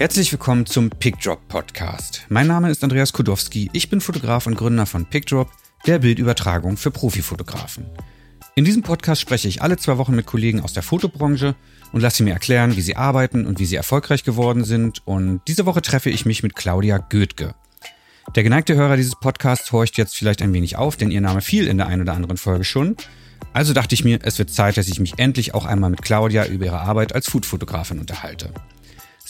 Herzlich willkommen zum PickDrop Podcast. Mein Name ist Andreas Kudowski. Ich bin Fotograf und Gründer von PickDrop, der Bildübertragung für Profifotografen. In diesem Podcast spreche ich alle zwei Wochen mit Kollegen aus der Fotobranche und lasse sie mir erklären, wie sie arbeiten und wie sie erfolgreich geworden sind. Und diese Woche treffe ich mich mit Claudia Goethke. Der geneigte Hörer dieses Podcasts horcht jetzt vielleicht ein wenig auf, denn ihr Name fiel in der einen oder anderen Folge schon. Also dachte ich mir, es wird Zeit, dass ich mich endlich auch einmal mit Claudia über ihre Arbeit als Foodfotografin unterhalte.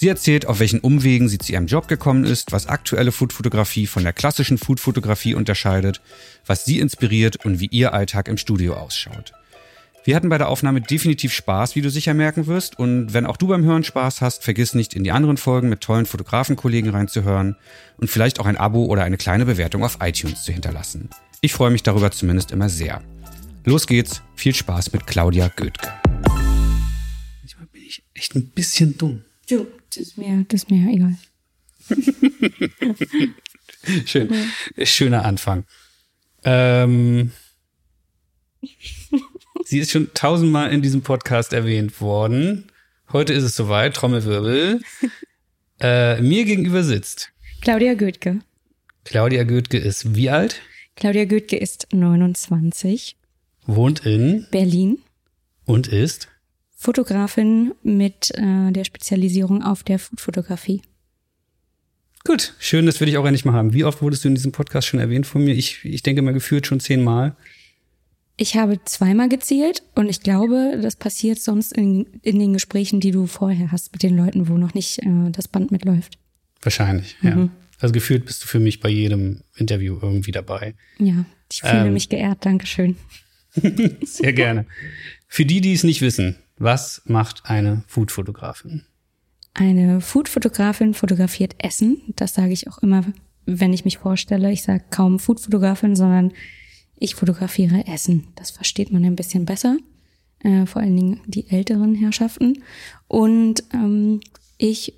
Sie erzählt, auf welchen Umwegen sie zu ihrem Job gekommen ist, was aktuelle Foodfotografie von der klassischen Foodfotografie unterscheidet, was sie inspiriert und wie ihr Alltag im Studio ausschaut. Wir hatten bei der Aufnahme definitiv Spaß, wie du sicher merken wirst. Und wenn auch du beim Hören Spaß hast, vergiss nicht, in die anderen Folgen mit tollen Fotografenkollegen reinzuhören und vielleicht auch ein Abo oder eine kleine Bewertung auf iTunes zu hinterlassen. Ich freue mich darüber zumindest immer sehr. Los geht's, viel Spaß mit Claudia Goethke. Manchmal bin ich echt ein bisschen dumm. Du, das ist mir, das ist mir egal. Schön. Schöner Anfang. Ähm, sie ist schon tausendmal in diesem Podcast erwähnt worden. Heute ist es soweit, Trommelwirbel. Äh, mir gegenüber sitzt Claudia Goethke. Claudia Goethke ist wie alt? Claudia Goethke ist 29, Wohnt in Berlin, und ist Fotografin mit äh, der Spezialisierung auf der Foodfotografie. Gut, schön, das würde ich auch endlich mal haben. Wie oft wurdest du in diesem Podcast schon erwähnt von mir? Ich, ich denke mal gefühlt schon zehnmal. Ich habe zweimal gezählt und ich glaube, das passiert sonst in, in den Gesprächen, die du vorher hast mit den Leuten, wo noch nicht äh, das Band mitläuft. Wahrscheinlich, ja. Also gefühlt bist du für mich bei jedem Interview irgendwie dabei. Ja, ich fühle Ähm. mich geehrt, Dankeschön. Sehr gerne. Für die, die es nicht wissen, was macht eine Foodfotografin? Eine Foodfotografin fotografiert Essen. Das sage ich auch immer, wenn ich mich vorstelle. Ich sage kaum Foodfotografin, sondern ich fotografiere Essen. Das versteht man ein bisschen besser. Äh, vor allen Dingen die älteren Herrschaften. Und ähm, ich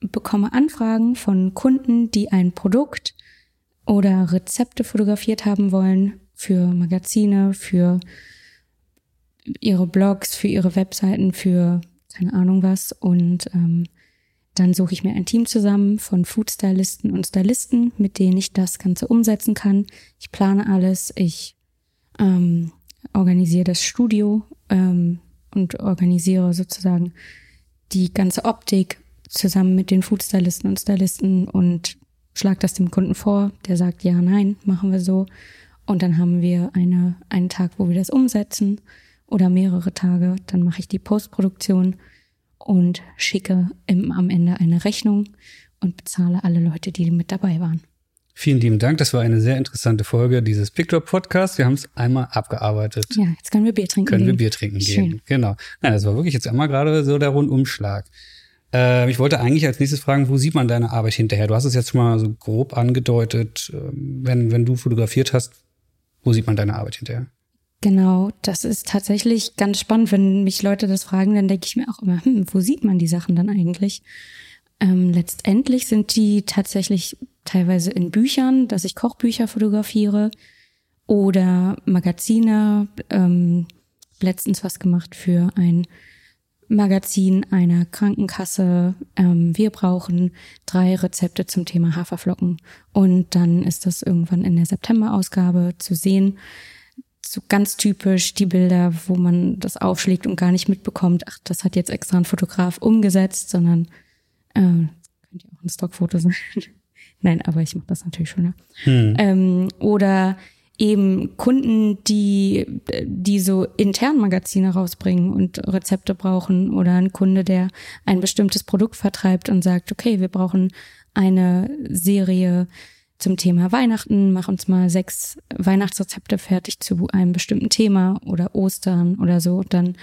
bekomme Anfragen von Kunden, die ein Produkt oder Rezepte fotografiert haben wollen für Magazine, für ihre Blogs, für ihre Webseiten, für keine Ahnung was. Und ähm, dann suche ich mir ein Team zusammen von Foodstylisten und Stylisten, mit denen ich das Ganze umsetzen kann. Ich plane alles, ich ähm, organisiere das Studio ähm, und organisiere sozusagen die ganze Optik zusammen mit den Foodstylisten und Stylisten und schlag das dem Kunden vor. Der sagt ja, nein, machen wir so. Und dann haben wir eine, einen Tag, wo wir das umsetzen oder mehrere Tage. Dann mache ich die Postproduktion und schicke im, am Ende eine Rechnung und bezahle alle Leute, die mit dabei waren. Vielen lieben Dank. Das war eine sehr interessante Folge dieses Picture Podcast. Wir haben es einmal abgearbeitet. Ja, jetzt können wir Bier trinken. Können wir gehen. Bier trinken Schön. gehen. Genau. Nein, das war wirklich jetzt einmal gerade so der Rundumschlag. Äh, ich wollte eigentlich als nächstes fragen, wo sieht man deine Arbeit hinterher? Du hast es jetzt schon mal so grob angedeutet. Ähm, Wenn, wenn du fotografiert hast, wo sieht man deine Arbeit hinterher? Genau, das ist tatsächlich ganz spannend. Wenn mich Leute das fragen, dann denke ich mir auch immer, hm, wo sieht man die Sachen dann eigentlich? Ähm, letztendlich sind die tatsächlich teilweise in Büchern, dass ich Kochbücher fotografiere oder Magazine. Ähm, letztens was gemacht für ein Magazin einer Krankenkasse. Ähm, wir brauchen drei Rezepte zum Thema Haferflocken. Und dann ist das irgendwann in der September-Ausgabe zu sehen. So ganz typisch die Bilder, wo man das aufschlägt und gar nicht mitbekommt, ach, das hat jetzt extra ein Fotograf umgesetzt, sondern äh, könnte ja auch ein Stockfoto sein. Nein, aber ich mache das natürlich schon. Ja. Ähm, oder eben Kunden, die, die so intern Magazine rausbringen und Rezepte brauchen oder ein Kunde, der ein bestimmtes Produkt vertreibt und sagt, okay, wir brauchen eine Serie zum Thema Weihnachten, mach uns mal sechs Weihnachtsrezepte fertig zu einem bestimmten Thema oder Ostern oder so. Dann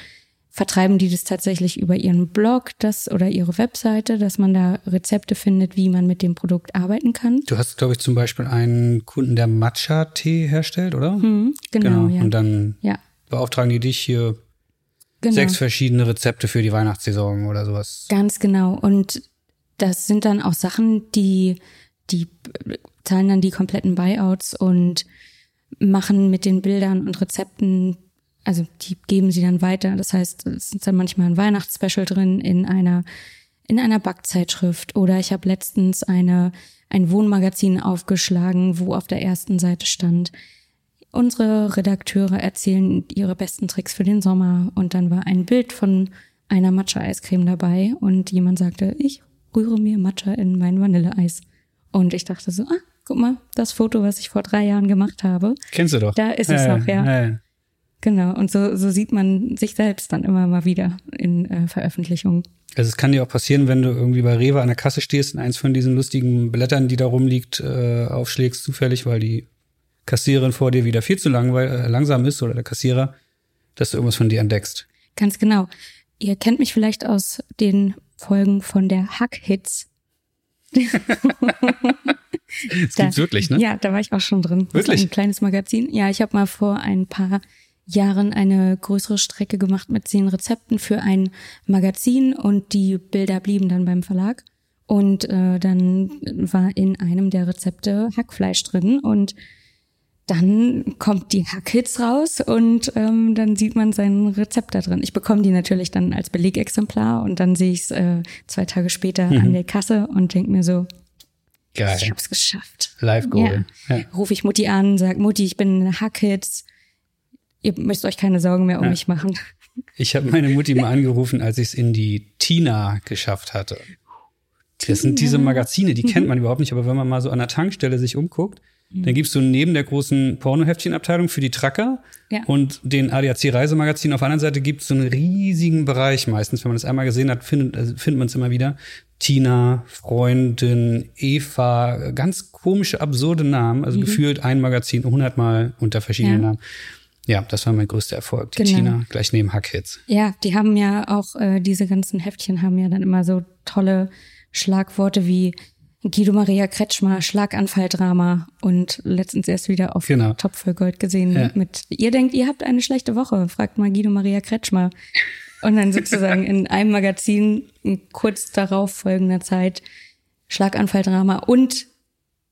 vertreiben die das tatsächlich über ihren Blog das oder ihre Webseite, dass man da Rezepte findet, wie man mit dem Produkt arbeiten kann. Du hast, glaube ich, zum Beispiel einen Kunden, der Matcha-Tee herstellt, oder? Hm, genau, ja. Und dann ja, beauftragen die dich hier genau. sechs verschiedene Rezepte für die Weihnachtssaison oder sowas. Ganz genau. Und das sind dann auch Sachen, die, die zahlen dann die kompletten Buyouts und machen mit den Bildern und Rezepten, also die geben sie dann weiter. Das heißt, es ist dann manchmal ein Weihnachtsspecial drin in einer in einer Backzeitschrift oder ich habe letztens eine ein Wohnmagazin aufgeschlagen, wo auf der ersten Seite stand, unsere Redakteure erzählen ihre besten Tricks für den Sommer und dann war ein Bild von einer Matcha-Eiscreme dabei und jemand sagte, ich rühre mir Matcha in mein Vanilleeis. Und ich dachte so, ah, guck mal, das Foto, was ich vor drei Jahren gemacht habe. Kennst du doch. Da ist es Ja, noch, ja. ja, ja. Genau. Und so, so sieht man sich selbst dann immer mal wieder in äh, Veröffentlichungen. Also es kann dir auch passieren, wenn du irgendwie bei Rewe an der Kasse stehst und eins von diesen lustigen Blättern, die da rumliegt, äh, aufschlägst, zufällig, weil die Kassiererin vor dir wieder viel zu lang, weil, äh, langsam ist oder der Kassierer, dass du irgendwas von dir entdeckst. Ganz genau. Ihr kennt mich vielleicht aus den Folgen von der Hack-Hits. Das gibt's wirklich, ne? Ja, da war ich auch schon drin. Wirklich? ein kleines Magazin. Ja, ich habe mal vor ein paar Jahren eine größere Strecke gemacht mit zehn Rezepten für ein Magazin und die Bilder blieben dann beim Verlag. Und äh, dann war in einem der Rezepte Hackfleisch drin und dann kommt die Hackhits raus und ähm, dann sieht man sein Rezept da drin. Ich bekomme die natürlich dann als Belegexemplar und dann sehe ich es äh, zwei Tage später an der Kasse und denk mir so, Geil. ich hab's geschafft. Live Goal. Ja. Rufe ich Mutti an, sag Mutti, ich bin Hackhits. Ihr müsst euch keine Sorgen mehr um Ja. mich machen. Ich habe meine Mutti mal angerufen, als ich es in die Tina geschafft hatte. Das sind diese Magazine, die kennt man überhaupt nicht, aber wenn man mal so an der Tankstelle sich umguckt, dann gibst du neben der großen Pornoheftchenabteilung für die Tracker Ja. und den ADAC Reisemagazin auf der anderen Seite gibt es so einen riesigen Bereich meistens. Wenn man das einmal gesehen hat, findet, also findet man es immer wieder. Tina, Freundin, Eva, ganz komische, absurde Namen. Also gefühlt ein Magazin hundertmal unter verschiedenen Ja. Namen. Ja, das war mein größter Erfolg. Die Genau. Tina, gleich neben Hackhits. Ja, die haben ja auch, äh, diese ganzen Heftchen haben ja dann immer so tolle Schlagworte wie Guido Maria Kretschmer, Schlaganfalldrama und letztens erst wieder auf Genau. Top für Gold gesehen Ja. mit, ihr denkt, ihr habt eine schlechte Woche, fragt mal Guido Maria Kretschmer. Und dann sozusagen in einem Magazin in kurz darauf folgender Zeit Schlaganfalldrama und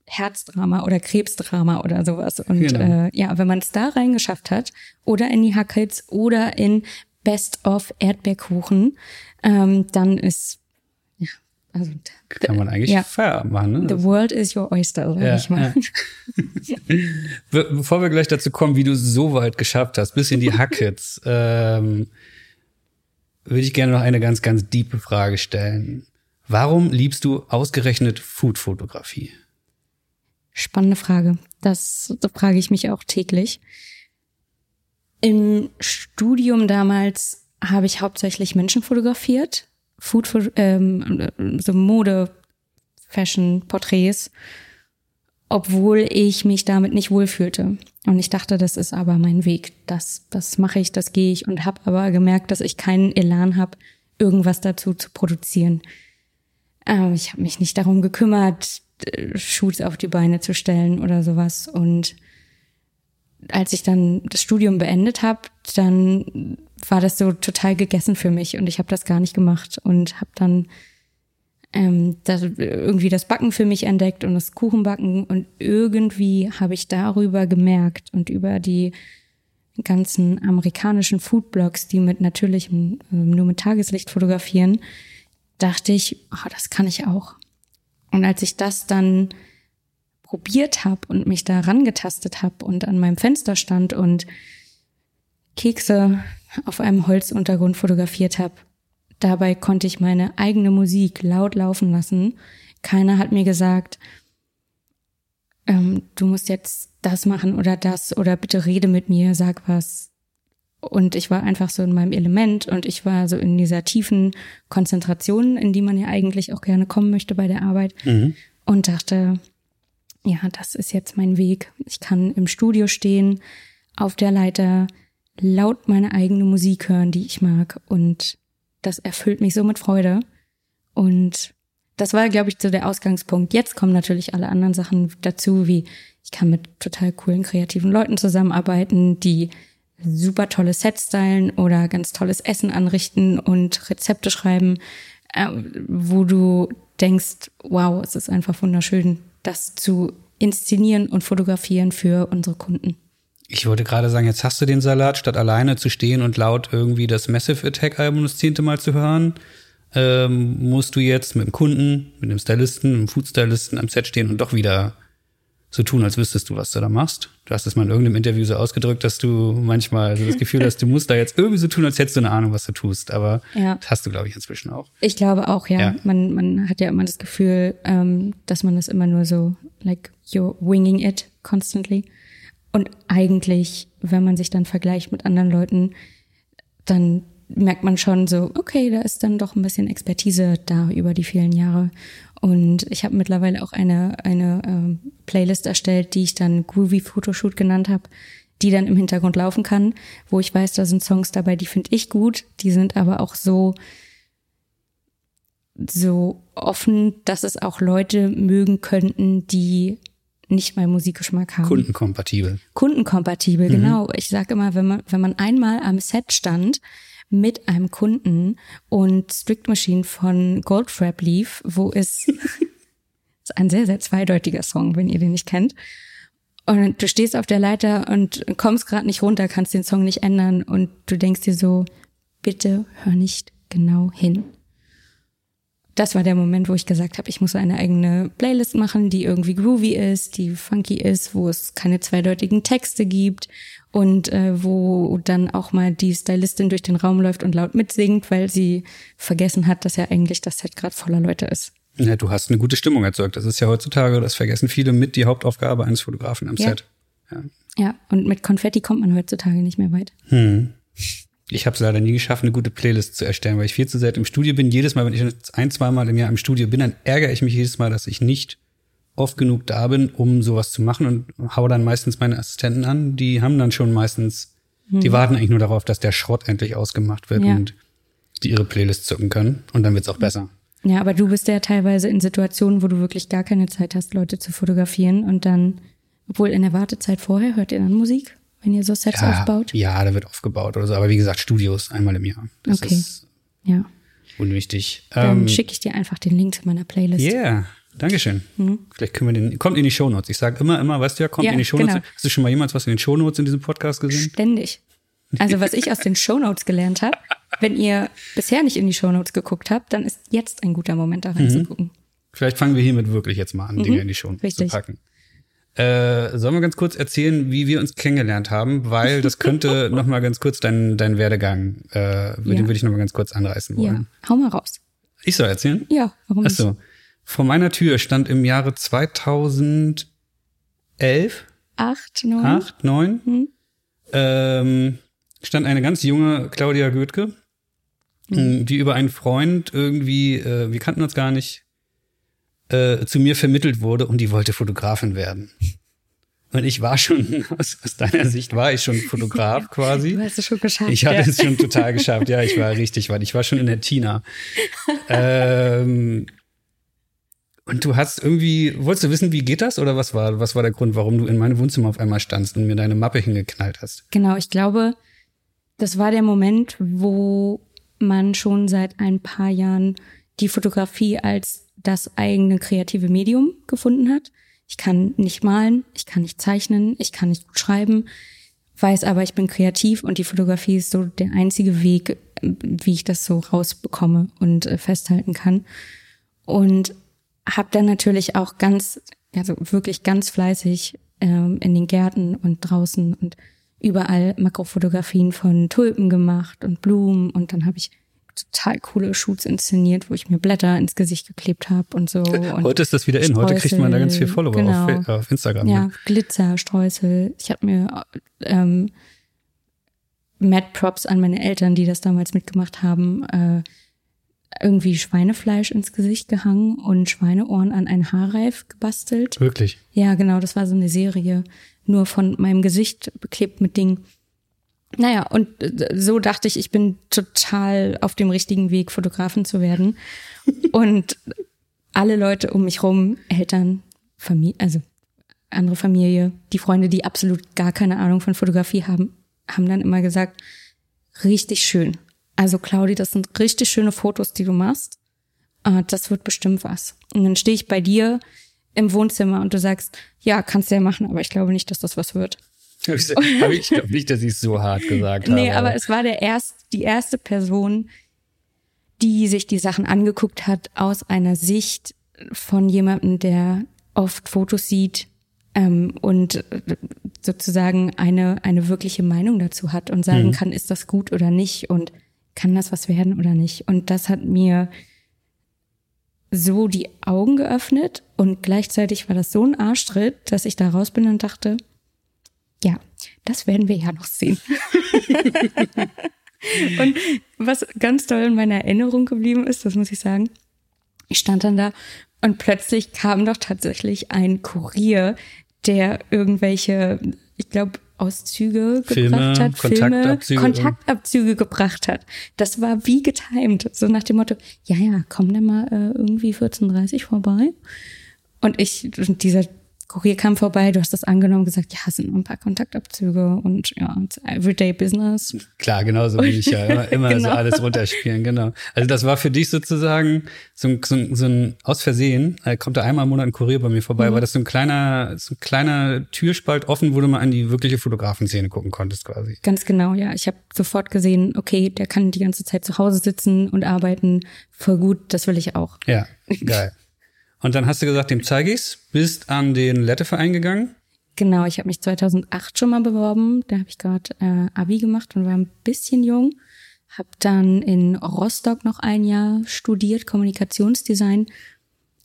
Herzdrama oder Krebsdrama oder sowas. Und Genau. äh, ja, wenn man es da reingeschafft hat oder in die Hackhits oder in Best of Erdbeerkuchen, ähm, dann ist also Kann man eigentlich ja. Feierabend machen, ne? The world is your oyster, sag Ja, ich mal. Be bevor wir gleich dazu kommen, wie du es so weit geschafft hast, bis in die Hackhits, ähm, würde ich gerne noch eine ganz, ganz diepe Frage stellen. Warum liebst du ausgerechnet Foodfotografie? Spannende Frage. Das, das frage ich mich auch täglich. Im Studium damals habe ich hauptsächlich Menschen fotografiert. Food, ähm, so Mode, Fashion, Porträts, obwohl ich mich damit nicht wohlfühlte. Und ich dachte, das ist aber mein Weg. Das, das mache ich, das gehe ich und habe aber gemerkt, dass ich keinen Elan habe, irgendwas dazu zu produzieren. Ähm, ich habe mich nicht darum gekümmert, äh, Shoots auf die Beine zu stellen oder sowas. Und als ich dann das Studium beendet habe, dann war das so total gegessen für mich und ich habe das gar nicht gemacht und habe dann ähm, das, irgendwie das Backen für mich entdeckt und das Kuchenbacken und irgendwie habe ich darüber gemerkt und über die ganzen amerikanischen Foodblogs, die mit natürlichem, ähm, nur mit Tageslicht fotografieren, dachte ich, oh, das kann ich auch. Und als ich das dann probiert habe und mich da rangetastet habe und an meinem Fenster stand und Kekse auf einem Holzuntergrund fotografiert habe, dabei konnte ich meine eigene Musik laut laufen lassen. Keiner hat mir gesagt, ähm, du musst jetzt das machen oder das oder bitte rede mit mir, sag was. Und ich war einfach so in meinem Element und ich war so in dieser tiefen Konzentration, in die man ja eigentlich auch gerne kommen möchte bei der Arbeit und dachte, ja, das ist jetzt mein Weg. Ich kann im Studio stehen, auf der Leiter, laut meine eigene Musik hören, die ich mag. Und das erfüllt mich so mit Freude. Und das war, glaube ich, so der Ausgangspunkt. Jetzt kommen natürlich alle anderen Sachen dazu, wie ich kann mit total coolen, kreativen Leuten zusammenarbeiten, die super tolle Sets stylen oder ganz tolles Essen anrichten und Rezepte schreiben, äh, wo du denkst, wow, es ist einfach wunderschön, das zu inszenieren und fotografieren für unsere Kunden. Ich wollte gerade sagen, jetzt hast du den Salat, statt alleine zu stehen und laut irgendwie das Massive Attack Album das zehnte Mal zu hören, ähm, musst du jetzt mit dem Kunden, mit dem Stylisten, mit dem Foodstylisten am Set stehen und doch wieder so tun, als wüsstest du, was du da machst. Du hast es mal in irgendeinem Interview so ausgedrückt, dass du manchmal so das Gefühl hast, du musst da jetzt irgendwie so tun, als hättest du eine Ahnung, was du tust. Aber Ja. das hast du, glaube ich, inzwischen auch. Ich glaube auch, ja. Ja. Man, man hat ja immer das Gefühl, ähm, dass man das immer nur so, like, you're winging it constantly. Und eigentlich, wenn man sich dann vergleicht mit anderen Leuten, dann merkt man schon so, okay, da ist dann doch ein bisschen Expertise da über die vielen Jahre. Und ich habe mittlerweile auch eine, eine ähm, Playlist erstellt, die ich dann Groovy Photoshoot genannt habe, die dann im Hintergrund laufen kann, wo ich weiß, da sind Songs dabei, die finde ich gut, die sind aber auch so so offen, dass es auch Leute mögen könnten, die nicht mal Musikgeschmack haben. Kundenkompatibel. Kundenkompatibel, genau. Ich sage immer, wenn man, wenn man einmal am Set stand mit einem Kunden und Strict Machine von Goldfrapp lief, wo es ist ein sehr, sehr zweideutiger Song, wenn ihr den nicht kennt. Und du stehst auf der Leiter und kommst gerade nicht runter, kannst den Song nicht ändern und du denkst dir so, bitte hör nicht genau hin das war der Moment, wo ich gesagt habe, ich muss eine eigene Playlist machen, die irgendwie groovy ist, die funky ist, wo es keine zweideutigen Texte gibt und äh, wo dann auch mal die Stylistin durch den Raum läuft und laut mitsingt, weil sie vergessen hat, dass ja eigentlich das Set gerade voller Leute ist. Ja, du hast eine gute Stimmung erzeugt. Das ist ja heutzutage, das vergessen viele mit, die Hauptaufgabe eines Fotografen am Ja. Set. Ja. Ja, und mit Konfetti kommt man heutzutage nicht mehr weit. Ich habe es leider nie geschafft, eine gute Playlist zu erstellen, weil ich viel zu selten im Studio bin. Jedes Mal, wenn ich ein, zweimal im Jahr im Studio bin, dann ärgere ich mich jedes Mal, dass ich nicht oft genug da bin, um sowas zu machen und hau dann meistens meine Assistenten an. Die haben dann schon meistens, die warten eigentlich nur darauf, dass der Schrott endlich ausgemacht wird Ja. und die ihre Playlist zucken können. Und dann wird's auch besser. Ja, aber du bist ja teilweise in Situationen, wo du wirklich gar keine Zeit hast, Leute zu fotografieren und dann, obwohl in der Wartezeit vorher hört ihr dann Musik, wenn ihr so Sets aufbaut? ja, da wird aufgebaut oder so. Aber wie gesagt, Studios einmal im Jahr. Das Okay. ist Ja. unwichtig. Dann Ähm, schicke ich dir einfach den Link zu meiner Playlist. Yeah, Dankeschön. Vielleicht können wir den, kommt in die Shownotes. Ich sage immer, immer, weißt du ja, kommt Ja, in die Shownotes. genau. Hast du schon mal jemals was in den Shownotes in diesem Podcast gesehen? Ständig. Also was ich aus den Shownotes gelernt habe, wenn ihr bisher nicht in die Shownotes geguckt habt, dann ist jetzt ein guter Moment, da reinzugucken. Vielleicht fangen wir hiermit wirklich jetzt mal an, Dinge in die Shownotes Mhm. richtig. zu packen. Äh, sollen wir ganz kurz erzählen, wie wir uns kennengelernt haben? Weil das könnte noch mal ganz kurz dein, dein Werdegang, äh, den würde ich noch mal ganz kurz anreißen Ja. wollen. Hau mal raus. Ich soll erzählen? Ja, warum Ach nicht? so. Vor meiner Tür stand im Jahre 2011 Acht, neun. acht, neun, Mhm. ähm, stand eine ganz junge Claudia Goetke, Mhm. die über einen Freund irgendwie, äh, wir kannten uns gar nicht, äh, zu mir vermittelt wurde und die wollte Fotografin werden. Und ich war schon, aus, aus deiner Sicht war ich schon Fotograf quasi. Du hast es schon geschafft. Ich hatte ja. es schon total geschafft. Ja, ich war richtig weit. Ich war schon in der Tina. ähm, und du hast irgendwie, wolltest du wissen, wie geht das? Oder was war, was war der Grund, warum du in meinem Wohnzimmer auf einmal standst und mir deine Mappe hingeknallt hast? Genau, ich glaube, das war der Moment, wo man schon seit ein paar Jahren die Fotografie als das eigene kreative Medium gefunden hat. Ich kann nicht malen, ich kann nicht zeichnen, ich kann nicht gut schreiben, weiß aber, ich bin kreativ und die Fotografie ist so der einzige Weg, wie ich das so rausbekomme und äh, festhalten kann. Und habe dann natürlich auch ganz, also wirklich ganz fleißig ähm, in den Gärten und draußen und überall Makrofotografien von Tulpen gemacht und Blumen und dann habe ich total coole Shoots inszeniert, wo ich mir Blätter ins Gesicht geklebt habe und so. Und Heute ist das wieder in. Heute kriegt man da ganz viel Follower Genau. auf, auf Instagram. ja, ne? Glitzer, Streusel. Ich habe mir ähm, Mad Props an meine Eltern, die das damals mitgemacht haben, äh, irgendwie Schweinefleisch ins Gesicht gehangen und Schweineohren an einen Haarreif gebastelt. Wirklich. Ja, genau, das war so eine Serie, nur von meinem Gesicht beklebt mit Dingen. Naja, und äh, so dachte ich, ich bin total auf dem richtigen Weg, Fotografin zu werden. Und alle Leute um mich rum, Eltern, Familie, also andere Familie, die Freunde, die absolut gar keine Ahnung von Fotografie haben, haben dann immer gesagt, richtig schön. Also Claudi, das sind richtig schöne Fotos, die du machst. Ah, das wird bestimmt was. Und dann stehe ich bei dir im Wohnzimmer und du sagst, ja, kannst du ja machen, aber ich glaube nicht, dass das was wird. Hab ich glaube nicht, dass ich es so hart gesagt habe. Nee, aber es war der erst, die erste Person, die sich die Sachen angeguckt hat aus einer Sicht von jemandem, der oft Fotos sieht ähm, und äh, sozusagen eine, eine wirkliche Meinung dazu hat und sagen mhm. kann, ist das gut oder nicht und kann das was werden oder nicht. Und das hat mir so die Augen geöffnet und gleichzeitig war das so ein Arschtritt, dass ich da raus bin und dachte, das werden wir ja noch sehen. und was ganz toll in meiner Erinnerung geblieben ist, das muss ich sagen, ich stand dann da und plötzlich kam doch tatsächlich ein Kurier, der irgendwelche, ich glaube, Auszüge Filme, gebracht hat, Kontaktabzüge, Filme, Kontaktabzüge gebracht hat. Das war wie getimed. So nach dem Motto, ja, ja, komm dann mal äh, irgendwie 14.30 vorbei. Und ich, und dieser Kurier kam vorbei, du hast das angenommen, gesagt, ja, sind nur ein paar Kontaktabzüge und ja, Everyday Business. Klar, genau so will ich ja immer, immer genau. so alles runterspielen, genau. Also das war für dich sozusagen so ein, so ein, so ein aus Versehen, äh, kommt da einmal im Monat ein Kurier bei mir vorbei, mhm. war das so ein kleiner, so ein kleiner Türspalt offen, wo du mal an die wirkliche Fotografenszene gucken konntest quasi. Ganz genau, ja. Ich habe sofort gesehen, okay, der kann die ganze Zeit zu Hause sitzen und arbeiten, voll gut, das will ich auch. Ja, geil. Und dann hast du gesagt, dem zeige ich's, bist an den Letteverein gegangen. Genau, ich habe mich 2008 schon mal beworben. Da habe ich gerade äh, Abi gemacht und war ein bisschen jung. Habe dann in Rostock noch ein Jahr studiert, Kommunikationsdesign.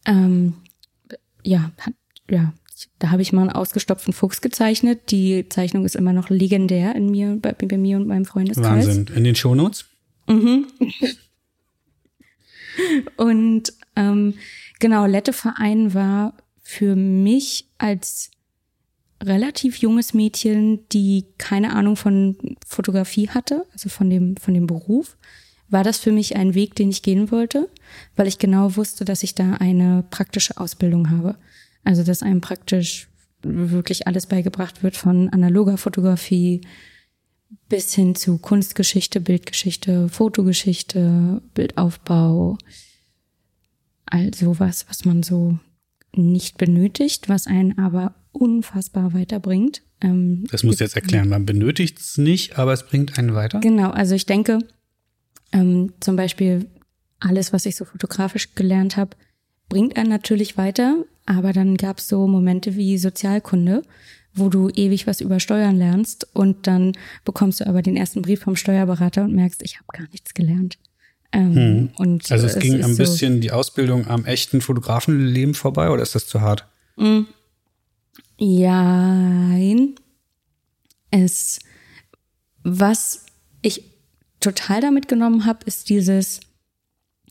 Ähm, ja, hat, ja, da habe ich mal einen ausgestopften Fuchs gezeichnet. Die Zeichnung ist immer noch legendär in mir, bei, bei mir und meinem Freundeskreis. Wahnsinn. In den Shownotes? Mhm. und ähm, Genau, Letteverein war für mich als relativ junges Mädchen, die keine Ahnung von Fotografie hatte, also von dem, von dem Beruf, war das für mich ein Weg, den ich gehen wollte, weil ich genau wusste, dass ich da eine praktische Ausbildung habe. Also, dass einem praktisch wirklich alles beigebracht wird von analoger Fotografie bis hin zu Kunstgeschichte, Bildgeschichte, Fotogeschichte, Bildaufbau, all sowas, was man so nicht benötigt, was einen aber unfassbar weiterbringt. Ähm, das musst du jetzt erklären. Man benötigt es nicht, aber es bringt einen weiter. Genau, also ich denke, ähm, zum Beispiel alles, was ich so fotografisch gelernt habe, bringt einen natürlich weiter, aber dann gab es so Momente wie Sozialkunde, wo du ewig was über Steuern lernst und dann bekommst du aber den ersten Brief vom Steuerberater und merkst, ich habe gar nichts gelernt. Ähm, hm. also es, es ging ein bisschen so, die Ausbildung am echten Fotografenleben vorbei oder ist das zu hart? Hm. Ja, es was ich total damit genommen habe, ist dieses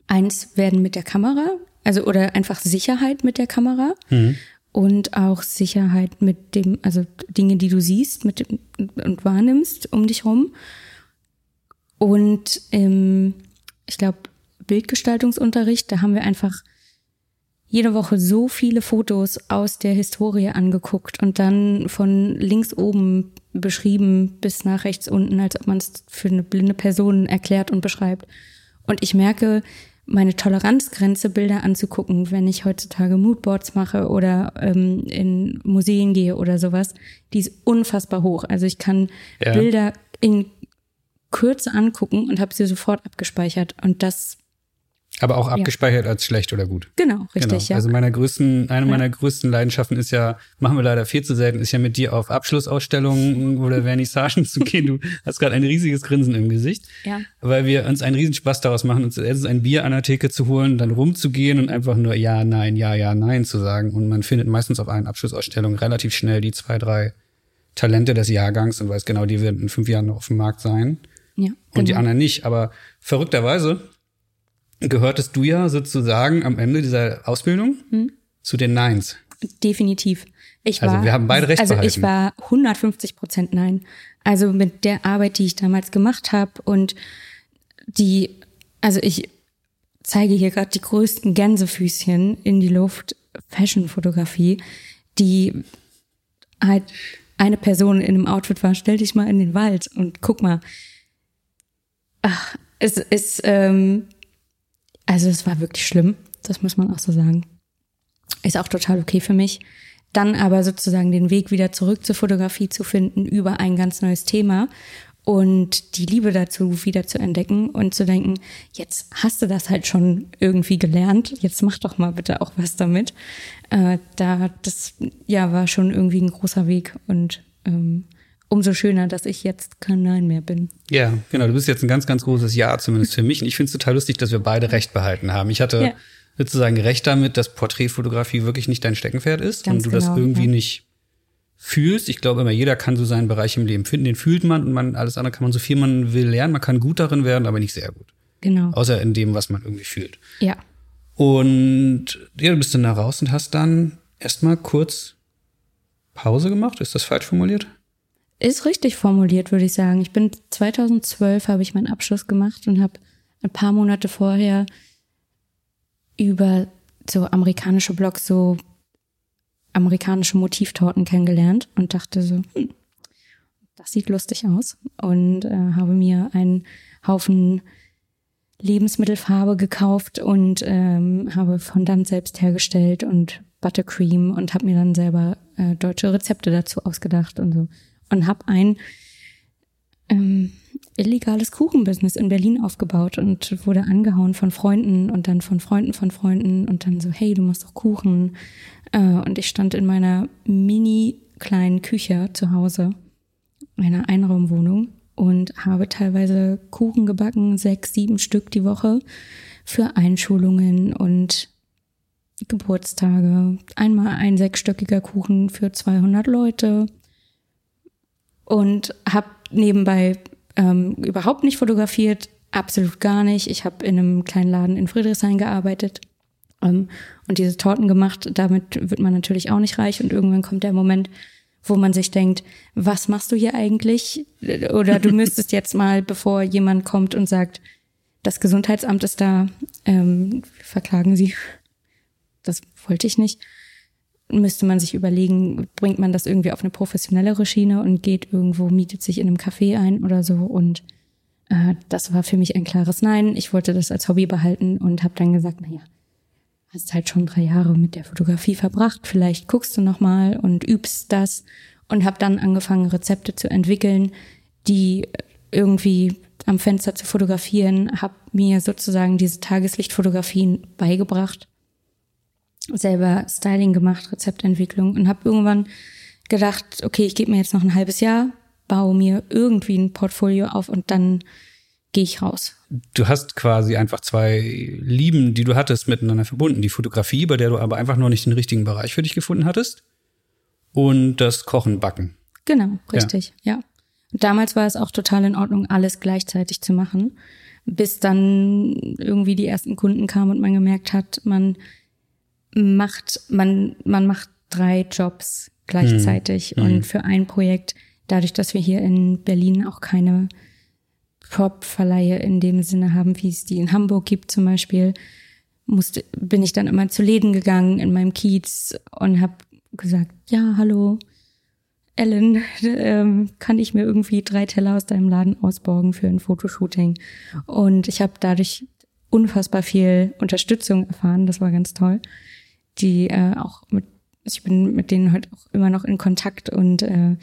eins werden mit der Kamera, also oder einfach Sicherheit mit der Kamera mhm. und auch Sicherheit mit dem, also Dinge, die du siehst mit und wahrnimmst um dich rum. Und ähm, ich glaube, Bildgestaltungsunterricht, da haben wir einfach jede Woche so viele Fotos aus der Historie angeguckt und dann von links oben beschrieben bis nach rechts unten, als ob man es für eine blinde Person erklärt und beschreibt. Und ich merke, meine Toleranzgrenze, Bilder anzugucken, wenn ich heutzutage Moodboards mache oder ähm, in Museen gehe oder sowas, die ist unfassbar hoch. Also ich kann ja. Bilder in Kürze angucken und habe sie sofort abgespeichert. Und das aber auch abgespeichert ja. als schlecht oder gut. Genau, richtig, genau. ja. Also meiner größten, eine ja. meiner größten Leidenschaften ist ja, machen wir leider viel zu selten, ist ja mit dir auf Abschlussausstellungen oder Vernissagen zu gehen. Du hast gerade ein riesiges Grinsen im Gesicht. Ja. Weil wir uns einen Riesenspaß daraus machen, uns erstens ein Bier an der Theke zu holen, dann rumzugehen und einfach nur ja, nein, ja, ja, nein zu sagen. Und man findet meistens auf einen Abschlussausstellungen relativ schnell die zwei, drei Talente des Jahrgangs und weiß genau, die werden in fünf Jahren noch auf dem Markt sein. Ja, und genau. die anderen nicht. Aber verrückterweise gehörtest du ja sozusagen am Ende dieser Ausbildung hm? zu den Neins. Definitiv. Ich also war, wir haben beide recht Also behalten. ich war 150 Prozent Nein. Also mit der Arbeit, die ich damals gemacht habe und die, also ich zeige hier gerade die größten Gänsefüßchen in die Luft, Fashion-Fotografie, die halt eine Person in einem Outfit war, stell dich mal in den Wald und guck mal, Ach, es ist, ähm, also es war wirklich schlimm, das muss man auch so sagen. Ist auch total okay für mich. Dann aber sozusagen den Weg wieder zurück zur Fotografie zu finden über ein ganz neues Thema und die Liebe dazu wieder zu entdecken und zu denken, jetzt hast du das halt schon irgendwie gelernt, jetzt mach doch mal bitte auch was damit. Äh, da das ja war schon irgendwie ein großer Weg und ähm, umso schöner, dass ich jetzt kein Nein mehr bin. Ja, genau. Du bist jetzt ein ganz, ganz großes Ja, zumindest für mich. Und ich finde es total lustig, dass wir beide Recht behalten haben. Ich hatte ja. sozusagen Recht damit, dass Porträtfotografie wirklich nicht dein Steckenpferd ist ganz und du genau, das irgendwie ja. nicht fühlst. Ich glaube immer, jeder kann so seinen Bereich im Leben finden. Den fühlt man und man, alles andere kann man so viel man will lernen. Man kann gut darin werden, aber nicht sehr gut. Genau. Außer in dem, was man irgendwie fühlt. Ja. Und ja, du bist dann da raus und hast dann erstmal kurz Pause gemacht. Ist das falsch formuliert? Ist richtig formuliert, würde ich sagen. Ich bin 2012 habe ich meinen Abschluss gemacht und habe ein paar Monate vorher über so amerikanische Blogs so amerikanische Motivtorten kennengelernt und dachte so, hm, das sieht lustig aus und äh, habe mir einen Haufen Lebensmittelfarbe gekauft und ähm, habe Fondant selbst hergestellt und Buttercream und habe mir dann selber äh, deutsche Rezepte dazu ausgedacht und so und habe ein ähm, illegales Kuchenbusiness in Berlin aufgebaut und wurde angehauen von Freunden und dann von Freunden von Freunden und dann so, hey, du machst doch Kuchen. Äh, und ich stand in meiner mini kleinen Küche zu Hause, einer Einraumwohnung und habe teilweise Kuchen gebacken, sechs, sieben Stück die Woche für Einschulungen und Geburtstage. Einmal ein sechsstöckiger Kuchen für 200 Leute und habe nebenbei ähm, überhaupt nicht fotografiert, absolut gar nicht. Ich habe in einem kleinen Laden in Friedrichshain gearbeitet ähm, und diese Torten gemacht. Damit wird man natürlich auch nicht reich und irgendwann kommt der Moment, wo man sich denkt, was machst du hier eigentlich? Oder du müsstest jetzt mal, bevor jemand kommt und sagt, das Gesundheitsamt ist da, ähm, verklagen Sie. Das wollte ich nicht müsste man sich überlegen, bringt man das irgendwie auf eine professionellere Schiene und geht irgendwo, mietet sich in einem Café ein oder so. Und äh, das war für mich ein klares Nein. Ich wollte das als Hobby behalten und habe dann gesagt, naja, hast halt schon drei Jahre mit der Fotografie verbracht, vielleicht guckst du noch mal und übst das und habe dann angefangen, Rezepte zu entwickeln, die irgendwie am Fenster zu fotografieren, habe mir sozusagen diese Tageslichtfotografien beigebracht selber Styling gemacht, Rezeptentwicklung und habe irgendwann gedacht, okay, ich gebe mir jetzt noch ein halbes Jahr, baue mir irgendwie ein Portfolio auf und dann gehe ich raus. Du hast quasi einfach zwei Lieben, die du hattest, miteinander verbunden. Die Fotografie, bei der du aber einfach noch nicht den richtigen Bereich für dich gefunden hattest. Und das Kochen, Backen. Genau, richtig, ja. ja. damals war es auch total in Ordnung, alles gleichzeitig zu machen. Bis dann irgendwie die ersten Kunden kamen und man gemerkt hat, man macht, man, man macht drei Jobs gleichzeitig hm. und für ein Projekt, dadurch, dass wir hier in Berlin auch keine Prop-Verleihe in dem Sinne haben, wie es die in Hamburg gibt zum Beispiel, musste, bin ich dann immer zu Läden gegangen in meinem Kiez und habe gesagt, ja, hallo, Ellen, ähm, kann ich mir irgendwie drei Teller aus deinem Laden ausborgen für ein Fotoshooting? Und ich habe dadurch unfassbar viel Unterstützung erfahren. Das war ganz toll die äh, auch mit, ich bin mit denen heute auch immer noch in Kontakt und äh,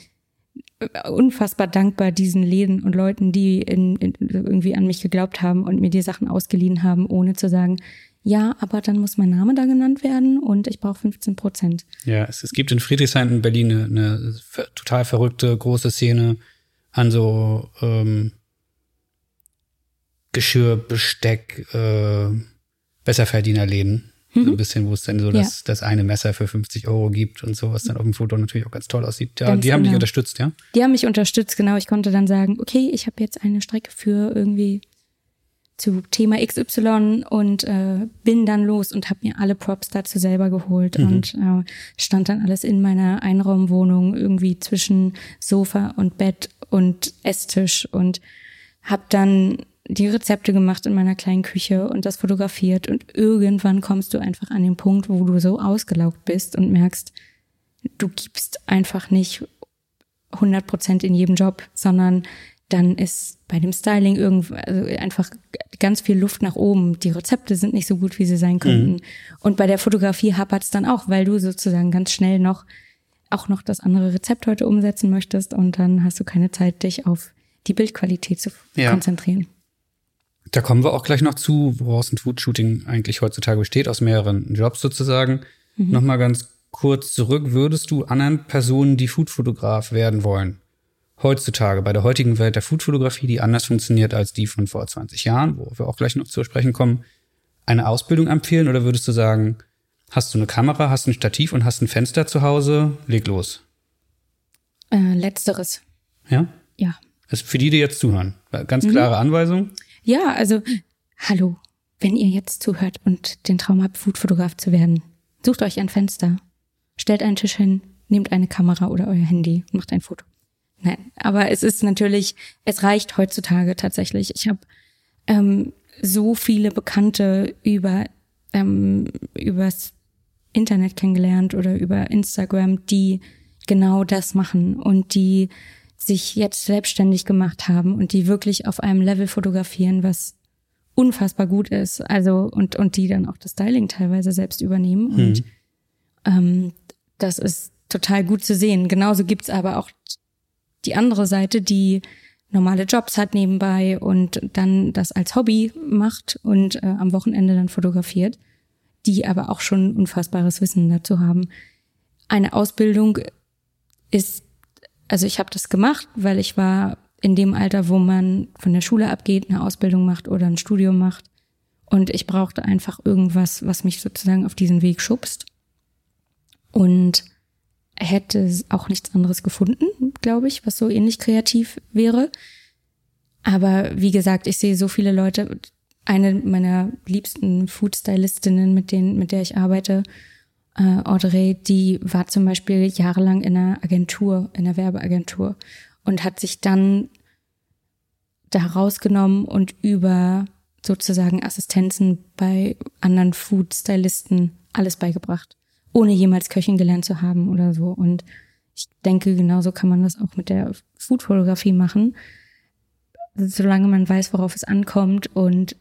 unfassbar dankbar diesen Läden und Leuten, die in, in, irgendwie an mich geglaubt haben und mir die Sachen ausgeliehen haben, ohne zu sagen, ja, aber dann muss mein Name da genannt werden und ich brauche 15 Prozent. Ja, es, es gibt in Friedrichshain in Berlin eine, eine total verrückte große Szene an so ähm, Geschirr, Besteck, äh, Besserverdienerläden. Mhm. So ein bisschen, wo es dann so ja. das, das eine Messer für 50 Euro gibt und so, was dann auf dem Foto natürlich auch ganz toll aussieht. Ja, ganz die haben genau. dich unterstützt, ja? Die haben mich unterstützt, genau. Ich konnte dann sagen, okay, ich habe jetzt eine Strecke für irgendwie zu Thema XY und äh, bin dann los und habe mir alle Props dazu selber geholt mhm. und äh, stand dann alles in meiner Einraumwohnung irgendwie zwischen Sofa und Bett und Esstisch und habe dann die Rezepte gemacht in meiner kleinen Küche und das fotografiert und irgendwann kommst du einfach an den Punkt, wo du so ausgelaugt bist und merkst, du gibst einfach nicht 100 Prozent in jedem Job, sondern dann ist bei dem Styling irgendwie also einfach ganz viel Luft nach oben. Die Rezepte sind nicht so gut, wie sie sein könnten. Mhm. Und bei der Fotografie hapert es dann auch, weil du sozusagen ganz schnell noch auch noch das andere Rezept heute umsetzen möchtest und dann hast du keine Zeit, dich auf die Bildqualität zu Ja. konzentrieren. Da kommen wir auch gleich noch zu, woraus ein Food-Shooting eigentlich heutzutage besteht, aus mehreren Jobs sozusagen. Nochmal ganz kurz zurück. Würdest du anderen Personen, die Foodfotograf werden wollen, heutzutage, bei der heutigen Welt der Foodfotografie, die anders funktioniert als die von vor 20 Jahren, wo wir auch gleich noch zu sprechen kommen, eine Ausbildung empfehlen oder würdest du sagen, hast du eine Kamera, hast ein Stativ und hast ein Fenster zu Hause, leg los? Äh, letzteres, Ja? ja. Also für die, die jetzt zuhören. Ganz klare Anweisung. Ja, also, hallo, wenn ihr jetzt zuhört und den Traum habt, Foodfotograf zu werden, sucht euch ein Fenster, stellt einen Tisch hin, nehmt eine Kamera oder euer Handy und macht ein Foto. Nein, aber es ist natürlich, es reicht heutzutage tatsächlich. Ich habe ähm, so viele Bekannte über ähm, übers Internet kennengelernt oder über Instagram, die genau das machen und die sich jetzt selbstständig gemacht haben und die wirklich auf einem Level fotografieren, was unfassbar gut ist. Also und und die dann auch das Styling teilweise selbst übernehmen und ähm, das ist total gut zu sehen. Genauso gibt's aber auch die andere Seite, die normale Jobs hat nebenbei und dann das als Hobby macht und äh, am Wochenende dann fotografiert, die aber auch schon unfassbares Wissen dazu haben. Eine Ausbildung ist, also ich habe das gemacht, weil ich war in dem Alter, wo man von der Schule abgeht, eine Ausbildung macht oder ein Studium macht. Und ich brauchte einfach irgendwas, was mich sozusagen auf diesen Weg schubst. Und hätte auch nichts anderes gefunden, glaube ich, was so ähnlich kreativ wäre. Aber wie gesagt, ich sehe so viele Leute. Eine meiner liebsten Food-Stylistinnen, mit denen, mit der ich arbeite, äh, Audrey, die war zum Beispiel jahrelang in einer Agentur, in einer Werbeagentur und hat sich dann da rausgenommen und über sozusagen Assistenzen bei anderen Food-Stylisten alles beigebracht, ohne jemals Köchin gelernt zu haben oder so. Und ich denke, genauso kann man das auch mit der Food-Fotografie machen, solange man weiß, worauf es ankommt und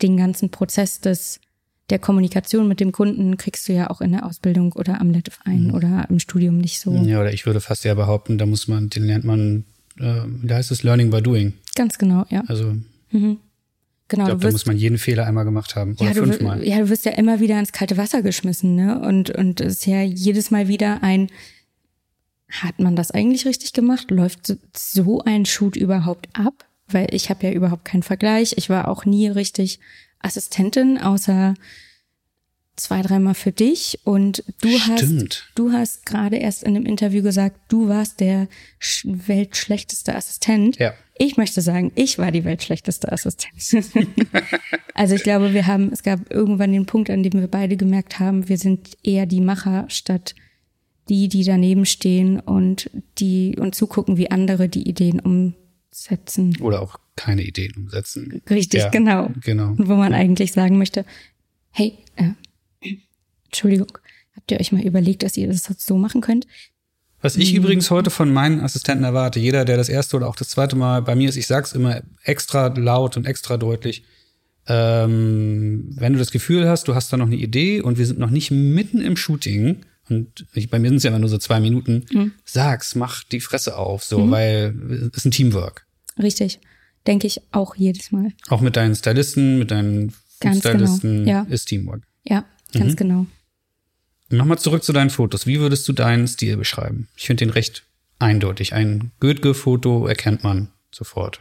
den ganzen Prozess des der Kommunikation mit dem Kunden kriegst du ja auch in der Ausbildung oder am Letteverein oder im Studium nicht so. Ja, oder ich würde fast ja behaupten, da muss man, den lernt man, äh, da heißt es Learning by Doing. Ganz genau, ja. Also Genau, ich glaube, da muss man jeden Fehler einmal gemacht haben. Oder ja, fünfmal. ja, du wirst ja immer wieder ins kalte Wasser geschmissen, ne? Und und es ist ja jedes Mal wieder ein hat man das eigentlich richtig gemacht? Läuft so, so ein Shoot überhaupt ab? Weil ich habe ja überhaupt keinen Vergleich. Ich war auch nie richtig Assistentin, außer zwei, dreimal für dich. Und du hast Stimmt. du hast gerade erst in einem Interview gesagt, du warst der sch weltschlechteste Assistent. Ja. Ich möchte sagen, ich war die weltschlechteste Assistentin. also ich glaube, wir haben, es gab irgendwann den Punkt, an dem wir beide gemerkt haben, wir sind eher die Macher statt die, die daneben stehen und die und zugucken, wie andere die Ideen umsetzen. Oder auch keine Ideen umsetzen. Richtig, Ja, genau. Genau. Und wo man eigentlich sagen möchte, hey, äh, Entschuldigung, habt ihr euch mal überlegt, dass ihr das so machen könnt? Was Mhm. ich übrigens heute von meinen Assistenten erwarte, jeder, der das erste oder auch das zweite Mal bei mir ist, ich sag's immer extra laut und extra deutlich. Ähm, wenn du das Gefühl hast, du hast da noch eine Idee und wir sind noch nicht mitten im Shooting, und ich, bei mir sind es ja immer nur so zwei Minuten, Mhm. sag's, mach die Fresse auf, so, weil es ist ein Teamwork. Richtig. Denke ich auch jedes Mal. Auch mit deinen Stylisten, mit deinen Ganz genau, Stylisten ja. ist Teamwork. Ja, ganz genau. Nochmal zurück zu deinen Fotos. Wie würdest du deinen Stil beschreiben? Ich finde den recht eindeutig. Ein Goethe-Foto erkennt man sofort.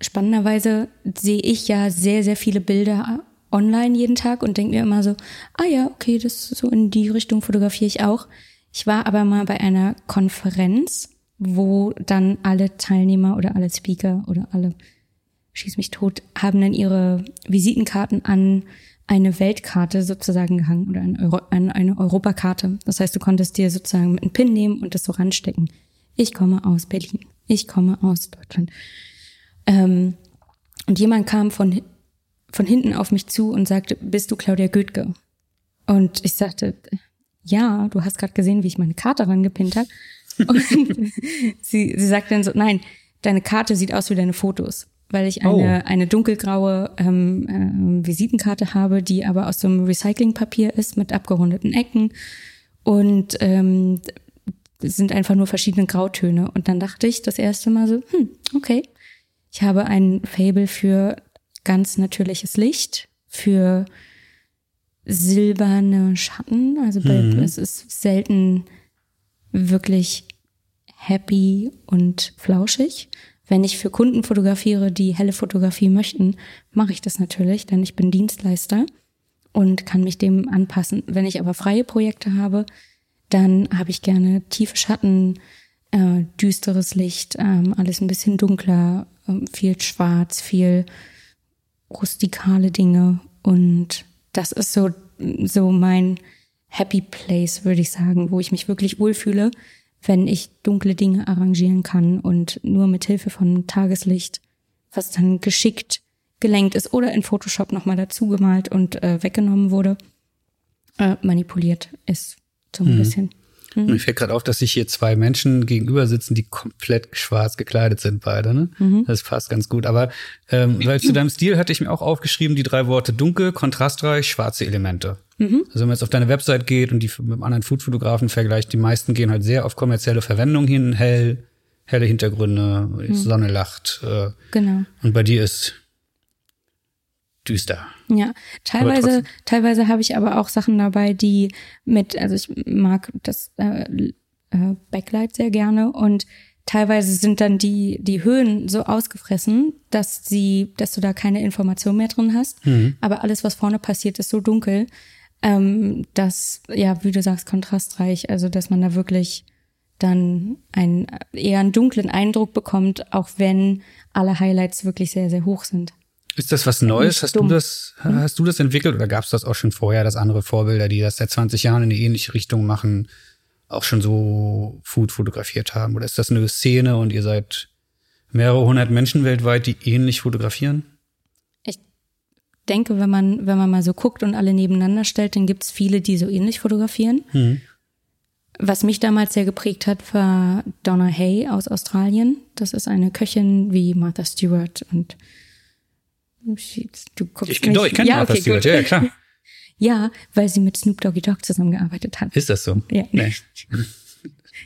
Spannenderweise sehe ich ja sehr, sehr viele Bilder online jeden Tag und denke mir immer so, ah ja, okay, das so in die Richtung fotografiere ich auch. Ich war aber mal bei einer Konferenz, wo dann alle Teilnehmer oder alle Speaker oder alle schieß mich tot, haben dann ihre Visitenkarten an eine Weltkarte sozusagen gehangen oder eine, Euro, eine, eine Europakarte. Das heißt, du konntest dir sozusagen einen Pin nehmen und das so ranstecken. Ich komme aus Berlin. Ich komme aus Deutschland. Ähm, und jemand kam von, von hinten auf mich zu und sagte, bist du Claudia Goethke? Und ich sagte, ja, du hast gerade gesehen, wie ich meine Karte rangepinnt habe. Und sie, sie sagte dann so, nein, deine Karte sieht aus wie deine Fotos. Weil ich eine, eine dunkelgraue ähm, ähm, Visitenkarte habe, die aber aus so einem Recyclingpapier ist mit abgerundeten Ecken. Und ähm, sind einfach nur verschiedene Grautöne. Und dann dachte ich das erste Mal so, hm, okay. Ich habe ein Fable für ganz natürliches Licht, für silberne Schatten. Also bei, Mhm. es ist selten wirklich happy und flauschig. Wenn ich für Kunden fotografiere, die helle Fotografie möchten, mache ich das natürlich, denn ich bin Dienstleister und kann mich dem anpassen. Wenn ich aber freie Projekte habe, dann habe ich gerne tiefe Schatten, äh, düsteres Licht, ähm, alles ein bisschen dunkler, ähm, viel schwarz, viel rustikale Dinge und das ist so so mein Happy Place, würde ich sagen, wo ich mich wirklich wohlfühle, wenn ich dunkle Dinge arrangieren kann und nur mit Hilfe von Tageslicht, was dann geschickt gelenkt ist oder in Photoshop nochmal dazu gemalt und äh, weggenommen wurde, äh, manipuliert ist so ein bisschen. Mir fällt gerade auf, dass sich hier zwei Menschen gegenüber sitzen, die komplett schwarz gekleidet sind, beide. Ne? Das passt ganz gut. Aber ähm, weil zu deinem Stil hatte ich mir auch aufgeschrieben, die drei Worte dunkel, kontrastreich, schwarze Elemente. Also wenn man jetzt auf deine Website geht und die mit einem anderen Foodfotografen vergleicht, die meisten gehen halt sehr auf kommerzielle Verwendung hin, hell, helle Hintergründe, Sonne lacht. Äh, Genau. und bei dir ist düster. Ja, teilweise, teilweise habe ich aber auch Sachen dabei, die mit, also ich mag das äh, äh, Backlight sehr gerne und teilweise sind dann die, die Höhen so ausgefressen, dass sie, dass du da keine Information mehr drin hast. Aber alles, was vorne passiert, ist so dunkel, ähm, dass, ja, wie du sagst, kontrastreich, also dass man da wirklich dann einen eher einen dunklen Eindruck bekommt, auch wenn alle Highlights wirklich sehr, sehr hoch sind. Ist das was Neues? Hast du das, hast du das entwickelt oder gab es das auch schon vorher, dass andere Vorbilder, die das seit 20 Jahren in eine ähnliche Richtung machen, auch schon so Food fotografiert haben? Oder ist das eine Szene und ihr seid mehrere hundert Menschen weltweit, die ähnlich fotografieren? Ich denke, wenn man, wenn man mal so guckt und alle nebeneinander stellt, dann gibt es viele, die so ähnlich fotografieren. Was mich damals sehr geprägt hat, war Donna Hay aus Australien. Das ist eine Köchin wie Martha Stewart und du guckst Ich, mich. doch, ich kenne ja, Martha okay, Stewart, ja, ja, klar. Ja, weil sie mit Snoop Doggy Dogg zusammengearbeitet hat. Ist das so? Ja. Nee.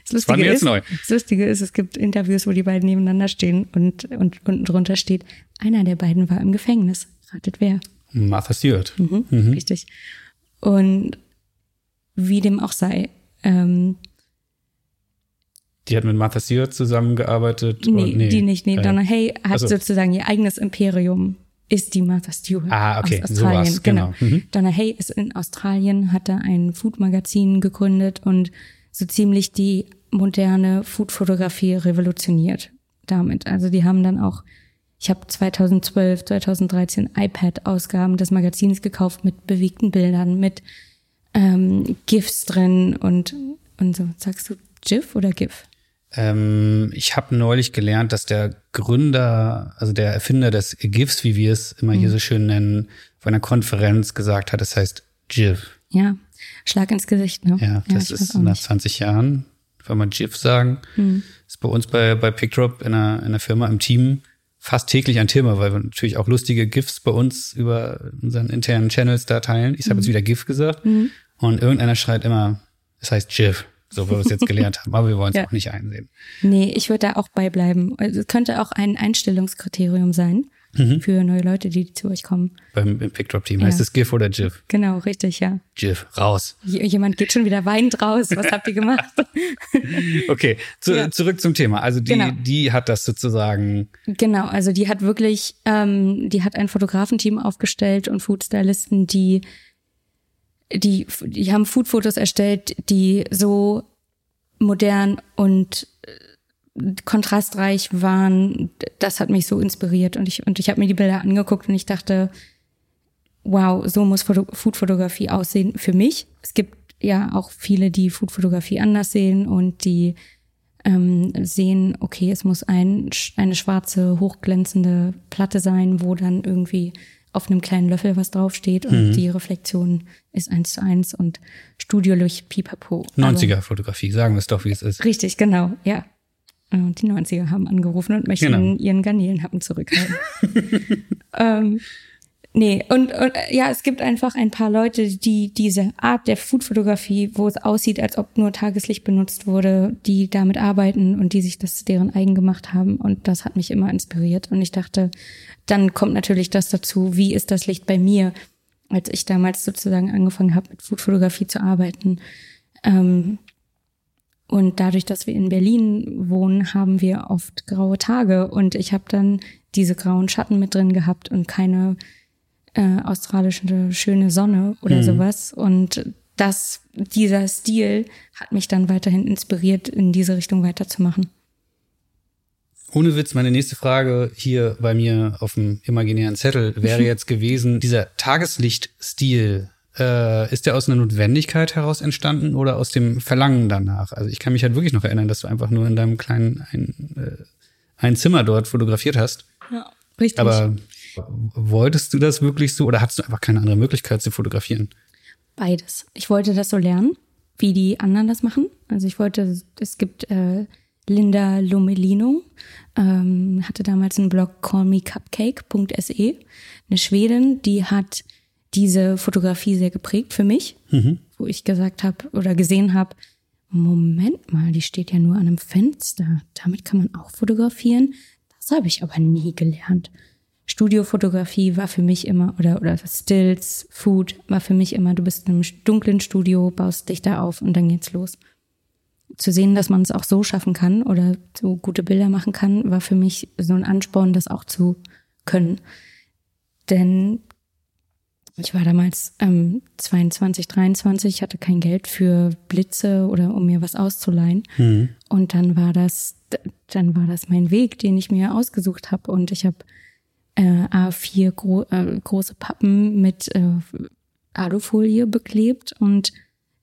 Das Lustige, war mir jetzt ist, neu. das Lustige ist, es gibt Interviews, wo die beiden nebeneinander stehen und, und unten drunter steht, einer der beiden war im Gefängnis. Ratet wer? Martha Stewart. Mhm, Richtig. Und wie dem auch sei, ähm, Die hat mit Martha Stewart zusammengearbeitet. nee, nee, die nicht, nee, äh, Donna Hay hat ach so. sozusagen ihr eigenes Imperium, ist die Martha Stewart Ah, okay, aus Australien. sowas, genau. Mhm. Donna Hay ist in Australien, hat da ein Food-Magazin gegründet und so ziemlich die moderne Food-Fotografie revolutioniert damit. Also die haben dann auch, ich habe 2012, 2013 iPad-Ausgaben des Magazins gekauft mit bewegten Bildern, mit ähm, GIFs drin und, und so. Sagst du GIF oder GIF? Ähm, ich habe neulich gelernt, dass der Gründer, also der Erfinder des GIFs, wie wir es immer Mhm. hier so schön nennen, auf einer Konferenz gesagt hat, es heißt GIF. Ja, Schlag ins Gesicht, ne? Ja, das weiß ist nach nicht. 20 Jahren, wenn man GIF sagen, ist bei uns bei, bei PickDrop in einer, in einer Firma im Team fast täglich ein Thema, weil wir natürlich auch lustige GIFs bei uns über unseren internen Channels da teilen. Ich habe jetzt wieder GIF gesagt und irgendeiner schreit immer, es heißt GIF, so wie wir es jetzt gelernt haben, aber wir wollen es Ja. auch nicht einsehen. Nee, ich würde da auch beibleiben. Also es könnte auch ein Einstellungskriterium sein Mhm. für neue Leute, die zu euch kommen. Beim im PickDrop-Team. Ja. Heißt es GIF oder GIF? Genau, richtig, ja. GIF, raus. J jemand geht schon wieder weinend raus. Was habt ihr gemacht? Okay, zu, Ja. zurück zum Thema. Also die, Genau. die hat das sozusagen, genau, also die hat wirklich, ähm, die hat ein Fotografenteam aufgestellt und Foodstylisten, die, die, die haben Foodfotos erstellt, die so modern und äh, kontrastreich waren. Das hat mich so inspiriert und ich und ich habe mir die Bilder angeguckt und ich dachte, wow, so muss Foto Foodfotografie aussehen für mich. Es gibt ja auch viele, die Foodfotografie anders sehen und die ähm, sehen, okay, es muss ein, eine schwarze, hochglänzende Platte sein, wo dann irgendwie auf einem kleinen Löffel was draufsteht und die Reflexion ist eins zu eins und Studiolicht pipapo. Aber- 90er-Fotografie, sagen wir es doch, wie es ist. Richtig, genau, ja. Und die 90er haben angerufen und möchten Genau. ihren Garnelenhappen zurückhaben. ähm, Nee, und, und ja, es gibt einfach ein paar Leute, die diese Art der Foodfotografie, wo es aussieht, als ob nur Tageslicht benutzt wurde, die damit arbeiten und die sich das deren eigen gemacht haben. Und das hat mich immer inspiriert. Und ich dachte, dann kommt natürlich das dazu, wie ist das Licht bei mir, als ich damals sozusagen angefangen habe, mit Foodfotografie zu arbeiten. Ähm, und dadurch, dass wir in Berlin wohnen, haben wir oft graue Tage. Und ich habe dann diese grauen Schatten mit drin gehabt und keine äh, australische schöne Sonne oder mhm. sowas. Und das, dieser Stil hat mich dann weiterhin inspiriert, in diese Richtung weiterzumachen. Ohne Witz, meine nächste Frage hier bei mir auf dem imaginären Zettel wäre jetzt gewesen, dieser Tageslichtstil, äh, ist der aus einer Notwendigkeit heraus entstanden oder aus dem Verlangen danach? Also ich kann mich halt wirklich noch erinnern, dass du einfach nur in deinem kleinen ein, äh, ein Zimmer dort fotografiert hast. Ja, richtig. Aber wolltest du das wirklich so oder hattest du einfach keine andere Möglichkeit zu fotografieren? Beides. Ich wollte das so lernen, wie die anderen das machen. Also ich wollte, es gibt äh, Linda Lomelino, ähm, hatte damals einen Blog callmecupcake.se, eine Schwedin, die hat diese Fotografie sehr geprägt für mich, mhm. wo ich gesagt habe oder gesehen habe, Moment mal, die steht ja nur an einem Fenster. Damit kann man auch fotografieren. Das habe ich aber nie gelernt. Studiofotografie war für mich immer, oder, oder Stills, Food war für mich immer, du bist in einem dunklen Studio, baust dich da auf und dann geht's los. Zu sehen, dass man es auch so schaffen kann oder so gute Bilder machen kann, war für mich so ein Ansporn, das auch zu können. Denn ich war damals ähm, 22, 23, hatte kein Geld für Blitze oder um mir was auszuleihen. Mhm. Und dann war das, dann war das mein Weg, den ich mir ausgesucht habe. Und ich habe äh, A4 gro äh, große Pappen mit äh, Alufolie beklebt und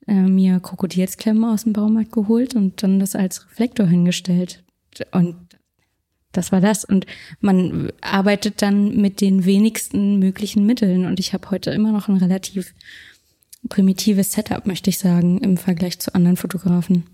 äh, mir Krokodilsklemmen aus dem Baumarkt geholt und dann das als Reflektor hingestellt. Und das war das. Und man arbeitet dann mit den wenigsten möglichen Mitteln. Und ich habe heute immer noch ein relativ primitives Setup, möchte ich sagen, im Vergleich zu anderen Fotografen.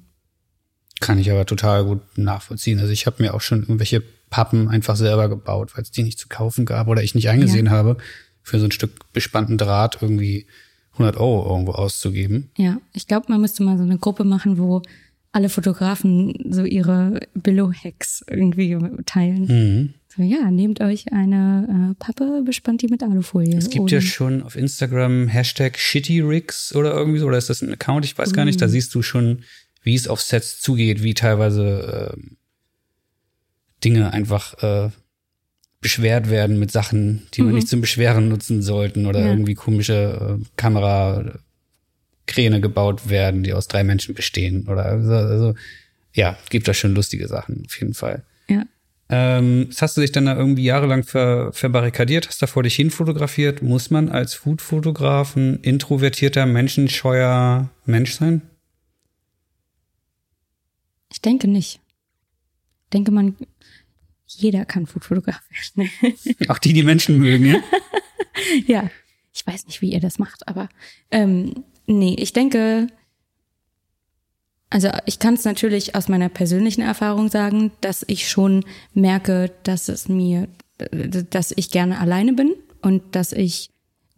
Kann ich aber total gut nachvollziehen. Also ich habe mir auch schon irgendwelche Pappen einfach selber gebaut, weil es die nicht zu kaufen gab oder ich nicht eingesehen ja. habe, für so ein Stück bespannten Draht irgendwie 100 Euro irgendwo auszugeben. Ja, ich glaube, man müsste mal so eine Gruppe machen, wo alle Fotografen so ihre Billo-Hacks irgendwie teilen. Mhm. So, ja, nehmt euch eine äh, Pappe, bespannt die mit Alufolie. Es gibt ja schon auf Instagram Hashtag ShittyRigs oder irgendwie so, oder ist das ein Account? Ich weiß gar nicht. Da mhm. siehst du schon, wie es auf Sets zugeht, wie teilweise äh, Dinge einfach äh, beschwert werden mit Sachen, die man mhm. nicht zum Beschweren nutzen sollten oder ja. irgendwie komische äh, Kamera Kräne gebaut werden, die aus drei Menschen bestehen. Oder also, also ja, gibt da schon lustige Sachen, auf jeden Fall. Ja. Ähm, das hast du dich dann da irgendwie jahrelang ver, verbarrikadiert, hast da vor dich hin fotografiert. Muss man als Foodfotograf ein introvertierter, menschenscheuer Mensch sein? Ich denke nicht. Ich denke, man, jeder kann Foodfotograf werden. Auch die, die Menschen mögen, ja? ja. Ich weiß nicht, wie ihr das macht, aber ähm, Nee, ich denke, also ich kann es natürlich aus meiner persönlichen Erfahrung sagen, dass ich schon merke, dass es mir, dass ich gerne alleine bin und dass ich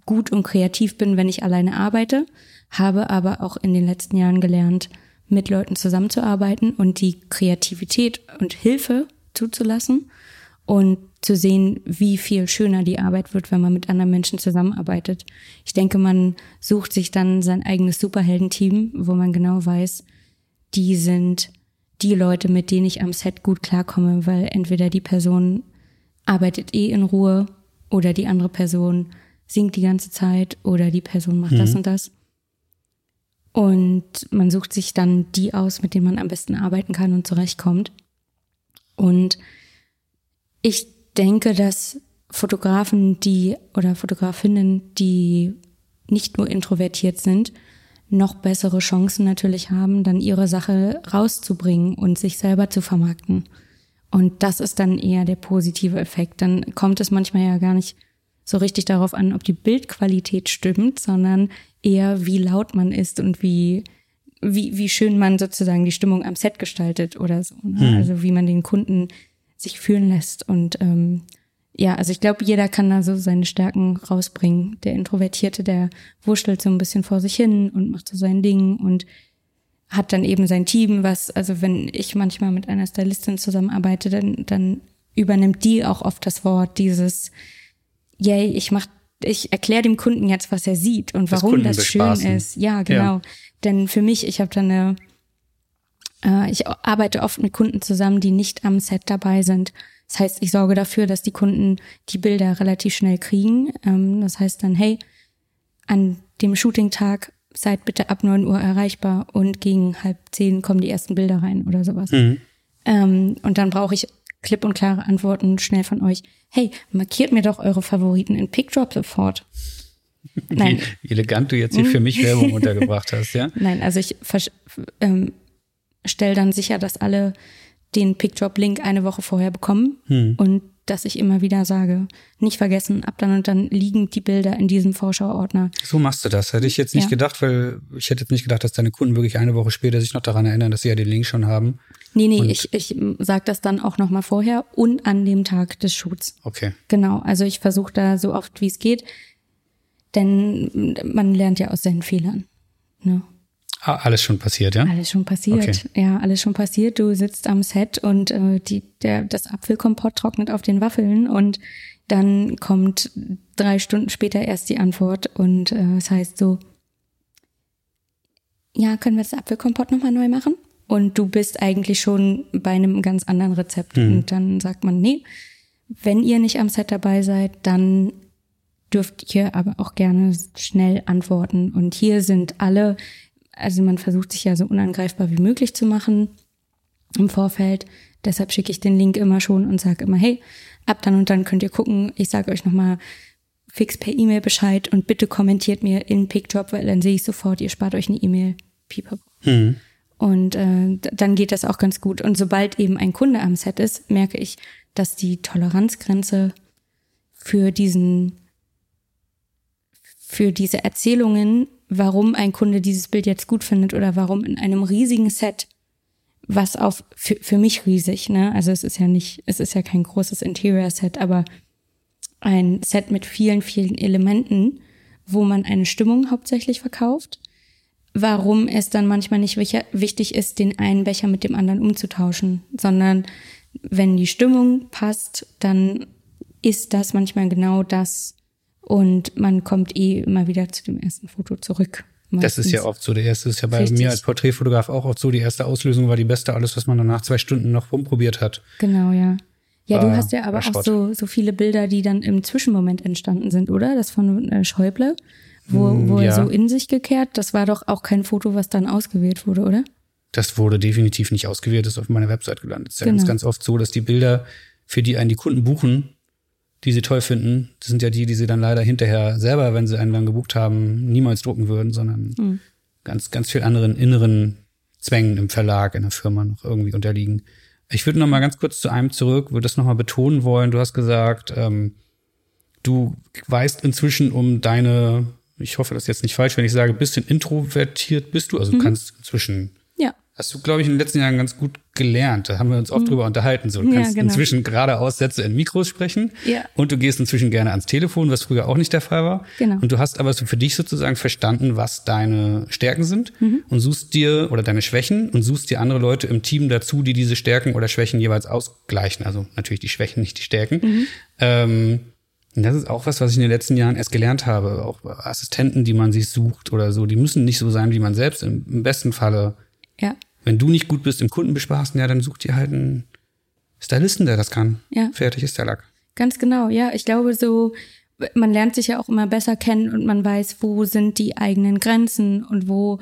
gut und kreativ bin, wenn ich alleine arbeite, habe aber auch in den letzten Jahren gelernt, mit Leuten zusammenzuarbeiten und die Kreativität und Hilfe zuzulassen und zu sehen, wie viel schöner die Arbeit wird, wenn man mit anderen Menschen zusammenarbeitet. Ich denke, man sucht sich dann sein eigenes Superheldenteam, wo man genau weiß, die sind die Leute, mit denen ich am Set gut klarkomme, weil entweder die Person arbeitet eh in Ruhe oder die andere Person singt die ganze Zeit oder die Person macht mhm. das und das. Und man sucht sich dann die aus, mit denen man am besten arbeiten kann und zurechtkommt. Und ich denke, dass Fotografen, die oder Fotografinnen, die nicht nur introvertiert sind, noch bessere Chancen natürlich haben, dann ihre Sache rauszubringen und sich selber zu vermarkten. Und das ist dann eher der positive Effekt. Dann kommt es manchmal ja gar nicht so richtig darauf an, ob die Bildqualität stimmt, sondern eher wie laut man ist und wie, wie, wie schön man sozusagen die Stimmung am Set gestaltet oder so. Ne? Mhm. Also wie man den Kunden sich fühlen lässt. Und ähm, ja, also ich glaube, jeder kann da so seine Stärken rausbringen. Der Introvertierte, der wurschtelt so ein bisschen vor sich hin und macht so sein Ding und hat dann eben sein Team, was, also wenn ich manchmal mit einer Stylistin zusammenarbeite, dann, dann übernimmt die auch oft das Wort, dieses, yay, ich mach, ich erkläre dem Kunden jetzt, was er sieht und warum das, das schön ist. Ja, genau. Ja. Denn für mich, ich habe da eine, äh, ich arbeite oft mit Kunden zusammen, die nicht am Set dabei sind. Das heißt, ich sorge dafür, dass die Kunden die Bilder relativ schnell kriegen. Ähm, das heißt dann, hey, an dem Shooting-Tag seid bitte ab neun Uhr erreichbar und gegen halb zehn kommen die ersten Bilder rein oder sowas. Mhm. Ähm, und dann brauche ich klipp und klare Antworten schnell von euch. Hey, markiert mir doch eure Favoriten in PickDrop sofort. Nein. Wie elegant du jetzt hier für mich Werbung untergebracht hast, ja? Nein, also ich ähm, stelle dann sicher, dass alle den PickDrop-Link eine Woche vorher bekommen hm. und dass ich immer wieder sage, nicht vergessen, ab dann und dann liegen die Bilder in diesem Vorschauordner. So machst du das. Hätte ich jetzt nicht ja. gedacht, weil ich hätte jetzt nicht gedacht, dass deine Kunden wirklich eine Woche später sich noch daran erinnern, dass sie ja den Link schon haben. Nee, nee, und ich, ich sage das dann auch nochmal vorher und an dem Tag des Shoots. Okay. Genau, also ich versuche da so oft wie es geht, denn man lernt ja aus seinen Fehlern. Ne? Ah, alles schon passiert, ja? Alles schon passiert. Okay. Ja, alles schon passiert. Du sitzt am Set und äh, die, der, das Apfelkompott trocknet auf den Waffeln und dann kommt drei Stunden später erst die Antwort und äh, es heißt so, ja, können wir das Apfelkompott nochmal neu machen? Und du bist eigentlich schon bei einem ganz anderen Rezept. Mhm. Und dann sagt man, nee, wenn ihr nicht am Set dabei seid, dann dürft ihr aber auch gerne schnell antworten. Und hier sind alle also man versucht sich ja so unangreifbar wie möglich zu machen im Vorfeld. Deshalb schicke ich den Link immer schon und sage immer, hey, ab dann und dann könnt ihr gucken. Ich sage euch nochmal fix per E-Mail Bescheid und bitte kommentiert mir in PickDrop, weil dann sehe ich sofort, ihr spart euch eine E-Mail. Mhm. Und äh, dann geht das auch ganz gut. Und sobald eben ein Kunde am Set ist, merke ich, dass die Toleranzgrenze für diesen, für diese Erzählungen warum ein Kunde dieses Bild jetzt gut findet oder warum in einem riesigen Set, was auf für, für mich riesig, ne? Also es ist ja nicht, es ist ja kein großes Interior-Set, aber ein Set mit vielen, vielen Elementen, wo man eine Stimmung hauptsächlich verkauft. Warum es dann manchmal nicht wichtig ist, den einen Becher mit dem anderen umzutauschen, sondern wenn die Stimmung passt, dann ist das manchmal genau das, und man kommt eh immer wieder zu dem ersten Foto zurück. Meistens. Das ist ja oft so. Der erste ist ja bei Richtig. mir als Porträtfotograf auch oft so. Die erste Auslösung war die beste, alles, was man danach zwei Stunden noch rumprobiert hat. Genau, ja. Ja, du hast ja aber auch so, so viele Bilder, die dann im Zwischenmoment entstanden sind, oder? Das von äh, Schäuble, wo, hm, wo ja. er so in sich gekehrt. Das war doch auch kein Foto, was dann ausgewählt wurde, oder? Das wurde definitiv nicht ausgewählt, das ist auf meiner Website gelandet. Es ist genau. ganz, ganz oft so, dass die Bilder, für die einen die Kunden buchen, die sie toll finden, das sind ja die, die sie dann leider hinterher selber, wenn sie einen dann gebucht haben, niemals drucken würden, sondern mhm. ganz, ganz viel anderen inneren Zwängen im Verlag, in der Firma noch irgendwie unterliegen. Ich würde noch mal ganz kurz zu einem zurück, würde das noch mal betonen wollen. Du hast gesagt, ähm, du weißt inzwischen um deine, ich hoffe, das ist jetzt nicht falsch, wenn ich sage, bisschen introvertiert bist du, also du mhm. kannst inzwischen Hast du, glaube ich, in den letzten Jahren ganz gut gelernt. Da haben wir uns oft mhm. drüber unterhalten. So, du ja, kannst genau. inzwischen geradeaus Sätze in Mikros sprechen. Ja. Und du gehst inzwischen gerne ans Telefon, was früher auch nicht der Fall war. Genau. Und du hast aber so für dich sozusagen verstanden, was deine Stärken sind mhm. und suchst dir oder deine Schwächen und suchst dir andere Leute im Team dazu, die diese Stärken oder Schwächen jeweils ausgleichen. Also natürlich die Schwächen, nicht die Stärken. Mhm. Ähm, und das ist auch was, was ich in den letzten Jahren erst gelernt habe. Auch Assistenten, die man sich sucht oder so, die müssen nicht so sein wie man selbst. Im, im besten Falle ja. Wenn du nicht gut bist im Kundenbespaßen, ja, dann such dir halt einen Stylisten, der das kann. Ja. Fertig ist der Lack. Ganz genau, ja. Ich glaube so, man lernt sich ja auch immer besser kennen und man weiß, wo sind die eigenen Grenzen und wo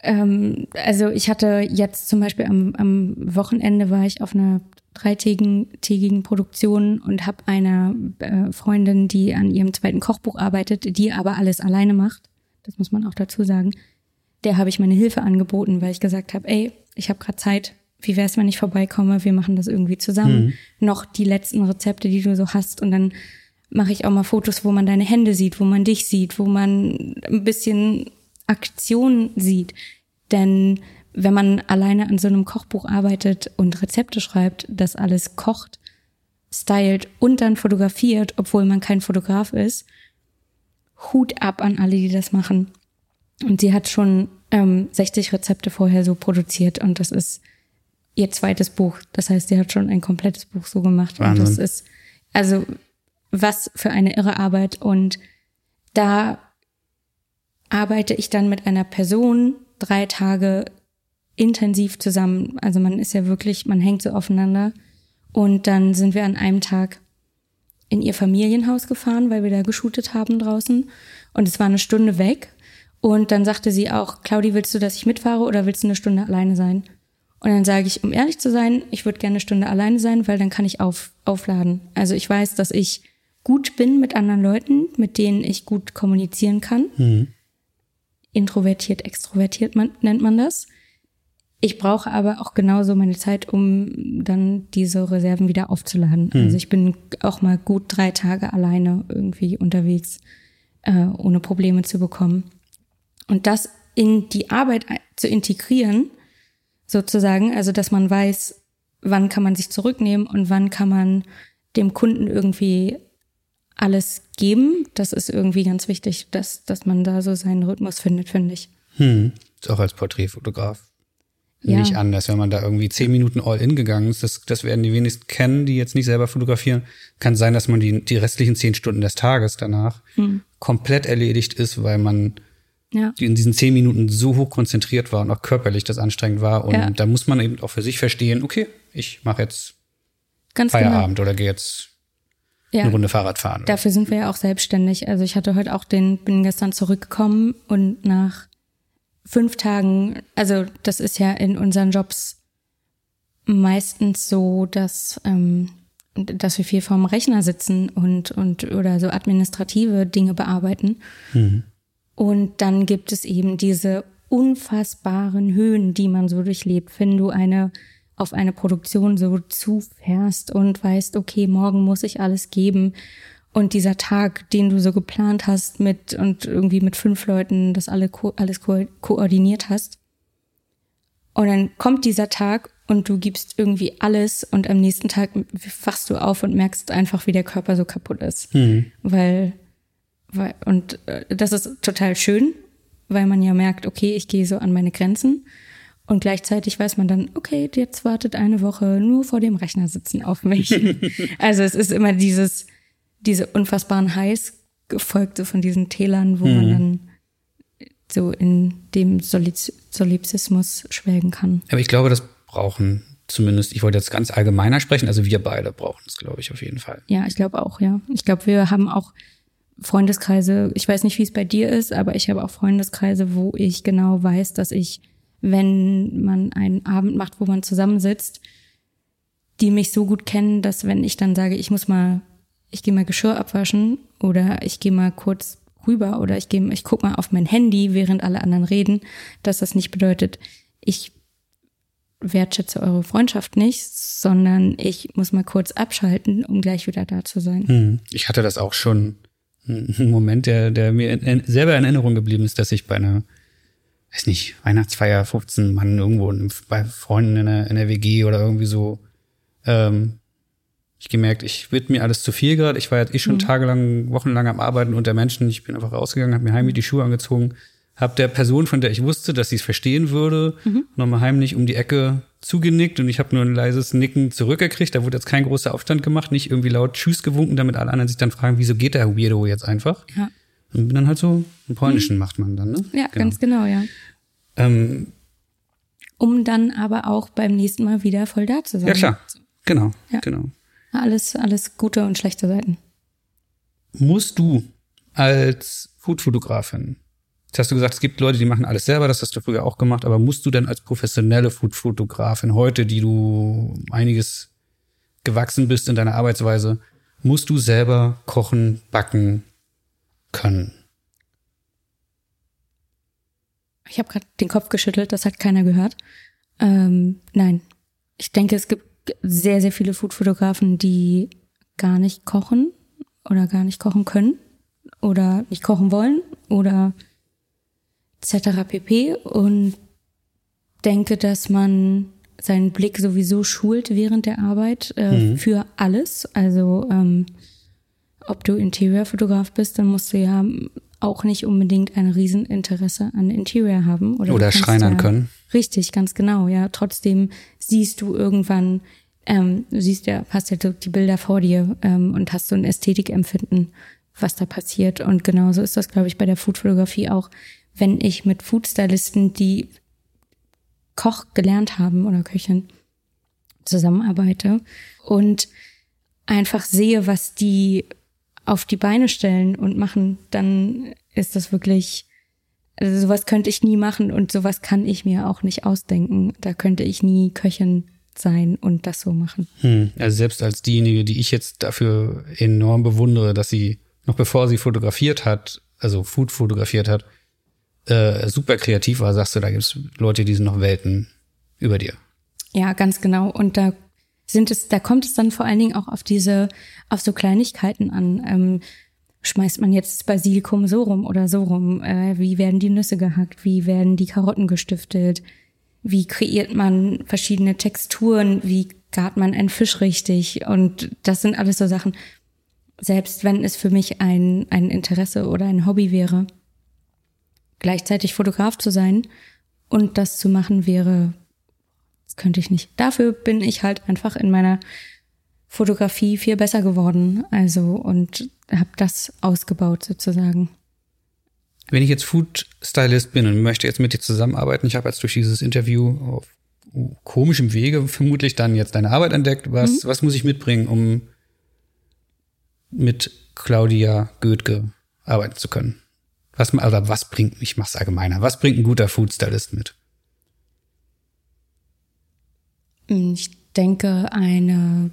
ähm, also ich hatte jetzt zum Beispiel am, am Wochenende war ich auf einer dreitägigen Produktion und habe einer äh, Freundin, die an ihrem zweiten Kochbuch arbeitet, die aber alles alleine macht. Das muss man auch dazu sagen der habe ich meine Hilfe angeboten, weil ich gesagt habe, ey, ich habe gerade Zeit, wie wäre es, wenn ich vorbeikomme, wir machen das irgendwie zusammen. Mhm. Noch die letzten Rezepte, die du so hast und dann mache ich auch mal Fotos, wo man deine Hände sieht, wo man dich sieht, wo man ein bisschen Aktion sieht. Denn wenn man alleine an so einem Kochbuch arbeitet und Rezepte schreibt, das alles kocht, stylt und dann fotografiert, obwohl man kein Fotograf ist. Hut ab an alle, die das machen. Und sie hat schon ähm, 60 Rezepte vorher so produziert und das ist ihr zweites Buch. Das heißt, sie hat schon ein komplettes Buch so gemacht. Wahnsinn. Und das ist, also was für eine irre Arbeit. Und da arbeite ich dann mit einer Person drei Tage intensiv zusammen. Also man ist ja wirklich, man hängt so aufeinander. Und dann sind wir an einem Tag in ihr Familienhaus gefahren, weil wir da geshootet haben draußen. Und es war eine Stunde weg. Und dann sagte sie auch, Claudi, willst du, dass ich mitfahre oder willst du eine Stunde alleine sein? Und dann sage ich, um ehrlich zu sein, ich würde gerne eine Stunde alleine sein, weil dann kann ich auf, aufladen. Also ich weiß, dass ich gut bin mit anderen Leuten, mit denen ich gut kommunizieren kann. Mhm. Introvertiert, extrovertiert man, nennt man das. Ich brauche aber auch genauso meine Zeit, um dann diese Reserven wieder aufzuladen. Also ich bin auch mal gut drei Tage alleine irgendwie unterwegs, äh, ohne Probleme zu bekommen. Und das in die Arbeit zu integrieren, sozusagen, also dass man weiß, wann kann man sich zurücknehmen und wann kann man dem Kunden irgendwie alles geben. Das ist irgendwie ganz wichtig, dass, dass man da so seinen Rhythmus findet, finde ich. Hm. Ist auch als Porträtfotograf Ja. nicht anders, wenn man da irgendwie zehn Minuten all in gegangen ist. Das, das werden die wenigsten kennen, die jetzt nicht selber fotografieren. Kann sein, dass man die, die restlichen zehn Stunden des Tages danach komplett erledigt ist, weil man Ja. in diesen zehn Minuten so hoch konzentriert war und auch körperlich das anstrengend war. Und Ja. da muss man eben auch für sich verstehen, okay, ich mache jetzt Ganz genau. Feierabend oder gehe jetzt Ja. eine Runde Fahrrad fahren. oder Dafür sind wir ja auch selbstständig. Also ich hatte heute auch den, bin gestern zurückgekommen und nach fünf Tagen, also das ist ja in unseren Jobs meistens so, dass, ähm, dass wir viel vorm Rechner sitzen und, und oder so administrative Dinge bearbeiten. Und dann gibt es eben diese unfassbaren Höhen, die man so durchlebt, wenn du eine auf eine Produktion so zufährst und weißt, okay, morgen muss ich alles geben. Und dieser Tag, den du so geplant hast mit und irgendwie mit fünf Leuten das alle ko alles ko koordiniert hast. Und dann kommt dieser Tag und du gibst irgendwie alles und am nächsten Tag wachst du auf und merkst einfach, wie der Körper so kaputt ist. Weil, weil, und äh, das ist total schön, weil man ja merkt, okay, ich gehe so an meine Grenzen. Und gleichzeitig weiß man dann, okay, jetzt wartet eine Woche nur vor dem Rechner sitzen auf mich. also es ist immer dieses, diese unfassbaren Highs gefolgt so von diesen Tälern, wo man dann so in dem Soliz Solipsismus schwelgen kann. Aber ich glaube, das brauchen zumindest, ich wollte jetzt ganz allgemeiner sprechen, also wir beide brauchen es, glaube ich, auf jeden Fall. Ja, ich glaube auch, ja. Ich glaube, wir haben auch Freundeskreise, ich weiß nicht, wie es bei dir ist, aber ich habe auch Freundeskreise, wo ich genau weiß, dass ich, wenn man einen Abend macht, wo man zusammensitzt, die mich so gut kennen, dass wenn ich dann sage, ich muss mal, ich gehe mal Geschirr abwaschen oder ich gehe mal kurz rüber oder ich gehe, ich guck mal auf mein Handy, während alle anderen reden, dass das nicht bedeutet, ich wertschätze eure Freundschaft nicht, sondern ich muss mal kurz abschalten, um gleich wieder da zu sein. Hm. Ich hatte das auch schon, ein Moment, der, der mir in, selber in Erinnerung geblieben ist, dass ich bei einer, weiß nicht, Weihnachtsfeier 15 Mann irgendwo bei Freunden in der, in der WG oder irgendwie so, ähm, ich gemerkt, ich wird mir alles zu viel gerade. Ich war jetzt eh schon tagelang, wochenlang am Arbeiten unter Menschen. Ich bin einfach rausgegangen, habe mir heimlich die Schuhe angezogen, habe der Person, von der ich wusste, dass sie es verstehen würde, nochmal heimlich um die Ecke zugenickt und ich habe nur ein leises Nicken zurückgekriegt. Da wurde jetzt kein großer Aufstand gemacht, nicht irgendwie laut Tschüss gewunken, damit alle anderen sich dann fragen, wieso geht der Weirdo jetzt einfach? Ja, Und bin dann halt so, einen polnischen macht man dann, ne? ja ganz genau, ja. Ähm, Um dann aber auch beim nächsten Mal wieder voll da zu sein. ja klar, genau, Ja. genau. Alles, alles gute und schlechte Seiten. musst du als Foodfotografin, jetzt hast du gesagt, es gibt Leute, die machen alles selber, das hast du früher auch gemacht, aber musst du dann als professionelle Foodfotografin heute, die du einiges gewachsen bist in deiner Arbeitsweise, musst du selber kochen, backen können? Ich habe gerade den Kopf geschüttelt, das hat keiner gehört. Ähm, nein, ich denke, es gibt sehr, sehr viele Foodfotografen, die gar nicht kochen oder gar nicht kochen können oder nicht kochen wollen oder etc. pp. Und denke, dass man seinen Blick sowieso schult während der Arbeit äh, mhm. für alles. Also ähm, ob du Interiorfotograf bist, dann musst du ja auch nicht unbedingt ein Rieseninteresse an Interior haben. Oder, oder schreinern ja, können. Richtig, ganz genau, ja. Trotzdem siehst du irgendwann, ähm, du siehst ja, hast ja die Bilder vor dir ähm, und hast so ein Ästhetikempfinden, was da passiert. Und genauso ist das, glaube ich, bei der Foodfotografie auch, wenn ich mit Foodstylisten, die Koch gelernt haben oder Köchin, zusammenarbeite und einfach sehe, was die auf die Beine stellen und machen, dann ist das wirklich, also sowas könnte ich nie machen und sowas kann ich mir auch nicht ausdenken. Da könnte ich nie Köchin sein und das so machen. Hm, also selbst als diejenige, die ich jetzt dafür enorm bewundere, dass sie noch bevor sie fotografiert hat, also Food fotografiert hat, äh, super kreativ war, sagst du, da gibt es Leute, die sind noch Welten über dir. Ja, ganz genau. Und da sind es, da kommt es dann vor allen Dingen auch auf diese, auf so Kleinigkeiten an. Ähm, schmeißt man jetzt Basilikum so rum oder so rum? Äh, wie werden die Nüsse gehackt? Wie werden die Karotten gestiftet? Wie kreiert man verschiedene Texturen? Wie gart man einen Fisch richtig? Und das sind alles so Sachen. Selbst wenn es für mich ein, ein Interesse oder ein Hobby wäre, gleichzeitig Fotograf zu sein und das zu machen wäre könnte ich nicht. Dafür bin ich halt einfach in meiner Fotografie viel besser geworden. Also und habe das ausgebaut sozusagen. Wenn ich jetzt Food Stylist bin und möchte jetzt mit dir zusammenarbeiten, ich habe jetzt durch dieses Interview auf komischem Wege vermutlich dann jetzt deine Arbeit entdeckt. Was, mhm. was muss ich mitbringen, um mit Claudia Goethke arbeiten zu können? Was, also was bringt, ich mach's allgemeiner, was bringt ein guter Food Stylist mit? Ich denke, eine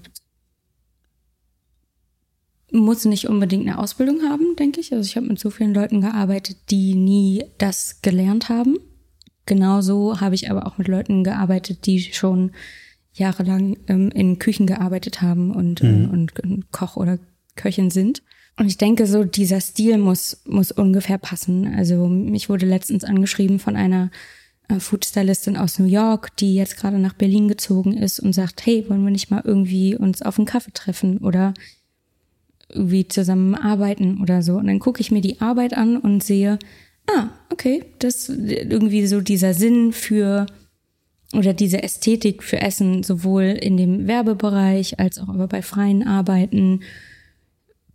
muss nicht unbedingt eine Ausbildung haben, denke ich. Also ich habe mit so vielen Leuten gearbeitet, die nie das gelernt haben. Genauso habe ich aber auch mit Leuten gearbeitet, die schon jahrelang ähm, in Küchen gearbeitet haben und, mhm. äh, und, und Koch oder Köchin sind. Und ich denke, so dieser Stil muss, muss ungefähr passen. Also mich wurde letztens angeschrieben von einer äh, Foodstylistin aus New York, die jetzt gerade nach Berlin gezogen ist und sagt, hey, wollen wir nicht mal irgendwie uns auf einen Kaffee treffen oder irgendwie zusammen arbeiten oder so. Und dann gucke ich mir die Arbeit an und sehe, ah, okay, das irgendwie so dieser Sinn für oder diese Ästhetik für Essen, sowohl in dem Werbebereich als auch aber bei freien Arbeiten,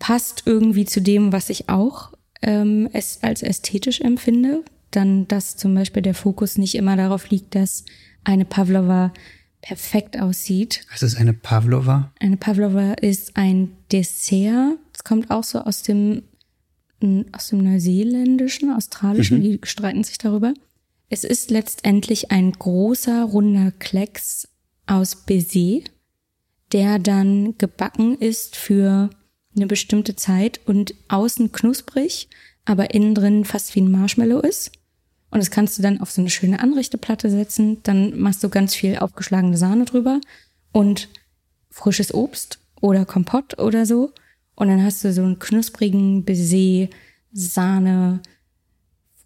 passt irgendwie zu dem, was ich auch ähm, es als ästhetisch empfinde dann, dass zum Beispiel der Fokus nicht immer darauf liegt, dass eine Pavlova perfekt aussieht. Was ist eine Pavlova? Eine Pavlova ist ein Dessert. Es kommt auch so aus dem, aus dem Neuseeländischen, Australischen, mhm. die streiten sich darüber. Es ist letztendlich ein großer, runder Klecks aus Baiser, der dann gebacken ist für eine bestimmte Zeit und außen knusprig, aber innen drin fast wie ein Marshmallow ist. Und das kannst du dann auf so eine schöne Anrichteplatte setzen. Dann machst du ganz viel aufgeschlagene Sahne drüber und frisches Obst oder Kompott oder so. Und dann hast du so einen knusprigen Baiser, Sahne,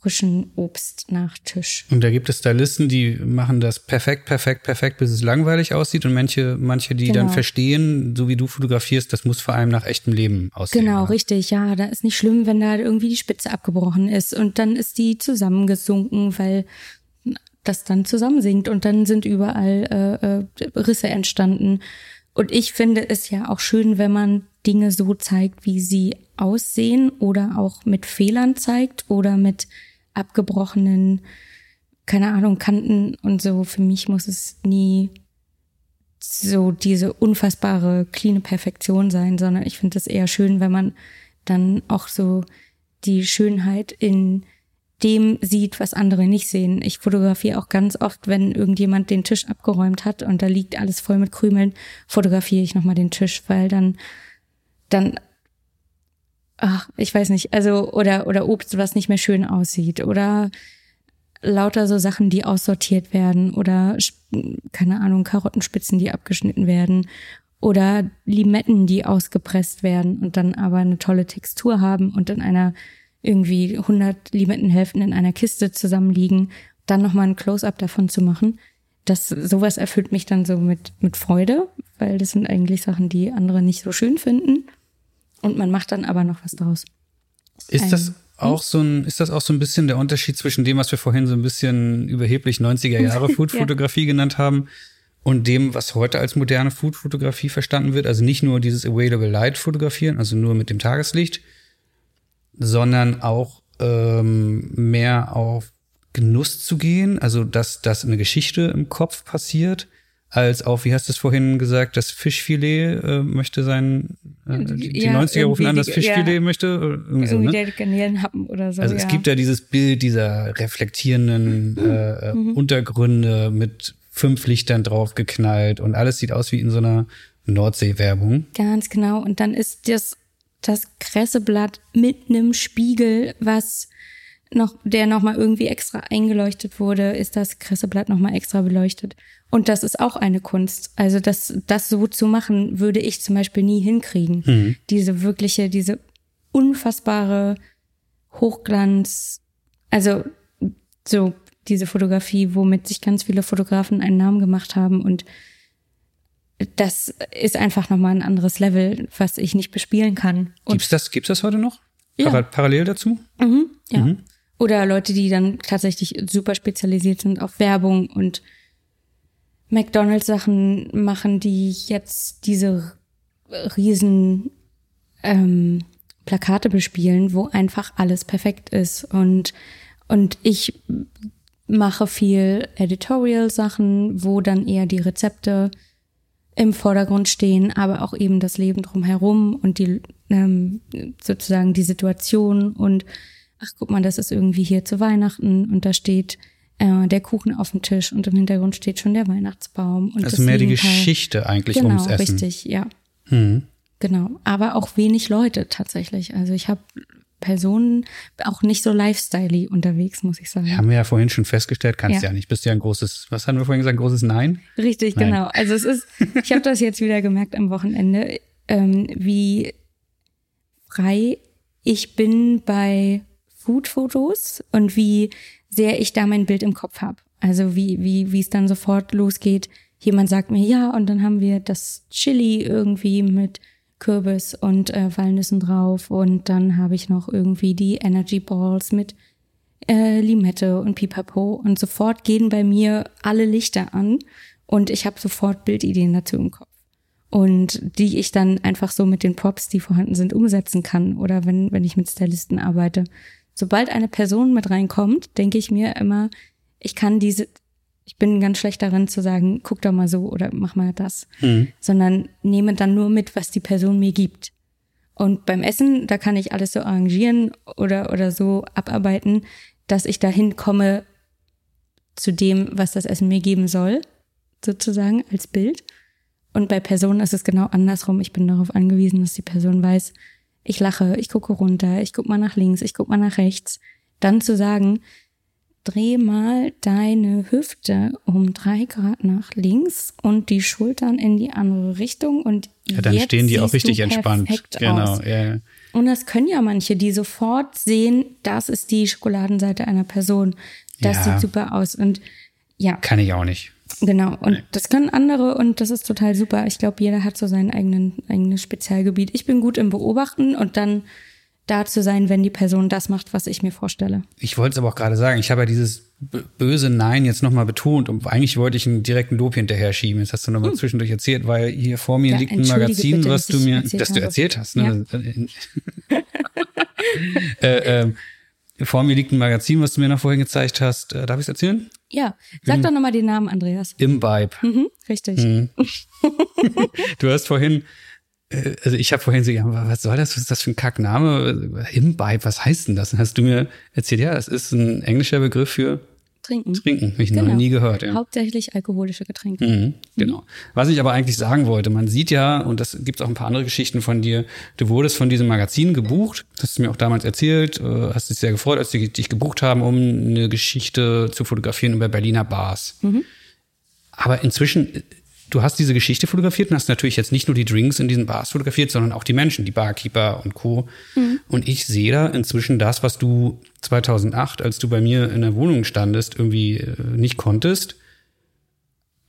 frischen Obstnachtisch. Und da gibt es Stylisten, die machen das perfekt, perfekt, perfekt, bis es langweilig aussieht und manche, manche, die genau. dann verstehen, so wie du fotografierst, das muss vor allem nach echtem Leben aussehen. Genau, oder? richtig, ja, da ist nicht schlimm, wenn da irgendwie die Spitze abgebrochen ist und dann ist die zusammengesunken, weil das dann zusammensinkt und dann sind überall äh, äh, Risse entstanden. Und ich finde es ja auch schön, wenn man Dinge so zeigt, wie sie aussehen oder auch mit Fehlern zeigt oder mit abgebrochenen, keine Ahnung, Kanten und so. Für mich muss es nie so diese unfassbare, cleane Perfektion sein, sondern ich finde es eher schön, wenn man dann auch so die Schönheit in dem sieht, was andere nicht sehen. Ich fotografiere auch ganz oft, wenn irgendjemand den Tisch abgeräumt hat und da liegt alles voll mit Krümeln, fotografiere ich nochmal den Tisch, weil dann, dann ach, ich weiß nicht, also, oder, oder Obst, was nicht mehr schön aussieht, oder lauter so Sachen, die aussortiert werden, oder, keine Ahnung, Karottenspitzen, die abgeschnitten werden, oder Limetten, die ausgepresst werden und dann aber eine tolle Textur haben und in einer irgendwie 100 Limettenhälften in einer Kiste zusammenliegen, dann nochmal ein Close-up davon zu machen. das, sowas erfüllt mich dann so mit, mit Freude, weil das sind eigentlich Sachen, die andere nicht so schön finden. Und man macht dann aber noch was draus. Ist das ähm, auch so ein, ist das auch so ein bisschen der Unterschied zwischen dem, was wir vorhin so ein bisschen überheblich 90er Jahre Foodfotografie ja. genannt haben und dem, was heute als moderne Foodfotografie verstanden wird? Also nicht nur dieses Available Light fotografieren, also nur mit dem Tageslicht, sondern auch ähm, mehr auf Genuss zu gehen, also dass, dass eine Geschichte im Kopf passiert, als auf, wie hast du es vorhin gesagt, das Fischfilet äh, möchte sein, äh, die, ja, 90er rufen an, das Fischfilet ja, möchte. Irgendwie, so, ne? der Garnelenhappen oder so. Also ja. es gibt ja dieses Bild dieser reflektierenden äh, mhm. Untergründe mit fünf Lichtern draufgeknallt und alles sieht aus wie in so einer Nordsee-Werbung. Ganz genau. Und dann ist das, das Kresseblatt mit einem Spiegel, was noch, der nochmal irgendwie extra eingeleuchtet wurde, ist das Kresseblatt nochmal extra beleuchtet. Und das ist auch eine Kunst. Also das, das so zu machen, würde ich zum Beispiel nie hinkriegen. Mhm. Diese wirkliche, diese unfassbare Hochglanz, also so diese Fotografie, womit sich ganz viele Fotografen einen Namen gemacht haben und das ist einfach nochmal ein anderes Level, was ich nicht bespielen kann. Und gibt's das, gibt's das heute noch? Ja. Parallel dazu? Mhm, ja. Mhm. Oder Leute, die dann tatsächlich super spezialisiert sind auf Werbung und McDonalds Sachen machen, die jetzt diese riesen ähm, Plakate bespielen, wo einfach alles perfekt ist. Und und ich mache viel Editorial Sachen, wo dann eher die Rezepte im Vordergrund stehen, aber auch eben das Leben drumherum und die ähm, sozusagen die Situation. Und ach guck mal, das ist irgendwie hier zu Weihnachten und da steht äh, der Kuchen auf dem Tisch und im Hintergrund steht schon der Weihnachtsbaum. Und also mehr die Geschichte eigentlich genau, ums Essen. richtig, ja. Hm. Genau, aber auch wenig Leute tatsächlich. Also ich habe Personen auch nicht so lifestyle unterwegs, muss ich sagen. Haben wir ja vorhin schon festgestellt, kannst ja. ja nicht. Bist ja ein großes, was haben wir vorhin gesagt, großes Nein? Richtig, Nein. genau. Also es ist, ich habe das jetzt wieder gemerkt am Wochenende, ähm, wie frei ich bin bei Food-Fotos und wie sehr ich da mein Bild im Kopf habe. Also wie, wie, wie es dann sofort losgeht. Jemand sagt mir, ja, und dann haben wir das Chili irgendwie mit Kürbis und äh, Walnüssen drauf. Und dann habe ich noch irgendwie die Energy Balls mit äh, Limette und Pipapo. Und sofort gehen bei mir alle Lichter an. Und ich habe sofort Bildideen dazu im Kopf. Und die ich dann einfach so mit den Props, die vorhanden sind, umsetzen kann. Oder wenn wenn ich mit Stylisten arbeite, sobald eine Person mit reinkommt, denke ich mir immer, ich kann diese, ich bin ganz schlecht darin zu sagen, guck doch mal so oder mach mal das, mhm. sondern nehme dann nur mit, was die Person mir gibt. Und beim Essen, da kann ich alles so arrangieren oder, oder so abarbeiten, dass ich dahin komme zu dem, was das Essen mir geben soll, sozusagen als Bild. Und bei Personen ist es genau andersrum. Ich bin darauf angewiesen, dass die Person weiß, ich lache, ich gucke runter, ich gucke mal nach links, ich gucke mal nach rechts, dann zu sagen, dreh mal deine Hüfte um drei Grad nach links und die Schultern in die andere Richtung und ja, dann jetzt stehen die auch richtig entspannt. Genau, ja. Und das können ja manche, die sofort sehen, das ist die Schokoladenseite einer Person. Das ja. sieht super aus und ja. Kann ich auch nicht. Genau, und das können andere und das ist total super. Ich glaube, jeder hat so sein eigenen, eigenes Spezialgebiet. Ich bin gut im Beobachten und dann da zu sein, wenn die Person das macht, was ich mir vorstelle. Ich wollte es aber auch gerade sagen, ich habe ja dieses böse Nein jetzt nochmal betont und eigentlich wollte ich einen direkten Lob hinterher schieben. Jetzt hast du nochmal hm. zwischendurch erzählt, weil hier vor mir ja, liegt ein Magazin, bitte, was du mir, das du erzählt hast. Ne? Ja. äh, äh, vor mir liegt ein Magazin, was du mir noch vorhin gezeigt hast. Äh, darf ich es erzählen? Ja. Sag Im, doch nochmal den Namen, Andreas. Imbibe. Mhm, richtig. Mhm. du hast vorhin, äh, also ich habe vorhin so, ja, was soll das? Was ist das für ein Kackname? Imbibe, was heißt denn das? Dann hast du mir erzählt, ja, das ist ein englischer Begriff für Trinken. Trinken, habe ich genau. noch nie gehört. Ja. Hauptsächlich alkoholische Getränke. Mhm, genau. Mhm. Was ich aber eigentlich sagen wollte, man sieht ja, und das gibt auch ein paar andere Geschichten von dir, du wurdest von diesem Magazin gebucht, das hast du mir auch damals erzählt, äh, hast dich sehr gefreut, als sie dich gebucht haben, um eine Geschichte zu fotografieren über Berliner Bars. Mhm. Aber inzwischen du hast diese Geschichte fotografiert und hast natürlich jetzt nicht nur die Drinks in diesen Bars fotografiert, sondern auch die Menschen, die Barkeeper und Co. Mhm. Und ich sehe da inzwischen das, was du 2008, als du bei mir in der Wohnung standest, irgendwie äh, nicht konntest.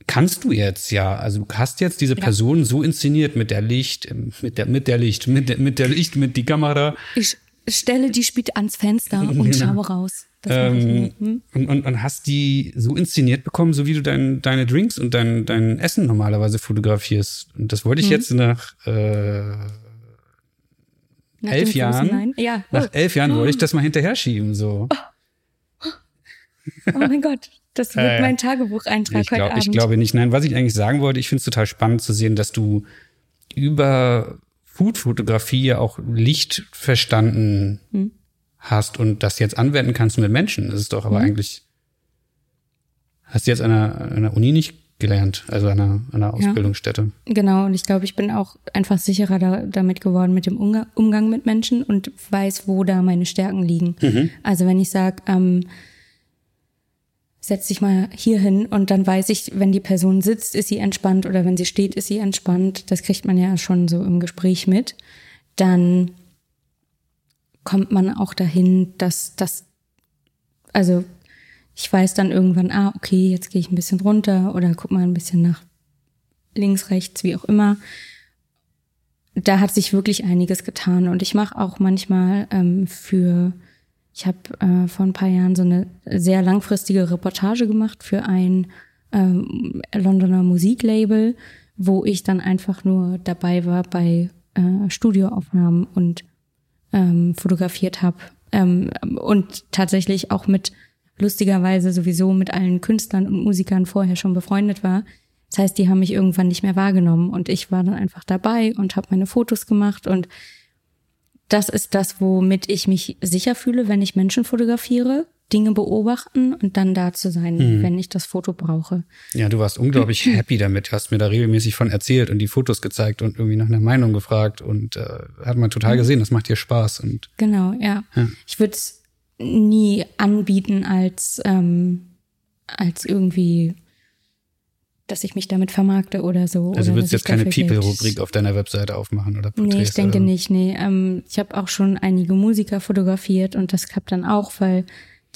kannst du jetzt ja, also du hast jetzt diese Person so inszeniert mit der Licht, mit der, mit der Licht, mit der, mit der Licht, mit die Kamera. Ich stelle die Spiel ans Fenster und Genau. schaue raus. Ähm. Hm? und, und, und hast die so inszeniert bekommen, so wie du dein, deine Drinks und dein, dein Essen normalerweise fotografierst. Und das wollte ich jetzt nach, äh, Nach elf Jahren? Ja. nach elf Jahren wollte ich das mal hinterher schieben, so. Oh mein Gott, das wird Äh, mein Tagebucheintrag Ich, heute glaub, Abend. ich glaube nicht. Nein, was ich eigentlich sagen wollte, ich finde es total spannend zu sehen, dass du über Foodfotografie ja auch Licht verstanden Hm. Hast und das jetzt anwenden kannst mit Menschen. Das ist doch aber eigentlich, hast du jetzt an einer, an einer Uni nicht gelernt, also an einer, an einer Ausbildungsstätte. Genau, und ich glaube, ich bin auch einfach sicherer da, damit geworden mit dem Umga Umgang mit Menschen und weiß, wo da meine Stärken liegen. Also wenn ich sage, ähm, setz dich mal hier hin und dann weiß ich, wenn die Person sitzt, ist sie entspannt oder wenn sie steht, ist sie entspannt. Das kriegt man ja schon so im Gespräch mit. Dann kommt man auch dahin, dass das, also ich weiß dann irgendwann, ah, okay, jetzt gehe ich ein bisschen runter oder guck mal ein bisschen nach links, rechts, wie auch immer. Da hat sich wirklich einiges getan und ich mache auch manchmal ähm, für, ich habe äh, vor ein paar Jahren so eine sehr langfristige Reportage gemacht für ein ähm, Londoner Musiklabel, wo ich dann einfach nur dabei war bei äh, Studioaufnahmen und ähm, fotografiert habe ähm, und tatsächlich auch mit lustigerweise sowieso mit allen Künstlern und Musikern vorher schon befreundet war. Das heißt, die haben mich irgendwann nicht mehr wahrgenommen. Und ich war dann einfach dabei und habe meine Fotos gemacht. Und das ist das, womit ich mich sicher fühle, wenn ich Menschen fotografiere, Dinge beobachten und dann da zu sein, wenn ich das Foto brauche. Ja, du warst unglaublich happy damit. Du hast mir da regelmäßig von erzählt und die Fotos gezeigt und irgendwie nach einer Meinung gefragt und äh, hat man total gesehen, das macht dir Spaß und Genau, ja. Ich würde es nie anbieten als, ähm, als irgendwie, dass ich mich damit vermarkte oder so. also oder würdest dass jetzt keine People-Rubrik auf deiner Webseite aufmachen oder Porträts Nee, ich denke oder? nicht, nee. Ähm, ich habe auch schon einige Musiker fotografiert und das klappt dann auch, weil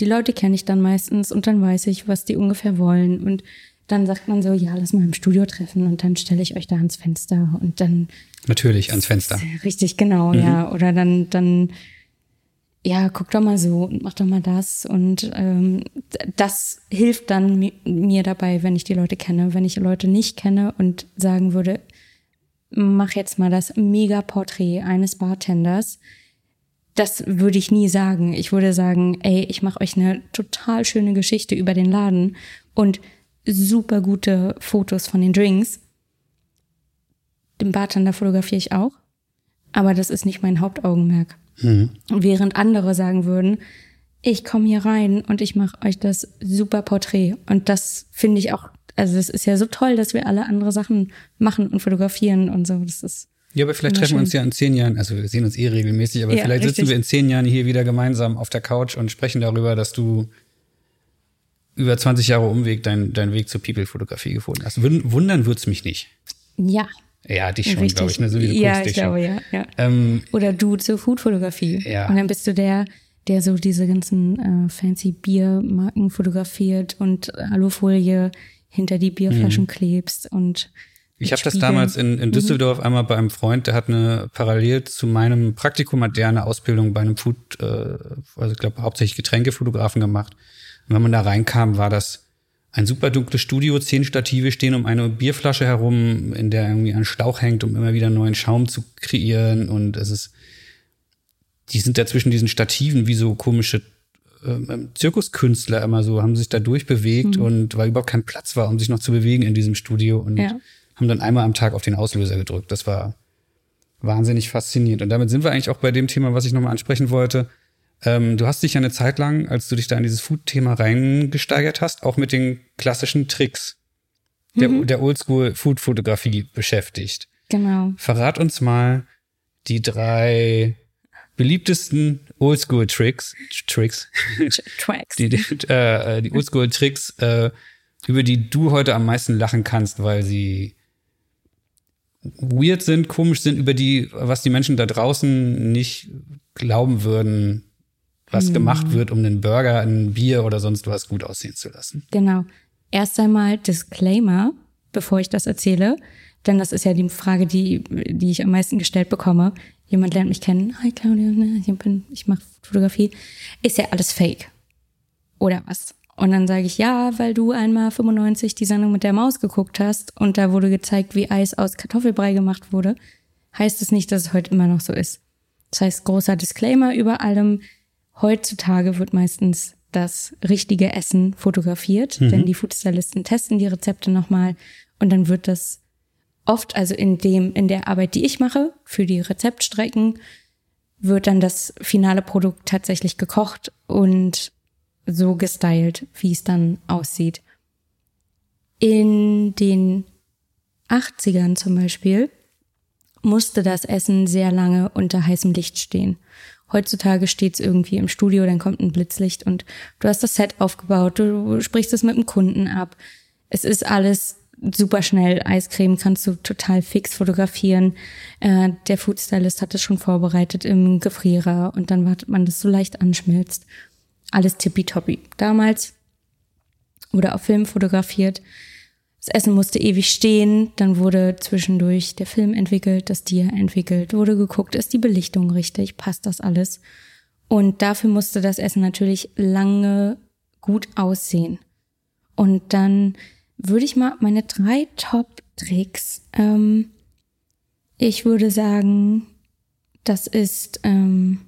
die Leute kenne ich dann meistens und dann weiß ich, was die ungefähr wollen. Und dann sagt man so, ja, lass mal im Studio treffen und dann stelle ich euch da ans Fenster und dann Natürlich ans Fenster. Richtig, genau, ja. Oder dann, dann, ja, guck doch mal so und mach doch mal das. Und ähm, das hilft dann mi mir dabei, wenn ich die Leute kenne. Wenn ich Leute nicht kenne und sagen würde, mach jetzt mal das Mega-Porträt eines Bartenders. Das würde ich nie sagen. Ich würde sagen, ey, ich mache euch eine total schöne Geschichte über den Laden und super gute Fotos von den Drinks. Den Bartender fotografiere ich auch, aber das ist nicht mein Hauptaugenmerk. Während andere sagen würden, ich komme hier rein und ich mache euch das super Porträt. Und das finde ich auch, also es ist ja so toll, dass wir alle andere Sachen machen und fotografieren und so. Das ist Ja, aber vielleicht treffen wir uns ja in zehn Jahren, also wir sehen uns eh regelmäßig, aber Ja, vielleicht sitzen richtig. wir in zehn Jahren hier wieder gemeinsam auf der Couch und sprechen darüber, dass du über 20 Jahre Umweg deinen deinen Weg zur People-Fotografie gefunden hast. Wund- Wundern wird's mich nicht. ja Ja, dich schon, glaube ich, ne? so wie du ja, guckst, ich dich schon. glaube, ja, ja. Ähm, Oder du zur Foodfotografie. Ja. Und dann bist du der, der so diese ganzen äh, fancy Biermarken fotografiert und Alufolie hinter die Bierflaschen klebst und Mhm. Ich habe das damals in, in Düsseldorf einmal bei einem Freund, der hat eine parallel zu meinem Praktikum hat der eine Ausbildung bei einem Food, äh, also ich glaube hauptsächlich Getränkefotografen gemacht. Und wenn man da reinkam, war das ein super dunkles Studio, zehn Stative stehen um eine Bierflasche herum, in der irgendwie ein Schlauch hängt, um immer wieder neuen Schaum zu kreieren. Und es ist, die sind da zwischen diesen Stativen wie so komische ähm, Zirkuskünstler immer so, haben sich da durchbewegt und weil überhaupt kein Platz war, um sich noch zu bewegen in diesem Studio und Ja. Haben dann einmal am Tag auf den Auslöser gedrückt. Das war wahnsinnig faszinierend. Und damit sind wir eigentlich auch bei dem Thema, was ich nochmal ansprechen wollte. Ähm, du hast dich ja eine Zeit lang, als du dich da in dieses Food-Thema reingesteigert hast, auch mit den klassischen Tricks der, der Oldschool-Food-Fotografie beschäftigt. genau. Verrat uns mal die drei beliebtesten Oldschool-Tricks, Tricks, Tracks. die, die, äh, die Oldschool-Tricks, äh, über die du heute am meisten lachen kannst, weil sie weird sind, komisch sind, über die, was die Menschen da draußen nicht glauben würden, was gemacht wird, um einen Burger, ein Bier oder sonst was gut aussehen zu lassen. Genau. Erst einmal Disclaimer, bevor ich das erzähle, denn das ist ja die Frage, die, die ich am meisten gestellt bekomme. Jemand lernt mich kennen. Hi Claudia, ne, ich, bin, ich mache Fotografie. Ist ja alles fake. Oder was? Und dann sage ich, ja, weil du einmal 95 die Sendung mit der Maus geguckt hast und da wurde gezeigt, wie Eis aus Kartoffelbrei gemacht wurde, heißt es nicht, dass es heute immer noch so ist. Das heißt, großer Disclaimer über allem. Heutzutage wird meistens das richtige Essen fotografiert, mhm. denn die Foodstylisten testen die Rezepte nochmal und dann wird das oft, also in dem, in der Arbeit, die ich mache, für die Rezeptstrecken, wird dann das finale Produkt tatsächlich gekocht und so gestylt, wie es dann aussieht. In den 80ern zum Beispiel musste das Essen sehr lange unter heißem Licht stehen. Heutzutage steht es irgendwie im Studio, dann kommt ein Blitzlicht und du hast das Set aufgebaut, du sprichst es mit dem Kunden ab. Es ist alles super schnell. Eiscreme kannst du total fix fotografieren. Äh, der Foodstylist hat es schon vorbereitet im Gefrierer und dann wartet man, das so leicht anschmilzt. Alles tippitoppi. Damals wurde auf Film fotografiert. Das Essen musste ewig stehen, dann wurde zwischendurch der Film entwickelt, das Dia entwickelt, wurde geguckt, ist die Belichtung richtig, passt das alles? Und dafür musste das Essen natürlich lange gut aussehen. Und dann würde ich mal meine drei Top-Tricks. Ähm, ich würde sagen, das ist ähm,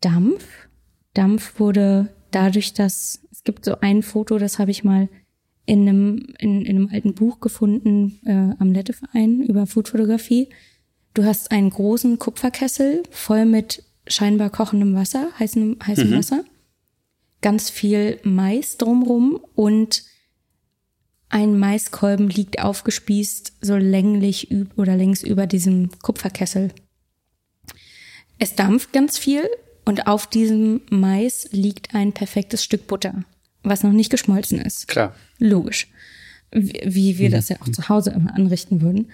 Dampf. Dampf wurde dadurch, dass es gibt so ein Foto, das habe ich mal in einem, in, in einem alten Buch gefunden äh, am Letteverein über Foodfotografie. Du hast einen großen Kupferkessel voll mit scheinbar kochendem Wasser, heißem, heißem mhm. Wasser, ganz viel Mais drumrum und ein Maiskolben liegt aufgespießt, so länglich oder längs über diesem Kupferkessel. Es dampft ganz viel und auf diesem Mais liegt ein perfektes Stück Butter, was noch nicht geschmolzen ist. Klar. Logisch. Wie, wie wir das ja auch zu Hause immer anrichten würden.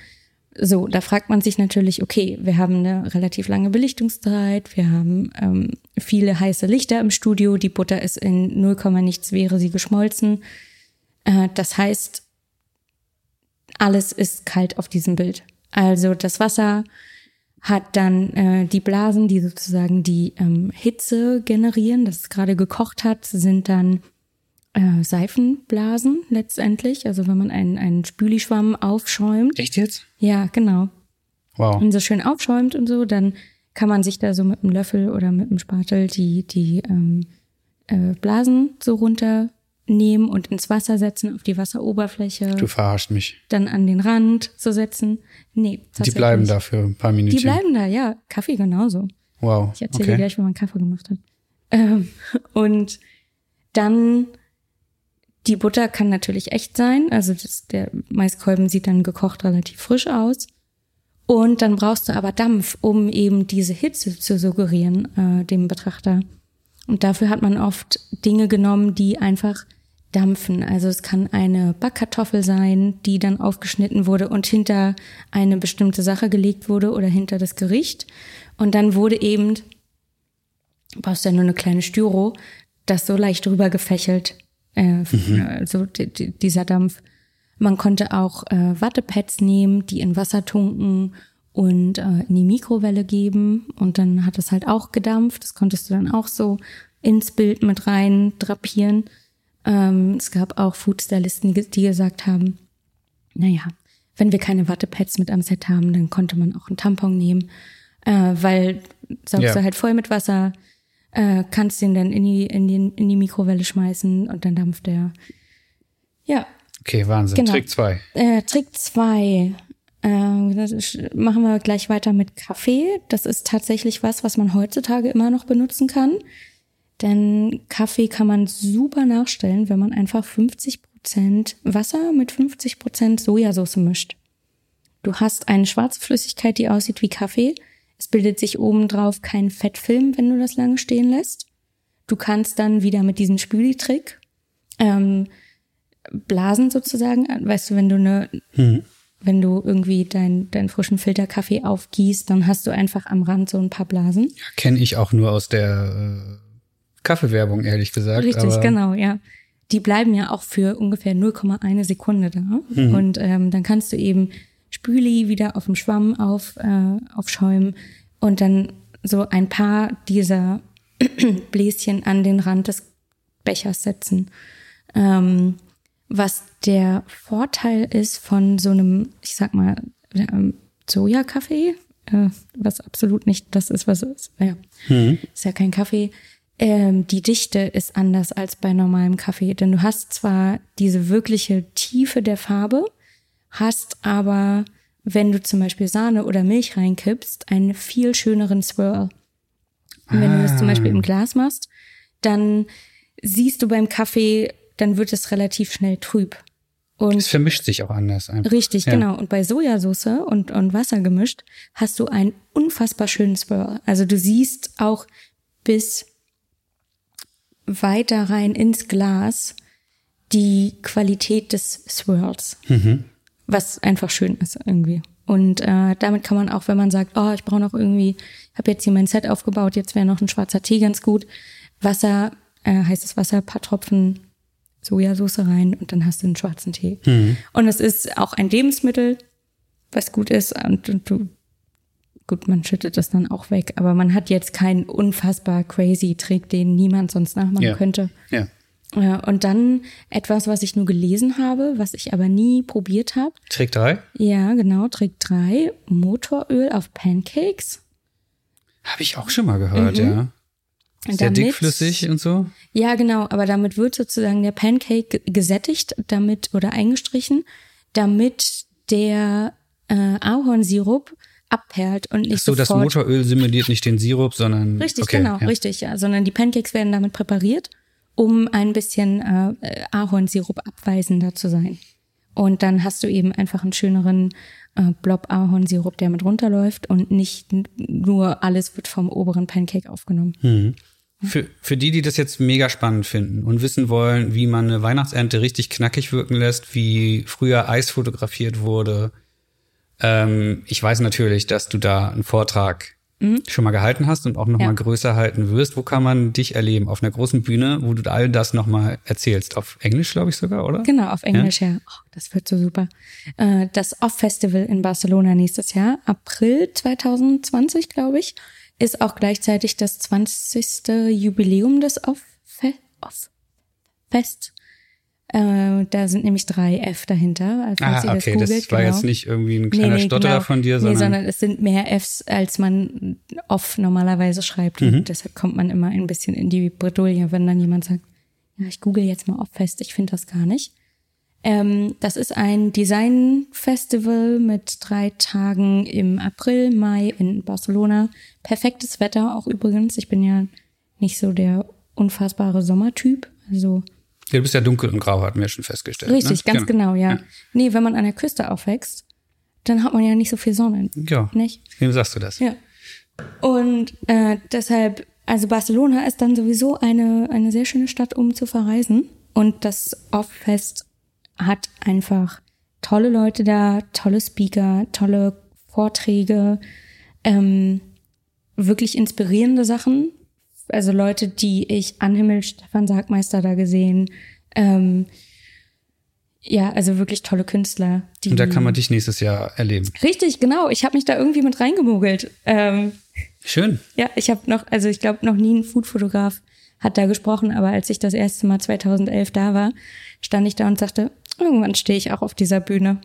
So, da fragt man sich natürlich, okay, wir haben eine relativ lange Belichtungszeit, wir haben ähm, viele heiße Lichter im Studio, die Butter ist in 0, nichts wäre sie geschmolzen. Äh, das heißt, alles ist kalt auf diesem Bild. Also das Wasser hat dann äh, die Blasen, die sozusagen die ähm, Hitze generieren, das es gerade gekocht hat, sind dann äh, Seifenblasen letztendlich. Also wenn man einen, einen Spülischwamm aufschäumt. Echt jetzt? Ja, genau. Wow. Und so schön aufschäumt und so, dann kann man sich da so mit einem Löffel oder mit einem Spatel die, die ähm, äh, Blasen so runter nehmen und ins Wasser setzen, auf die Wasseroberfläche. Du verarschst mich. Dann an den Rand so setzen. Nee, Die bleiben da für ein paar Minuten. Die bleiben da, ja. Kaffee genauso. Wow. Ich erzähle okay. dir gleich, wie man Kaffee gemacht hat. Ähm, und dann die Butter kann natürlich echt sein. Also das, der Maiskolben sieht dann gekocht relativ frisch aus. Und dann brauchst du aber Dampf, um eben diese Hitze zu suggerieren äh, dem Betrachter. Und dafür hat man oft Dinge genommen, die einfach dampfen. Also es kann eine Backkartoffel sein, die dann aufgeschnitten wurde und hinter eine bestimmte Sache gelegt wurde oder hinter das Gericht. Und dann wurde eben, brauchst du ja nur eine kleine Styro, das so leicht rüber gefächelt, äh, mhm. also dieser Dampf. Man konnte auch äh, Wattepads nehmen, die in Wasser tunken und äh, in die Mikrowelle geben und dann hat es halt auch gedampft. Das konntest du dann auch so ins Bild mit rein drapieren. Ähm, es gab auch Foodstylisten, die gesagt haben, naja, wenn wir keine Wattepads mit am Set haben, dann konnte man auch einen Tampon nehmen, äh, weil saugst ja. du halt voll mit Wasser, äh, kannst den dann in die, in, die, in die Mikrowelle schmeißen und dann dampft der. Ja. Okay, Wahnsinn. Genau. Trick 2. Äh, Trick 2. Äh, das machen wir gleich weiter mit Kaffee. Das ist tatsächlich was, was man heutzutage immer noch benutzen kann. Denn Kaffee kann man super nachstellen, wenn man einfach 50 Prozent Wasser mit 50 Prozent Sojasauce mischt. Du hast eine schwarze Flüssigkeit, die aussieht wie Kaffee. Es bildet sich obendrauf kein Fettfilm, wenn du das lange stehen lässt. Du kannst dann wieder mit diesem Spüli-Trick ähm, blasen sozusagen. Weißt du, wenn du eine, hm. wenn du irgendwie deinen dein frischen Filterkaffee aufgießt, dann hast du einfach am Rand so ein paar Blasen. Ja, kenne ich auch nur aus der äh Kaffeewerbung, ehrlich gesagt. Richtig, genau, ja. die bleiben ja auch für ungefähr 0,1 Sekunde da. Mhm. Und ähm, dann kannst du eben Spüli wieder auf dem Schwamm auf, äh, aufschäumen und dann so ein paar dieser Bläschen an den Rand des Bechers setzen. Ähm, was der Vorteil ist von so einem, ich sag mal, ähm, Sojakaffee, äh, was absolut nicht das ist, was es ist. Ja, mhm. ist ja kein Kaffee. Ähm, die Dichte ist anders als bei normalem Kaffee, denn du hast zwar diese wirkliche Tiefe der Farbe, hast aber, wenn du zum Beispiel Sahne oder Milch reinkippst, einen viel schöneren Swirl. Und wenn ah. du das zum Beispiel im ah. Glas machst, dann siehst du beim Kaffee, dann wird es relativ schnell trüb. Und es vermischt sich auch anders. Einfach. Richtig, ja. genau. Und bei Sojasauce und, und Wasser gemischt hast du einen unfassbar schönen Swirl. Also du siehst auch bis weiter rein ins Glas die Qualität des Swirls. Mhm. Was einfach schön ist irgendwie. Und äh, damit kann man auch, wenn man sagt, oh, ich brauche noch irgendwie, habe jetzt hier mein Set aufgebaut, jetzt wäre noch ein schwarzer Tee ganz gut. Wasser, äh, heißes Wasser, paar Tropfen Sojasauce rein und dann hast du einen schwarzen Tee. Mhm. Und es ist auch ein Lebensmittel, was gut ist und, und du gut, man schüttet das dann auch weg, aber man hat jetzt keinen unfassbar crazy Trick, den niemand sonst nachmachen ja. könnte. Ja. Und dann etwas, was ich nur gelesen habe, was ich aber nie probiert habe. Trick 3? Ja, genau, Trick 3. Motoröl auf Pancakes. Habe ich auch schon mal gehört, mhm. ja. Sehr damit, dickflüssig und so? Ja, genau, aber damit wird sozusagen der Pancake gesättigt, damit oder eingestrichen, damit der äh, Ahornsirup abperlt und nicht Ach so, das Motoröl simuliert nicht den Sirup, sondern richtig, okay, genau, ja. richtig, ja, sondern die Pancakes werden damit präpariert um ein bisschen äh, Ahornsirup abweisender zu sein. Und dann hast du eben einfach einen schöneren äh, Blob Ahornsirup, der mit runterläuft und nicht nur alles wird vom oberen Pancake aufgenommen. Mhm. Für, für die, die das jetzt mega spannend finden und wissen wollen, wie man eine Weihnachtsernte richtig knackig wirken lässt, wie früher Eis fotografiert wurde, ähm, ich weiß natürlich, dass du da einen Vortrag mhm. schon mal gehalten hast und auch noch ja. mal größer halten wirst. Wo kann man dich erleben? Auf einer großen Bühne, wo du all das noch mal erzählst. Auf Englisch, glaube ich sogar, oder? Genau, auf Englisch, ja. ja. Oh, das wird so super. Äh, das Off-Festival in Barcelona nächstes Jahr, April 2020, glaube ich, ist auch gleichzeitig das 20. Jubiläum des Off-Fest. Äh, da sind nämlich drei F dahinter. Also, ah, okay, das, googelt, das war genau. jetzt nicht irgendwie ein kleiner nee, nee, Stotterer genau. von dir, sondern. Nee, sondern es sind mehr Fs, als man off normalerweise schreibt. Mhm. Und deshalb kommt man immer ein bisschen in die Bredouille, wenn dann jemand sagt, ja, ich google jetzt mal off fest, ich finde das gar nicht. Ähm, das ist ein Design-Festival mit drei Tagen im April, Mai in Barcelona. Perfektes Wetter auch übrigens. Ich bin ja nicht so der unfassbare Sommertyp. Also ja, du bist ja dunkel und grau, hatten wir schon festgestellt. Richtig, ne? ganz genau, genau ja. ja. Nee, wenn man an der Küste aufwächst, dann hat man ja nicht so viel Sonne. Ja. Nicht? Wem sagst du das? Ja. Und äh, deshalb, also Barcelona ist dann sowieso eine, eine sehr schöne Stadt, um zu verreisen. Und das Off-Fest hat einfach tolle Leute da, tolle Speaker, tolle Vorträge, ähm, wirklich inspirierende Sachen, also Leute, die ich an Himmel Stefan Sagmeister da gesehen. Ähm, ja, also wirklich tolle Künstler. Die, Und da kann man dich nächstes Jahr erleben. Richtig, genau. Ich habe mich da irgendwie mit reingemogelt. Ähm, Schön. Ja, ich habe noch, also ich glaube, noch nie ein Foodfotograf hat da gesprochen, aber als ich das erste Mal 2011 da war, stand ich da und sagte, irgendwann stehe ich auch auf dieser Bühne.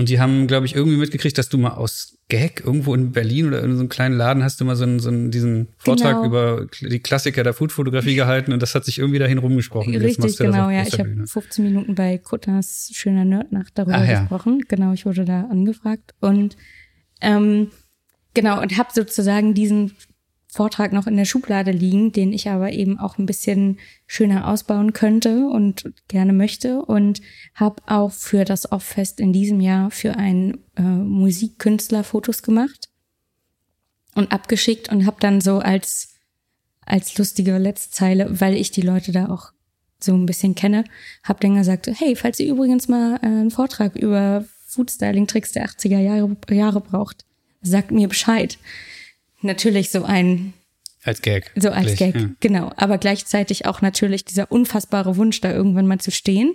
Und die haben, glaube ich, irgendwie mitgekriegt, dass du mal aus Gag irgendwo in Berlin oder in so einem kleinen Laden hast du mal so einen, so einen diesen Vortrag genau. über die Klassiker der Foodfotografie gehalten und das hat sich irgendwie dahin rumgesprochen. Richtig, genau, ja. Ich habe 15 Minuten bei Kutters schöner Nerdnacht darüber Ach, ja. gesprochen. Genau, ich wurde da angefragt und ähm, genau und habe sozusagen diesen Vortrag noch in der Schublade liegen, den ich aber eben auch ein bisschen schöner ausbauen könnte und gerne möchte und habe auch für das Off-Fest in diesem Jahr für einen äh, Musikkünstler Fotos gemacht und abgeschickt und habe dann so als als lustige Letztzeile, weil ich die Leute da auch so ein bisschen kenne, habe dann gesagt, hey, falls ihr übrigens mal äh, einen Vortrag über Foodstyling-Tricks der 80er Jahre, Jahre braucht, sagt mir Bescheid natürlich so ein Als Gag. So als Gag, ja. genau. Aber gleichzeitig auch natürlich dieser unfassbare Wunsch, da irgendwann mal zu stehen.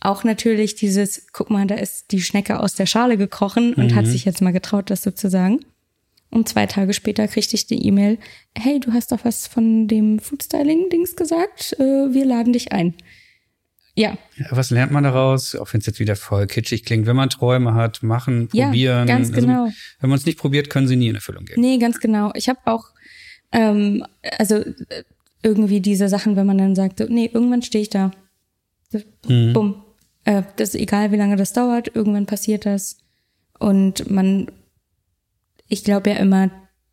Auch natürlich dieses, guck mal, da ist die Schnecke aus der Schale gekrochen und Mhm. hat sich jetzt mal getraut, das so zu sagen. Und zwei Tage später kriegte ich die E-Mail, hey, du hast doch was von dem Foodstyling-Dings gesagt, äh, wir laden dich ein. Ja, Ja, was lernt man daraus? Auch wenn es jetzt wieder voll kitschig klingt. Wenn man Träume hat, machen, Ja, probieren. ganz genau. Also, wenn man es nicht probiert, können sie nie in Erfüllung gehen. Nee, ganz genau. Ich habe auch, ähm, also äh, irgendwie diese Sachen, wenn man dann sagt, so, nee, irgendwann stehe ich da. Mhm. Bumm. Äh, das ist egal, wie lange das dauert, irgendwann passiert das. Und man, ich glaube ja immer,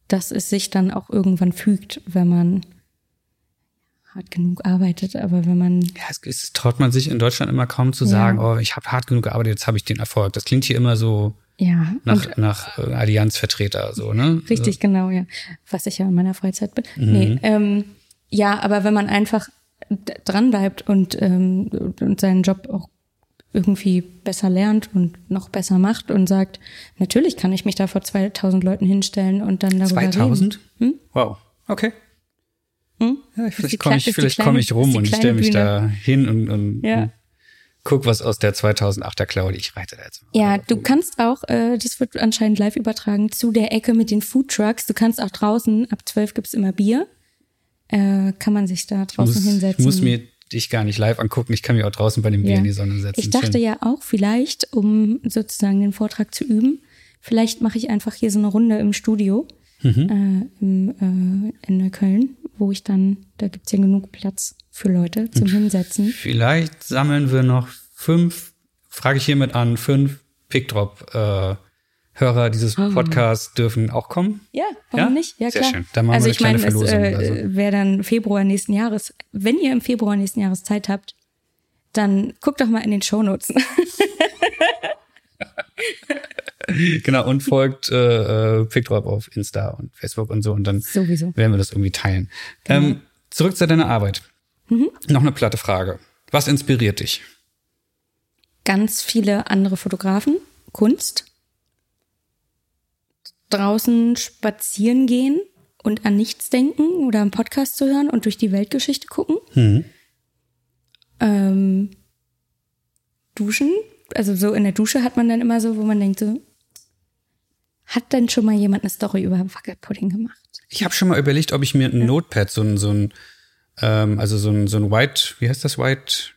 dass es sich dann auch irgendwann fügt, wenn man hart genug arbeitet, aber wenn man Ja, es, es traut man sich in Deutschland immer kaum zu Ja. sagen, oh, ich habe hart genug gearbeitet, jetzt habe ich den Erfolg. Das klingt hier immer so ja nach, und nach äh, Allianzvertreter, so, ne? Richtig, genau, ja. Was ich ja in meiner Freizeit bin. Mhm. Nee, ähm, ja, aber wenn man einfach d- dran bleibt und, ähm, und seinen Job auch irgendwie besser lernt und noch besser macht und sagt, natürlich kann ich mich da vor 2000 Leuten hinstellen und dann darüber 2000? reden. Hm? Wow, okay. Hm? Ja, vielleicht komme ich, vielleicht kleine- komm ich rum und kleine stelle mich Bühne. da hin und, und, Ja. und guck, was aus der 2008er Claudi. Ich reite da jetzt mal. Ja, du kannst auch, äh, das wird anscheinend live übertragen, zu der Ecke mit den Food Trucks. Du kannst auch draußen, ab 12 gibt's immer Bier. Äh, kann man sich da Ich draußen muss, hinsetzen. ich muss mir dich gar nicht live angucken. Ich kann mich auch draußen bei dem Bier Ja. in die Sonne setzen. Ich dachte Schön. ja auch vielleicht, um sozusagen den Vortrag zu üben, vielleicht mache ich einfach hier so eine Runde im Studio Mhm. äh, im, äh, in Neukölln, wo ich dann, da gibt's ja genug Platz für Leute zum Hinsetzen. Vielleicht sammeln wir noch fünf, frage ich hiermit an, fünf Pickdrop-Hörer dieses Podcasts dürfen auch kommen. Ja, warum Ja? nicht? Ja, Sehr klar. schön. Dann machen also wir ich eine meine, kleine es Verlosung äh, oder so. wäre dann Februar nächsten Jahres. Wenn ihr im Februar nächsten Jahres Zeit habt, dann guckt doch mal in den Shownotes. Genau, und folgt äh, äh, Pickdrop auf Insta und Facebook und so und dann Sowieso. werden wir das irgendwie teilen. Genau. Ähm, zurück zu deiner Arbeit. Mhm. Noch eine platte Frage. Was inspiriert dich? ganz viele andere Fotografen, Kunst, draußen spazieren gehen und an nichts denken oder einen Podcast zu hören und durch die Weltgeschichte gucken. Mhm. Ähm, duschen, also so in der Dusche hat man dann immer so, wo man denkt so, hat denn schon mal jemand eine Story über Wackelpudding gemacht? Ich habe schon mal überlegt, ob ich mir ein Notepad, so ein, so ein ähm, also so ein, so ein White, wie heißt das, White,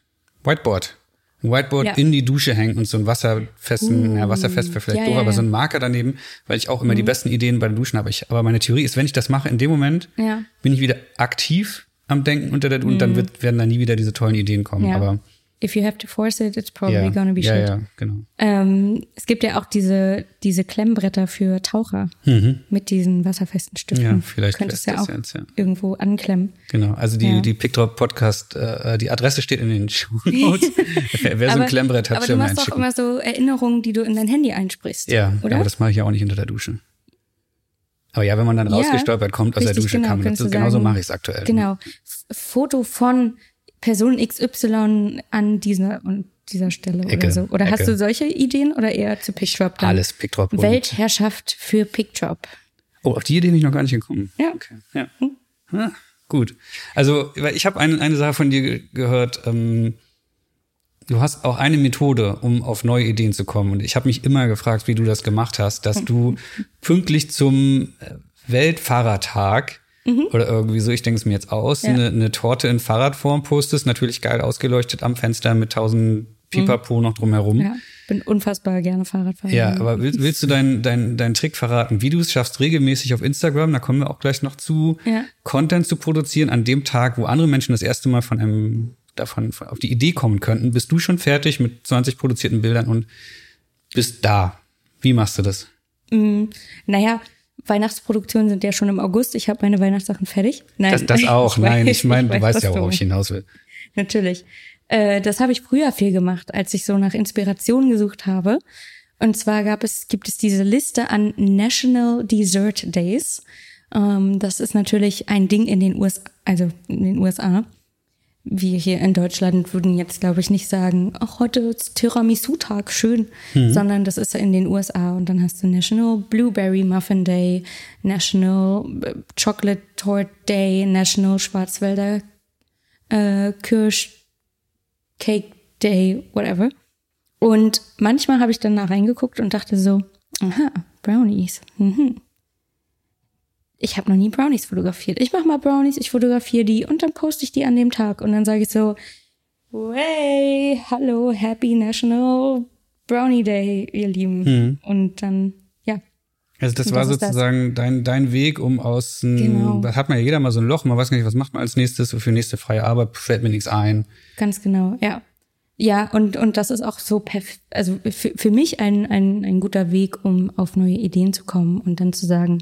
Whiteboard. Ein Whiteboard Ja. in die Dusche hängen und so ein wasserfesten, ja, wasserfest wäre vielleicht Ja, doof, ja, aber. Mhm. so ein Marker daneben, weil ich auch immer die besten Ideen bei den Duschen habe. Ich, aber meine Theorie ist, wenn ich das mache, in dem Moment bin ich wieder aktiv am Denken unter der Dusche und dann wird, werden da nie wieder diese tollen Ideen kommen. Mhm. Aber If you have to force it, it's probably ja, gonna be ja, shit. ja, genau. Ähm, es gibt ja auch diese, diese Klemmbretter für Taucher mit diesen wasserfesten Stiften. Mhm. Ja, vielleicht Könntest wäre ja auch jetzt, ja. irgendwo anklemmen. Genau, also die, Ja. die Pickdrop Podcast, äh, die Adresse steht in den Show Notes. wer, wer so ein Klemmbrett hat, aber du machst doch immer so Erinnerungen, die du in dein Handy einsprichst. Ja, oder? aber das mache ich ja auch nicht unter der Dusche. Aber ja, wenn man dann Ja, rausgestolpert kommt aus der richtig, Dusche, genau, kann man das, du genauso mache ich es aktuell. Genau. Foto von Person XY an dieser und dieser Stelle Ecke, oder so. Oder hast Ecke. du solche Ideen oder eher zu Pickdrop dann? Alles Pickdrop. Weltherrschaft für Pickdrop. Oh, auf die Idee bin ich noch gar nicht gekommen. Ja. Okay. Ja. Ah, gut. Also, ich habe eine, eine Sache von dir ge gehört. Ähm, du hast auch eine Methode, um auf neue Ideen zu kommen. Und ich habe mich immer gefragt, wie du das gemacht hast, dass du pünktlich zum äh, Weltfahrertag oder irgendwie so, ich denke es mir jetzt aus, Mhm. Ja. eine, eine Torte in Fahrradform postest, natürlich geil ausgeleuchtet am Fenster mit tausend Pipapo noch drumherum. Ja. Bin unfassbar gerne Fahrradfahrer. Ja, aber willst, willst du deinen dein, dein Trick verraten, wie du es schaffst, regelmäßig auf Instagram, da kommen wir auch gleich noch zu, Ja. Content zu produzieren an dem Tag, wo andere Menschen das erste Mal von einem davon von- auf die Idee kommen könnten, bist du schon fertig mit 20 produzierten Bildern und bist da. Wie machst du das? Naja, Weihnachtsproduktionen sind ja schon im August. Ich habe meine Weihnachtssachen fertig. Nein, Das, das auch. ich Nein, weiß- ich meine, du weiß, weißt ja, worauf ich hinaus will. Natürlich. Äh, das habe ich früher viel gemacht, als ich so nach Inspiration gesucht habe. Und zwar gab es, gibt es diese Liste an National Dessert Days. Ähm, das ist natürlich ein Ding in den USA, also in den USA. Wir hier in Deutschland würden jetzt, glaube ich, nicht sagen, ach, heute ist Tiramisu-Tag, schön, hm. sondern das ist in den USA und dann hast du National Blueberry Muffin Day, National äh, Chocolate Tort Day, National Schwarzwälder äh, Kirsch Cake Day, whatever. Und manchmal habe ich dann da reingeguckt und dachte so, aha, Brownies. Mhm ich habe noch nie Brownies fotografiert. Ich mache mal Brownies, ich fotografiere die und dann poste ich die an dem Tag. Und dann sage ich so, hey, hallo, Happy National Brownie Day, ihr Lieben. Hm. Und dann, ja. Also das, das war sozusagen das. dein, dein Weg, um aus, genau. da hat man ja jeder mal so ein Loch, man weiß gar nicht, was macht man als nächstes, für nächste freie Arbeit fällt mir nichts ein. Ganz genau, ja. Ja, und, und das ist auch so perfekt, also für, für mich ein, ein, ein guter Weg, um auf neue Ideen zu kommen und dann zu sagen,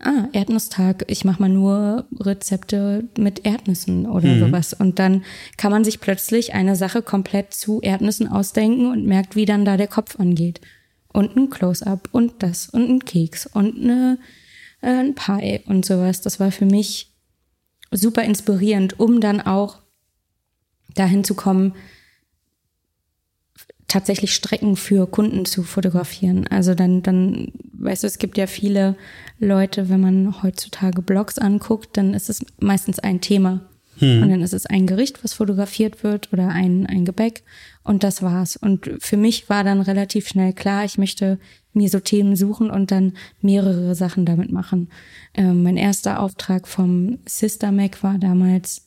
ah, Erdnusstag, ich mache mal nur Rezepte mit Erdnüssen oder mhm. sowas. Und dann kann man sich plötzlich eine Sache komplett zu Erdnüssen ausdenken und merkt, wie dann da der Kopf angeht. Und ein Close-up und das und ein Keks und eine, äh, ein Pie und sowas. Das war für mich super inspirierend, um dann auch dahin zu kommen, tatsächlich Strecken für Kunden zu fotografieren. Also dann, dann, weißt du, es gibt ja viele Leute, wenn man heutzutage Blogs anguckt, dann ist es meistens ein Thema. Hm. Und dann ist es ein Gericht, was fotografiert wird oder ein, ein Gebäck. Und das war's. Und für mich war dann relativ schnell klar, ich möchte mir so Themen suchen und dann mehrere Sachen damit machen. Ähm, mein erster Auftrag vom Sister Mac war damals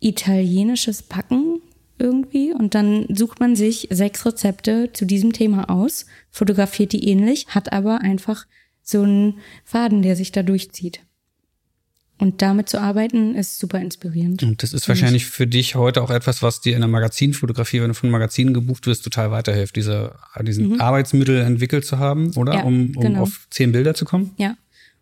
italienisches Backen irgendwie und dann sucht man sich sechs Rezepte zu diesem Thema aus, fotografiert die ähnlich, hat aber einfach so einen Faden, der sich da durchzieht. Und damit zu arbeiten, ist super inspirierend. Und das ist wahrscheinlich für dich heute auch etwas, was dir in der Magazinfotografie, wenn du von Magazinen gebucht wirst, total weiterhilft, diese, diesen mhm. Arbeitsmittel entwickelt zu haben, oder? Ja, um um genau. auf zehn Bilder zu kommen? Ja,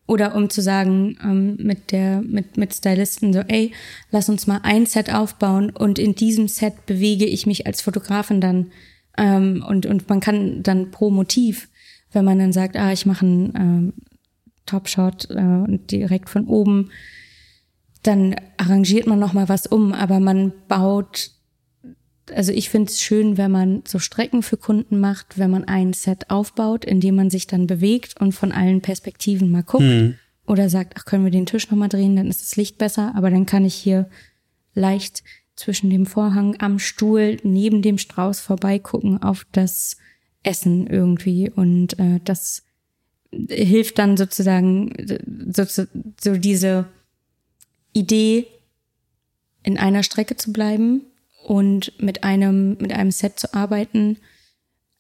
oder um zu sagen ähm, mit der mit mit Stylisten so, ey, lass uns mal ein Set aufbauen und in diesem Set bewege ich mich als Fotografin dann. Ähm, und und man kann dann pro Motiv, wenn man dann sagt, ah, ich mache einen ähm, Topshot äh, direkt von oben, dann arrangiert man noch mal was um, aber man baut also ich finde es schön, wenn man so Strecken für Kunden macht, wenn man ein Set aufbaut, in dem man sich dann bewegt und von allen Perspektiven mal guckt. Hm. Oder sagt, ach, können wir den Tisch nochmal drehen, dann ist das Licht besser, aber dann kann ich hier leicht zwischen dem Vorhang am Stuhl neben dem Strauß vorbeigucken auf das Essen irgendwie. Und äh, das hilft dann sozusagen so, so, so diese Idee, in einer Strecke zu bleiben und mit einem, mit einem Set zu arbeiten,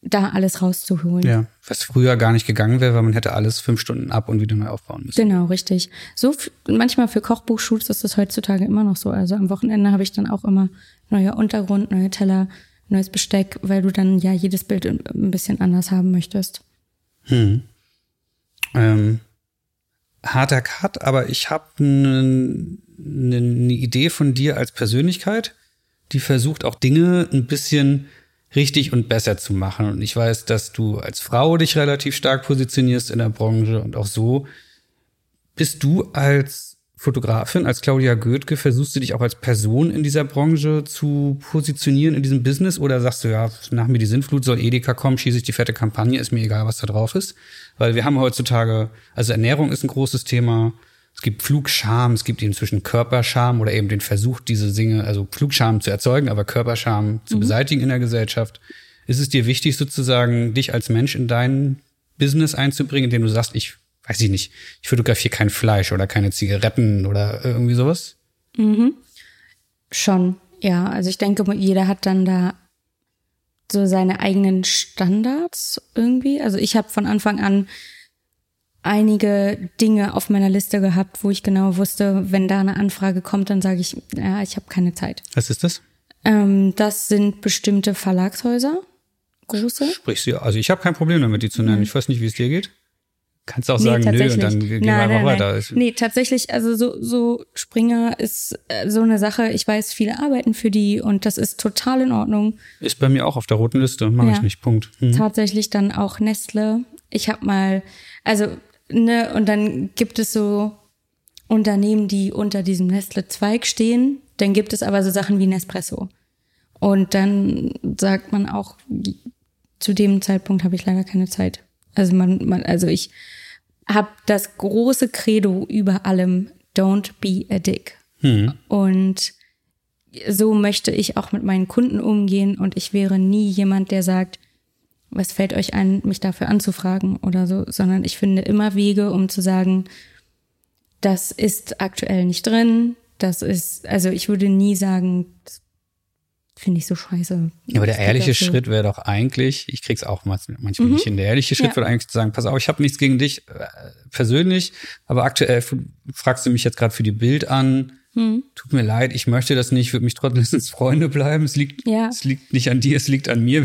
da alles rauszuholen. Ja, was früher gar nicht gegangen wäre, weil man hätte alles fünf Stunden ab und wieder neu aufbauen müssen. Genau, richtig. So manchmal für Kochbuchshoots ist das heutzutage immer noch so. Also am Wochenende habe ich dann auch immer neuer Untergrund, neue Teller, neues Besteck, weil du dann ja jedes Bild ein bisschen anders haben möchtest. Hm. Ähm, harter Cut, aber ich habe eine ne, Idee von dir als Persönlichkeit die versucht auch Dinge ein bisschen richtig und besser zu machen. Und ich weiß, dass du als Frau dich relativ stark positionierst in der Branche und auch so. Bist du als Fotografin, als Claudia Goethke, versuchst du dich auch als Person in dieser Branche zu positionieren, in diesem Business? Oder sagst du, ja, nach mir die Sintflut soll Edeka kommen, schieße ich die fette Kampagne, ist mir egal, was da drauf ist? Weil wir haben heutzutage, also Ernährung ist ein großes Thema, es gibt Flugscham, es gibt inzwischen Körperscham oder eben den Versuch, diese Dinge, also Flugscham zu erzeugen, aber Körperscham zu mhm. beseitigen in der Gesellschaft. Ist es dir wichtig, sozusagen, dich als Mensch in dein Business einzubringen, indem du sagst, ich weiß ich nicht, ich fotografiere kein Fleisch oder keine Zigaretten oder irgendwie sowas? Mhm. Schon, ja. Also ich denke, jeder hat dann da so seine eigenen Standards irgendwie. Also ich habe von Anfang an einige Dinge auf meiner Liste gehabt, wo ich genau wusste, wenn da eine Anfrage kommt, dann sage ich, ja, ich habe keine Zeit. Was ist das? Ähm, das sind bestimmte Verlagshäuser, große. Sprich sie, also ich habe kein Problem damit, die zu nennen. Mhm. Ich weiß nicht, wie es dir geht. Kannst auch nee, sagen, nö, und dann gehen wir einfach weiter. Nee, tatsächlich, also so, so Springer ist äh, so eine Sache. Ich weiß, viele arbeiten für die und das ist total in Ordnung. Ist bei mir auch auf der roten Liste, mache ja. ich nicht, Punkt. Mhm. Tatsächlich dann auch Nestle. Ich habe mal, also ne, und dann gibt es so Unternehmen, die unter diesem Nestle-Zweig stehen. Dann gibt es aber so Sachen wie Nespresso. Und dann sagt man auch, zu dem Zeitpunkt habe ich leider keine Zeit. Also man, man also ich habe das große Credo über allem, don't be a dick. Hm. Und so möchte ich auch mit meinen Kunden umgehen und ich wäre nie jemand, der sagt, was fällt euch ein, mich dafür anzufragen oder so, sondern ich finde immer Wege, um zu sagen, das ist aktuell nicht drin, das ist, also ich würde nie sagen, finde ich so scheiße. Ja, aber der ehrliche. Schritt wäre doch eigentlich, ich krieg's auch manchmal Mhm. nicht hin, der ehrliche Schritt Ja. wäre eigentlich zu sagen, pass auf, ich habe nichts gegen dich äh, persönlich, aber aktuell fragst du mich jetzt gerade für die Bild an. Hm. Tut mir leid, ich möchte das nicht, würde mich trotzdem Freunde bleiben. Es liegt, Ja. es liegt nicht an dir, es liegt an mir.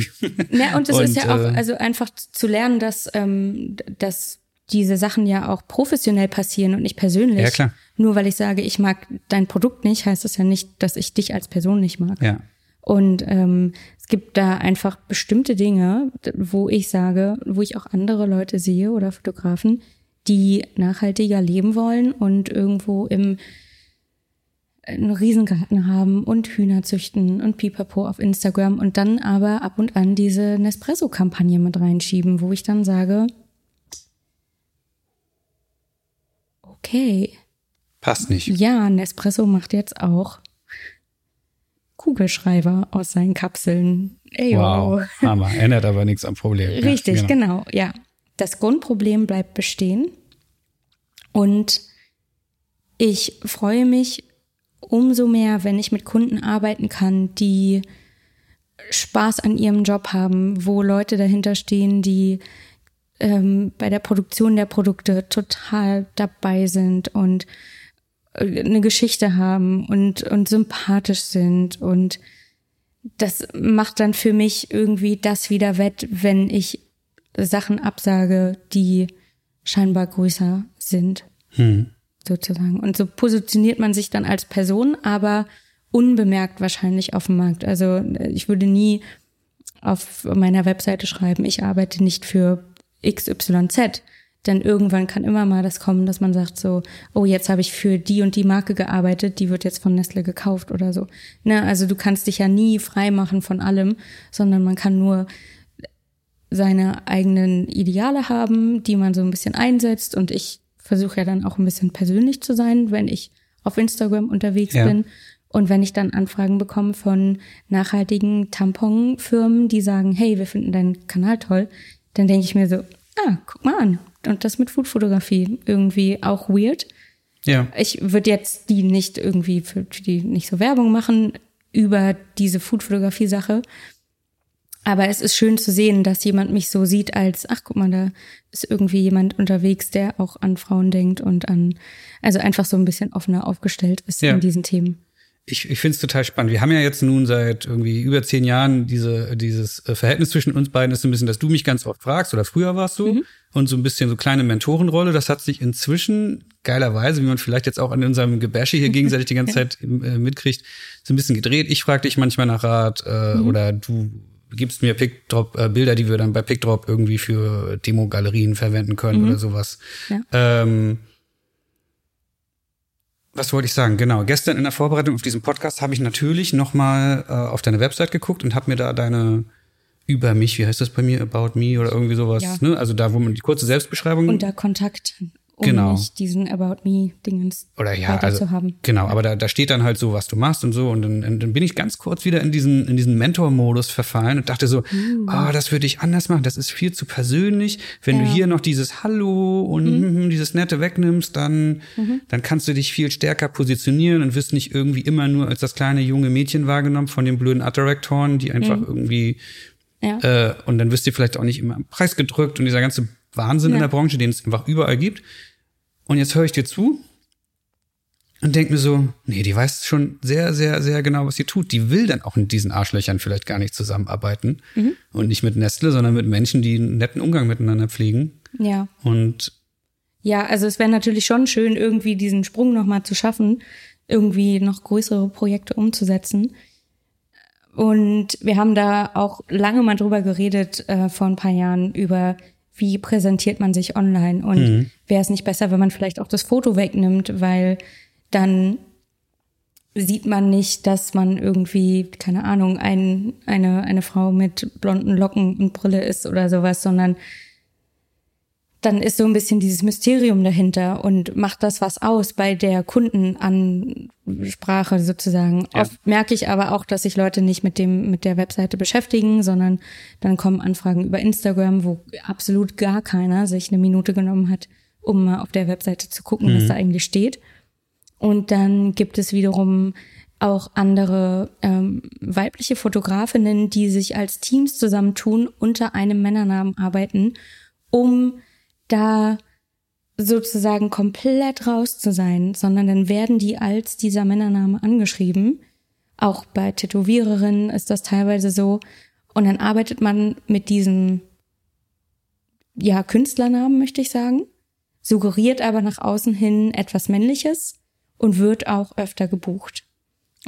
Ja, und es ist ja auch, äh, also einfach zu lernen, dass, ähm, dass diese Sachen ja auch professionell passieren und nicht persönlich. Ja, klar. Nur weil ich sage, ich mag dein Produkt nicht, heißt das ja nicht, dass ich dich als Person nicht mag. ja. Und ähm, es gibt da einfach bestimmte Dinge, wo ich sage, wo ich auch andere Leute sehe oder Fotografen, die nachhaltiger leben wollen und irgendwo im einen Riesengarten haben und Hühner züchten und Pipapo auf Instagram und dann aber ab und an diese Nespresso-Kampagne mit reinschieben, wo ich dann sage, okay, Passt nicht. ja, Nespresso macht jetzt auch Kugelschreiber aus seinen Kapseln. Ey, Wow, Hammer. Ändert aber nichts am Problem. Ja, Richtig, genau. ja. Das Grundproblem bleibt bestehen. Und ich freue mich umso mehr, wenn ich mit Kunden arbeiten kann, die Spaß an ihrem Job haben, wo Leute dahinter stehen, die ähm, bei der Produktion der Produkte total dabei sind und äh, eine Geschichte haben und, und sympathisch sind und das macht dann für mich irgendwie das wieder wett, wenn ich Sachen absage, die scheinbar größer sind, Hm. Sozusagen. Und so positioniert man sich dann als Person, aber unbemerkt wahrscheinlich auf dem Markt. Also äh, ich würde nie auf meiner Webseite schreiben, ich arbeite nicht für XYZ. Denn irgendwann kann immer mal das kommen, dass man sagt so, oh, jetzt habe ich für die und die Marke gearbeitet, die wird jetzt von Nestle gekauft oder so. Ne, also du kannst dich ja nie frei machen von allem, sondern man kann nur seine eigenen Ideale haben, die man so ein bisschen einsetzt. Und ich versuche ja dann auch ein bisschen persönlich zu sein, wenn ich auf Instagram unterwegs Ja. bin. Und wenn ich dann Anfragen bekomme von nachhaltigen Tamponfirmen, die sagen, hey, wir finden deinen Kanal toll, dann denke ich mir so, ah, guck mal an. Und das mit Foodfotografie irgendwie auch weird. Ja. Ich würde jetzt die nicht irgendwie für für die nicht so Werbung machen über diese Foodfotografie-Sache. Aber es ist schön zu sehen, dass jemand mich so sieht als, ach guck mal, da ist irgendwie jemand unterwegs, der auch an Frauen denkt und an, also einfach so ein bisschen offener aufgestellt ist Ja. in diesen Themen. Ich, ich finde es total spannend. Wir haben ja jetzt nun seit irgendwie über zehn Jahren diese, dieses äh, Verhältnis zwischen uns beiden ist so ein bisschen, dass du mich ganz oft fragst oder früher warst du und so ein bisschen so kleine Mentorenrolle. Das hat sich inzwischen geilerweise, wie man vielleicht jetzt auch an unserem Gebäsche hier gegenseitig die ganze Zeit äh, mitkriegt, so ein bisschen gedreht. Ich frage dich manchmal nach Rat äh, oder du gibst mir Pickdrop äh, Bilder, die wir dann bei Pickdrop irgendwie für Demo-Galerien verwenden können oder sowas. Ja. Ähm, was wollte ich sagen? Genau. Gestern in der Vorbereitung auf diesen Podcast habe ich natürlich noch mal äh, auf deine Website geguckt und habe mir da deine über mich, wie heißt das bei mir, About Me oder irgendwie sowas, Ja. ne? Also da, wo man die kurze Selbstbeschreibung Unter Kontakt, um Genau. nicht diesen About Me-Dingens oder ja, also zu haben. genau, aber da, da steht dann halt so, was du machst und so und dann, und dann bin ich ganz kurz wieder in diesen in diesen Mentor-Modus verfallen und dachte so, ah, das würde ich anders machen, das ist viel zu persönlich. Wenn du Ja. hier noch dieses Hallo und mhm. dieses nette wegnimmst, dann dann kannst du dich viel stärker positionieren und wirst nicht irgendwie immer nur als das kleine junge Mädchen wahrgenommen von den blöden Attractoren, die einfach irgendwie Ja. äh, und dann wirst du vielleicht auch nicht immer am Preis gedrückt und dieser ganze Wahnsinn in Ja. der Branche, den es einfach überall gibt. Und jetzt höre ich dir zu und denke mir so, nee, die weiß schon sehr, sehr, sehr genau, was sie tut. Die will dann auch mit diesen Arschlöchern vielleicht gar nicht zusammenarbeiten. Mhm. Und nicht mit Nestle, sondern mit Menschen, die einen netten Umgang miteinander pflegen. Ja. Und Ja, also es wäre natürlich schon schön, irgendwie diesen Sprung nochmal zu schaffen, irgendwie noch größere Projekte umzusetzen. Und wir haben da auch lange mal drüber geredet äh, vor ein paar Jahren über, wie präsentiert man sich online? Und wäre es nicht besser, wenn man vielleicht auch das Foto wegnimmt, weil dann sieht man nicht, dass man irgendwie, keine Ahnung, ein, eine, eine Frau mit blonden Locken und Brille ist oder sowas, sondern dann ist so ein bisschen dieses Mysterium dahinter und macht das was aus bei der Kundenansprache sozusagen. Ja. Oft merke ich aber auch, dass sich Leute nicht mit dem, mit der Webseite beschäftigen, sondern dann kommen Anfragen über Instagram, wo absolut gar keiner sich eine Minute genommen hat, um mal auf der Webseite zu gucken, mhm. was da eigentlich steht. Und dann gibt es wiederum auch andere ähm, weibliche Fotografinnen, die sich als Teams zusammentun, unter einem Männernamen arbeiten, um da sozusagen komplett raus zu sein, sondern dann werden die als dieser Männername angeschrieben. Auch bei Tätowiererinnen ist das teilweise so. Und dann arbeitet man mit diesem, ja, Künstlernamen, möchte ich sagen, suggeriert aber nach außen hin etwas Männliches und wird auch öfter gebucht.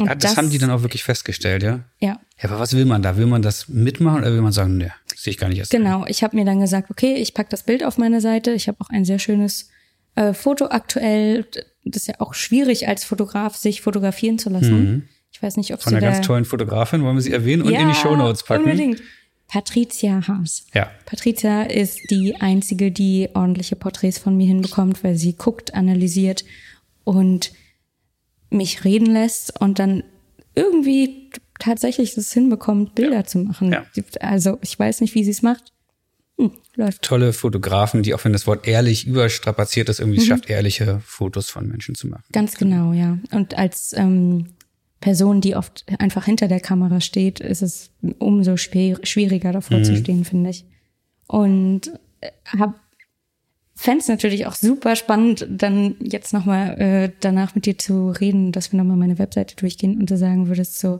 Ja, das, das, haben die dann auch wirklich festgestellt, ja? Ja. Ja, aber was will man da? Will man das mitmachen oder will man sagen, ne, sehe ich gar nicht erst. Genau, ich habe mir dann gesagt, okay, ich pack das Bild auf meine Seite. Ich habe auch ein sehr schönes äh, Foto aktuell. Das ist ja auch schwierig als Fotograf, sich fotografieren zu lassen. Mhm. Ich weiß nicht, ob Von einer ganz tollen Fotografin, wollen wir sie erwähnen und ja, in die Shownotes packen? Unbedingt. Patricia Haas. Ja. Patricia ist die einzige, die ordentliche Porträts von mir hinbekommt, weil sie guckt, analysiert und mich reden lässt und dann irgendwie tatsächlich es hinbekommt, Bilder ja. zu machen. Ja. Also ich weiß nicht, wie sie es macht. Hm. Tolle Fotografen, die auch wenn das Wort ehrlich überstrapaziert ist, irgendwie mhm. schafft, ehrliche Fotos von Menschen zu machen. Ganz genau, ja. Und als ähm, Person, die oft einfach hinter der Kamera steht, ist es umso schwieriger davor mhm. zu stehen, finde ich. Und äh, habe fände es natürlich auch super spannend, dann jetzt nochmal äh, danach mit dir zu reden, dass wir nochmal meine Webseite durchgehen und du sagen würdest so,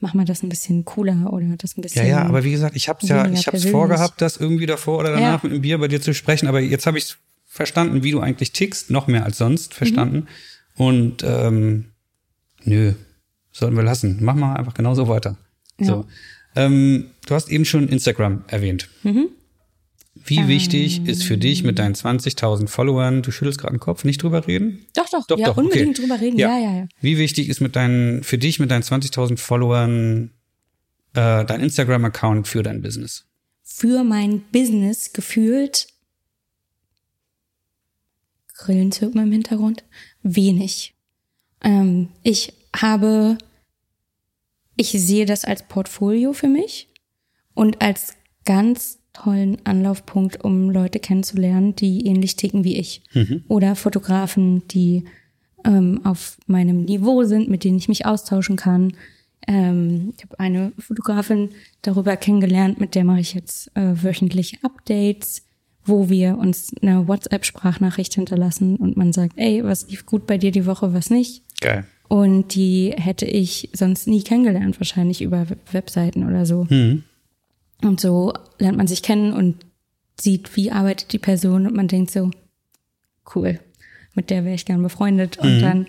mach mal das ein bisschen cooler oder das ein bisschen. Ja, ja, aber wie gesagt, ich habe ja, ich habe es vorgehabt, das irgendwie davor oder danach ja. mit dem Bier bei dir zu sprechen, aber jetzt habe ich verstanden, wie du eigentlich tickst, noch mehr als sonst verstanden. Mhm. Und ähm, nö, sollten wir lassen. Mach mal einfach genauso weiter. Ja. So. Ähm, du hast eben schon Instagram erwähnt. Mhm. Wie ähm, wichtig ist für dich mit deinen 20.000 Followern, du schüttelst gerade den Kopf, nicht drüber reden? Doch, doch, doch ja, doch, unbedingt okay. drüber reden, ja. ja, ja, ja. Wie wichtig ist mit deinen, für dich mit deinen 20.000 Followern äh, dein Instagram-Account für dein Business? Für mein Business gefühlt Grillenzirpen im Hintergrund, wenig. Ähm, ich habe, ich sehe das als Portfolio für mich und als ganz tollen Anlaufpunkt, um Leute kennenzulernen, die ähnlich ticken wie ich. Mhm. Oder Fotografen, die ähm, auf meinem Niveau sind, mit denen ich mich austauschen kann. Ähm, ich habe eine Fotografin darüber kennengelernt, mit der mache ich jetzt äh, wöchentlich Updates, wo wir uns eine WhatsApp-Sprachnachricht hinterlassen und man sagt, ey, was lief gut bei dir die Woche, was nicht. Geil. Und die hätte ich sonst nie kennengelernt, wahrscheinlich über Webseiten oder so. Mhm. Und so lernt man sich kennen und sieht, wie arbeitet die Person und man denkt so, cool, mit der wäre ich gern befreundet. Und mhm. dann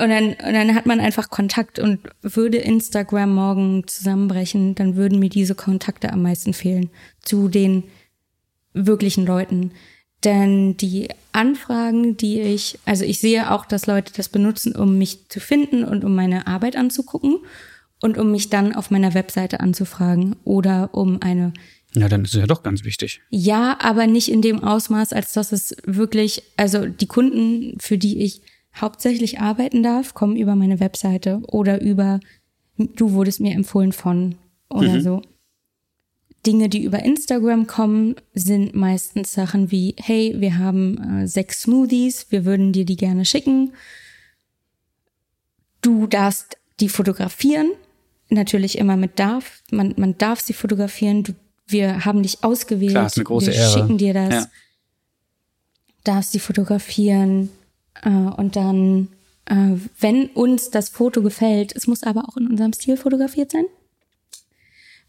und dann, und dann hat man einfach Kontakt und würde Instagram morgen zusammenbrechen, dann würden mir diese Kontakte am meisten fehlen zu den wirklichen Leuten. Denn die Anfragen, die ich, also ich sehe auch, dass Leute das benutzen, um mich zu finden und um meine Arbeit anzugucken und um mich dann auf meiner Webseite anzufragen oder um eine ja, dann ist es ja doch ganz wichtig. Ja, aber nicht in dem Ausmaß, als dass es wirklich, also die Kunden, für die ich hauptsächlich arbeiten darf, kommen über meine Webseite oder über, du wurdest mir empfohlen von oder mhm. so. Dinge, die über Instagram kommen, sind meistens Sachen wie, hey, wir haben äh, sechs Smoothies, wir würden dir die gerne schicken. Du darfst die fotografieren natürlich immer mit darf. Man, man darf sie fotografieren. Du, wir haben dich ausgewählt. Klar, ist eine große wir Ehre. schicken dir das. Ja. Darfst sie fotografieren. Äh, und dann, äh, wenn uns das Foto gefällt, es muss aber auch in unserem Stil fotografiert sein.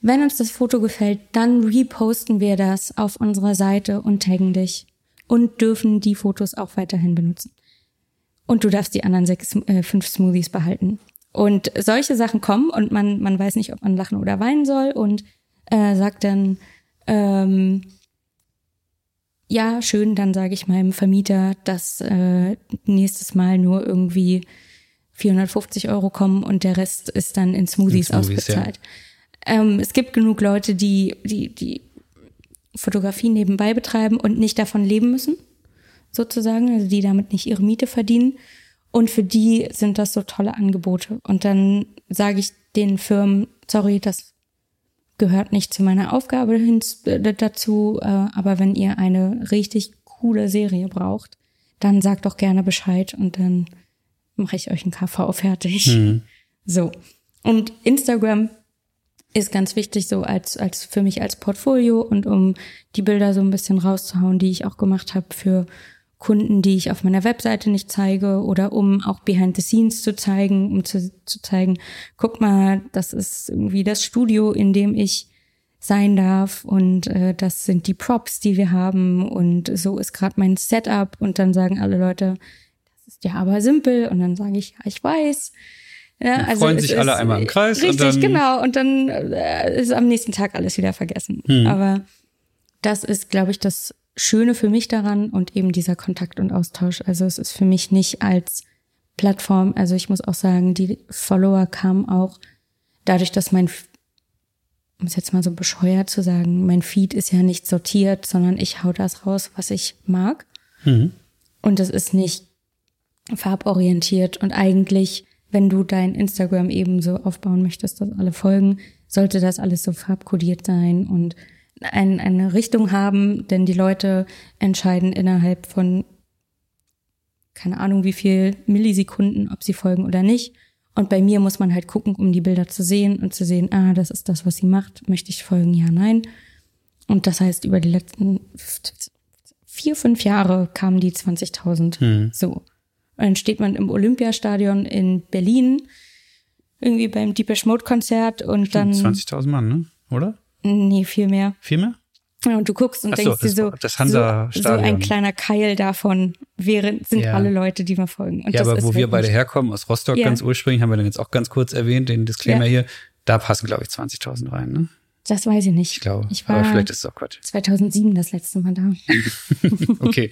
Wenn uns das Foto gefällt, dann reposten wir das auf unserer Seite und taggen dich und dürfen die Fotos auch weiterhin benutzen. Und du darfst die anderen sechs, äh, fünf Smoothies behalten. Und solche Sachen kommen und man, man weiß nicht, ob man lachen oder weinen soll und äh, sagt dann, ähm, ja, schön, dann sage ich meinem Vermieter, dass äh, nächstes Mal nur irgendwie 450 Euro kommen und der Rest ist dann in Smoothies, in Smoothies ausbezahlt. Ja. Ähm, es gibt genug Leute, die, die, die Fotografie nebenbei betreiben und nicht davon leben müssen, sozusagen, also die damit nicht ihre Miete verdienen. Und für die sind das so tolle Angebote. Und dann sage ich den Firmen, sorry, das gehört nicht zu meiner Aufgabe hin, äh, dazu, äh, aber wenn ihr eine richtig coole Serie braucht, dann sagt doch gerne Bescheid und dann mache ich euch einen KV fertig. Mhm. So. Und Instagram ist ganz wichtig so als, als für mich als Portfolio und um die Bilder so ein bisschen rauszuhauen, die ich auch gemacht habe für Kunden, die ich auf meiner Webseite nicht zeige oder um auch behind the scenes zu zeigen, um zu, zu zeigen, guck mal, das ist irgendwie das Studio, in dem ich sein darf und äh, das sind die Props, die wir haben und so ist gerade mein Setup und dann sagen alle Leute, das ist ja aber simpel und dann sage ich, ja, ich weiß. Ja, also freuen sich alle einmal im Kreis. Richtig, und dann genau. Und dann äh, ist am nächsten Tag alles wieder vergessen. Hm. Aber das ist, glaube ich, das Schöne für mich daran und eben dieser Kontakt und Austausch. Also es ist für mich nicht als Plattform, also ich muss auch sagen, die Follower kamen auch dadurch, dass mein, um es jetzt mal so bescheuert zu sagen, mein Feed ist ja nicht sortiert, sondern ich hau das raus, was ich mag. Mhm. Und es ist nicht farborientiert und eigentlich, wenn du dein Instagram eben so aufbauen möchtest, dass alle folgen, sollte das alles so farbkodiert sein und ein, eine Richtung haben, denn die Leute entscheiden innerhalb von keine Ahnung wie viel Millisekunden, ob sie folgen oder nicht. Und bei mir muss man halt gucken, um die Bilder zu sehen und zu sehen, ah, das ist das, was sie macht. Möchte ich folgen? Ja, nein. Und das heißt, über die letzten vier, fünf Jahre kamen die 20.000. Hm. So. Und dann steht man im Olympiastadion in Berlin, irgendwie beim Deepesh Mode Konzert und Stimmt, dann. 20.000 Mann, ne? Oder? Nee, viel mehr. Viel mehr? Ja, und du guckst und Ach denkst so, dir so, das Hansa so, so ein kleiner Keil davon wären, sind ja. alle Leute, die mir folgen. Und ja, aber wo wir beide herkommen, aus Rostock ja. ganz ursprünglich, haben wir dann jetzt auch ganz kurz erwähnt, den Disclaimer ja. hier, da passen, glaube ich, 20.000 rein, ne? Das weiß ich nicht. Ich glaube. Ich war aber vielleicht ist es auch Quatsch. 2007 das letzte Mal da. okay.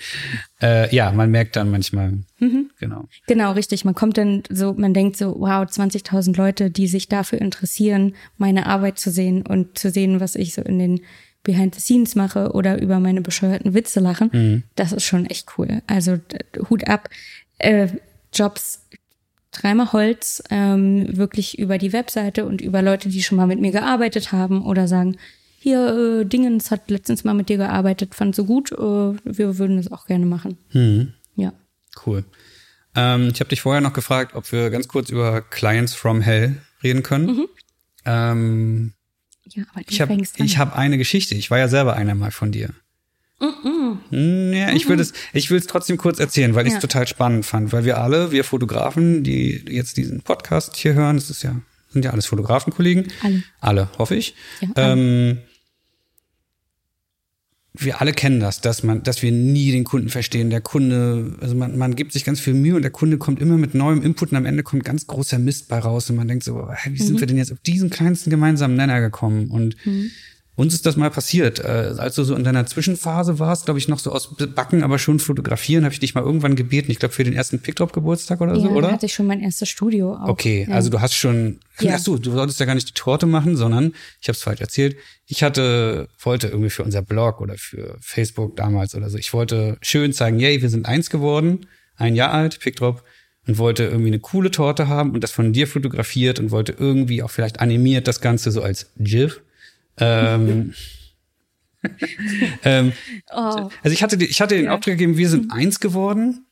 Äh, ja, man merkt dann manchmal. Mhm. Genau. Genau, richtig. Man kommt dann so, man denkt so, wow, 20.000 Leute, die sich dafür interessieren, meine Arbeit zu sehen und zu sehen, was ich so in den Behind the Scenes mache oder über meine bescheuerten Witze lachen. Mhm. Das ist schon echt cool. Also Hut ab. Äh, Jobs dreimal Holz ähm, wirklich über die Webseite und über Leute, die schon mal mit mir gearbeitet haben oder sagen, hier, äh, Dingens hat letztens mal mit dir gearbeitet, fand so gut, äh, wir würden das auch gerne machen. Mhm. Ja. Cool. Ähm, ich habe dich vorher noch gefragt, ob wir ganz kurz über Clients from Hell reden können. Mhm. Ähm, ja, aber ich habe hab eine Geschichte. Ich war ja selber einer mal von dir. Mm Ja, ich würde es, ich will es trotzdem kurz erzählen, weil ich es total spannend fand, weil wir alle, wir Fotografen, die jetzt diesen Podcast hier hören, das ist ja, sind ja alles Fotografenkollegen. Alle. Alle, hoffe ich. Ja, alle. Ähm, wir alle kennen das, dass man, dass wir nie den Kunden verstehen. Der Kunde, also man, man gibt sich ganz viel Mühe und der Kunde kommt immer mit neuem Input und am Ende kommt ganz großer Mist bei raus und man denkt so, wie sind mhm. wir denn jetzt auf diesen kleinsten gemeinsamen Nenner gekommen? Und mhm. Uns ist das mal passiert. Äh, als du so in deiner Zwischenphase warst, glaube ich, noch so aus Backen, aber schon fotografieren, habe ich dich mal irgendwann gebeten, ich glaube für den ersten Picktop-Geburtstag oder ja, so, oder? Ja, hatte ich schon mein erstes Studio auch. Okay, ja. also du hast schon, ja. ach so, du solltest ja gar nicht die Torte machen, sondern, ich habe es falsch erzählt, ich hatte, wollte irgendwie für unser Blog oder für Facebook damals oder so, ich wollte schön zeigen, yay, wir sind eins geworden, ein Jahr alt, Pickdrop, und wollte irgendwie eine coole Torte haben und das von dir fotografiert und wollte irgendwie auch vielleicht animiert das Ganze so als GIF ähm, ähm, oh. Also ich hatte, ich hatte den Auftrag gegeben, wir sind eins geworden,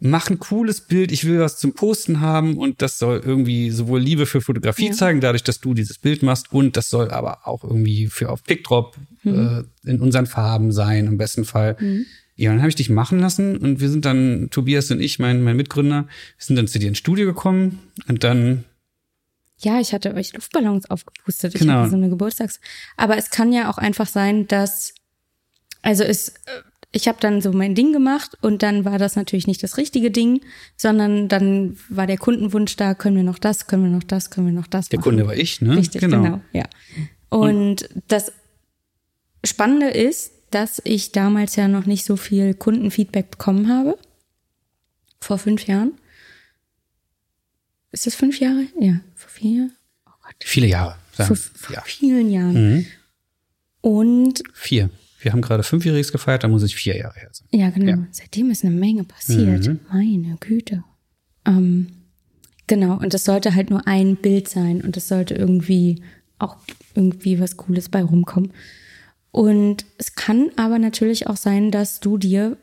mach ein cooles Bild, ich will was zum Posten haben und das soll irgendwie sowohl Liebe für Fotografie ja. zeigen, dadurch, dass du dieses Bild machst und das soll aber auch irgendwie für auf Pickdrop mhm. äh, in unseren Farben sein, im besten Fall. Mhm. Ja, dann habe ich dich machen lassen und wir sind dann, Tobias und ich, mein, mein Mitgründer, wir sind dann zu dir ins Studio gekommen und dann ja, ich hatte euch Luftballons aufgepustet. Ich genau. hatte so eine Geburtstags. Aber es kann ja auch einfach sein, dass, also es, äh, ich habe dann so mein Ding gemacht und dann war das natürlich nicht das richtige Ding, sondern dann war der Kundenwunsch da, können wir noch das, können wir noch das, können wir noch das. Der machen. Kunde war ich, ne? Richtig, genau, genau ja. Und, und das Spannende ist, dass ich damals ja noch nicht so viel Kundenfeedback bekommen habe. Vor fünf Jahren. Ist das fünf Jahre? Ja, vor vier Jahren? Oh Gott. Viele Jahre. Vor, vor vielen Jahren. Mhm. Und vier. Wir haben gerade fünfjähriges gefeiert, da muss ich vier Jahre her sein. Ja, genau. Ja. Seitdem ist eine Menge passiert. Mhm. Meine Güte. Ähm, genau, und das sollte halt nur ein Bild sein und es sollte irgendwie auch irgendwie was Cooles bei rumkommen. Und es kann aber natürlich auch sein, dass du dir,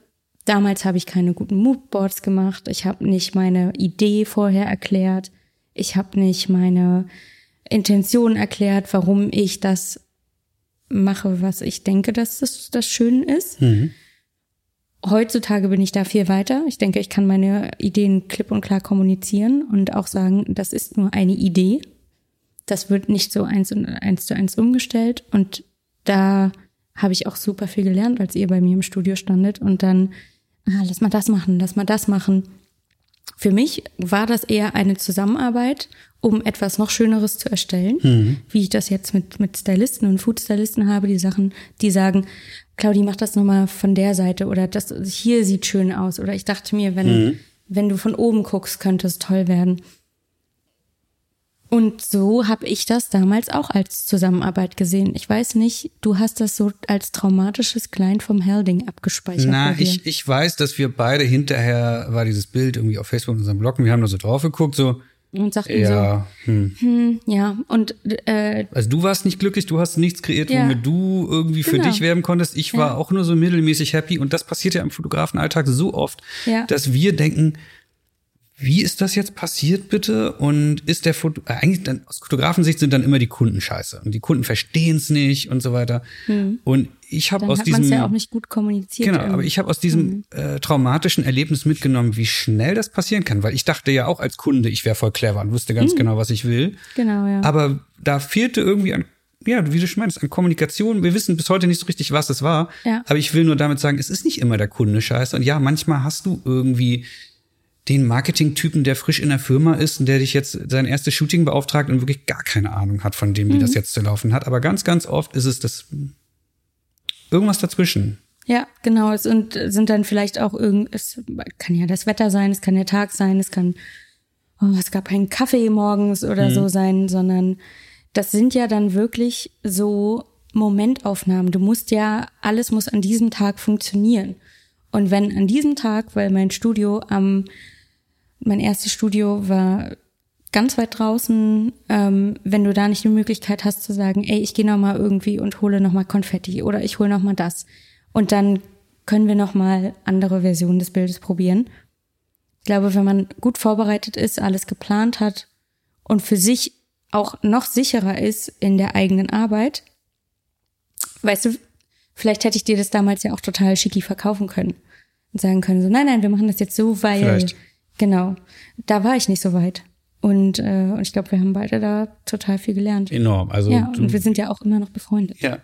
damals habe ich keine guten Moodboards gemacht, ich habe nicht meine Idee vorher erklärt, ich habe nicht meine Intention erklärt, warum ich das mache, was ich denke, dass das, das schön ist. Mhm. Heutzutage bin ich da viel weiter. Ich denke, ich kann meine Ideen klipp und klar kommunizieren und auch sagen, das ist nur eine Idee. Das wird nicht so eins, und eins zu eins umgestellt. Und da habe ich auch super viel gelernt, als ihr bei mir im Studio standet und dann, ah, lass mal das machen, lass mal das machen. Für mich war das eher eine Zusammenarbeit, um etwas noch Schöneres zu erstellen, mhm. wie ich das jetzt mit, mit Stylisten und Foodstylisten habe, die Sachen, die sagen, Claudi, mach das nochmal von der Seite oder das hier sieht schön aus. Oder ich dachte mir, wenn, mhm. wenn du von oben guckst, könnte es toll werden. Und so habe ich das damals auch als Zusammenarbeit gesehen. Ich weiß nicht, du hast das so als traumatisches Klein vom Helding abgespeichert. Na, ich, ich weiß, dass wir beide hinterher war dieses Bild irgendwie auf Facebook in unserem Blog und wir haben da so drauf geguckt, so. Und sagten ja, so, hm. Hm, ja, und äh, also du warst nicht glücklich, du hast nichts kreiert, ja. womit du irgendwie für genau. dich werben konntest. Ich war ja. auch nur so mittelmäßig happy und das passiert ja im Fotografenalltag so oft, ja. dass wir denken, wie ist das jetzt passiert bitte? Und ist der Foto, äh, eigentlich dann, aus Fotografensicht sind dann immer die Kunden scheiße und die Kunden verstehen es nicht und so weiter. Hm. Und ich habe aus hat diesem ja auch nicht gut kommuniziert. Genau, irgendwie. aber ich habe aus diesem hm. äh, traumatischen Erlebnis mitgenommen, wie schnell das passieren kann, weil ich dachte ja auch als Kunde, ich wäre voll clever und wusste ganz hm. genau, was ich will. Genau, ja. Aber da fehlte irgendwie an ja, wie du schon meinst, an Kommunikation. Wir wissen bis heute nicht so richtig, was es war. Ja. Aber ich will nur damit sagen, es ist nicht immer der Kunde scheiße. Und ja, manchmal hast du irgendwie den Marketing-Typen, der frisch in der Firma ist und der dich jetzt sein erstes Shooting beauftragt und wirklich gar keine Ahnung hat von dem, wie mhm. das jetzt zu laufen hat. Aber ganz, ganz oft ist es das irgendwas dazwischen. Ja, genau. Es sind, sind dann vielleicht auch irgend, es kann ja das Wetter sein, es kann der Tag sein, es kann, oh, es gab keinen Kaffee morgens oder mhm. so sein, sondern das sind ja dann wirklich so Momentaufnahmen. Du musst ja, alles muss an diesem Tag funktionieren. Und wenn an diesem Tag, weil mein Studio am mein erstes Studio war ganz weit draußen, ähm, wenn du da nicht die Möglichkeit hast zu sagen, ey, ich gehe noch mal irgendwie und hole noch mal Konfetti oder ich hole noch mal das und dann können wir noch mal andere Versionen des Bildes probieren. Ich glaube, wenn man gut vorbereitet ist, alles geplant hat und für sich auch noch sicherer ist in der eigenen Arbeit, weißt du, vielleicht hätte ich dir das damals ja auch total schicki verkaufen können und sagen können so, nein, nein, wir machen das jetzt so, weil vielleicht. Genau. Da war ich nicht so weit. Und, äh, und ich glaube, wir haben beide da total viel gelernt. Enorm. Also ja, und wir sind ja auch immer noch befreundet. Ja.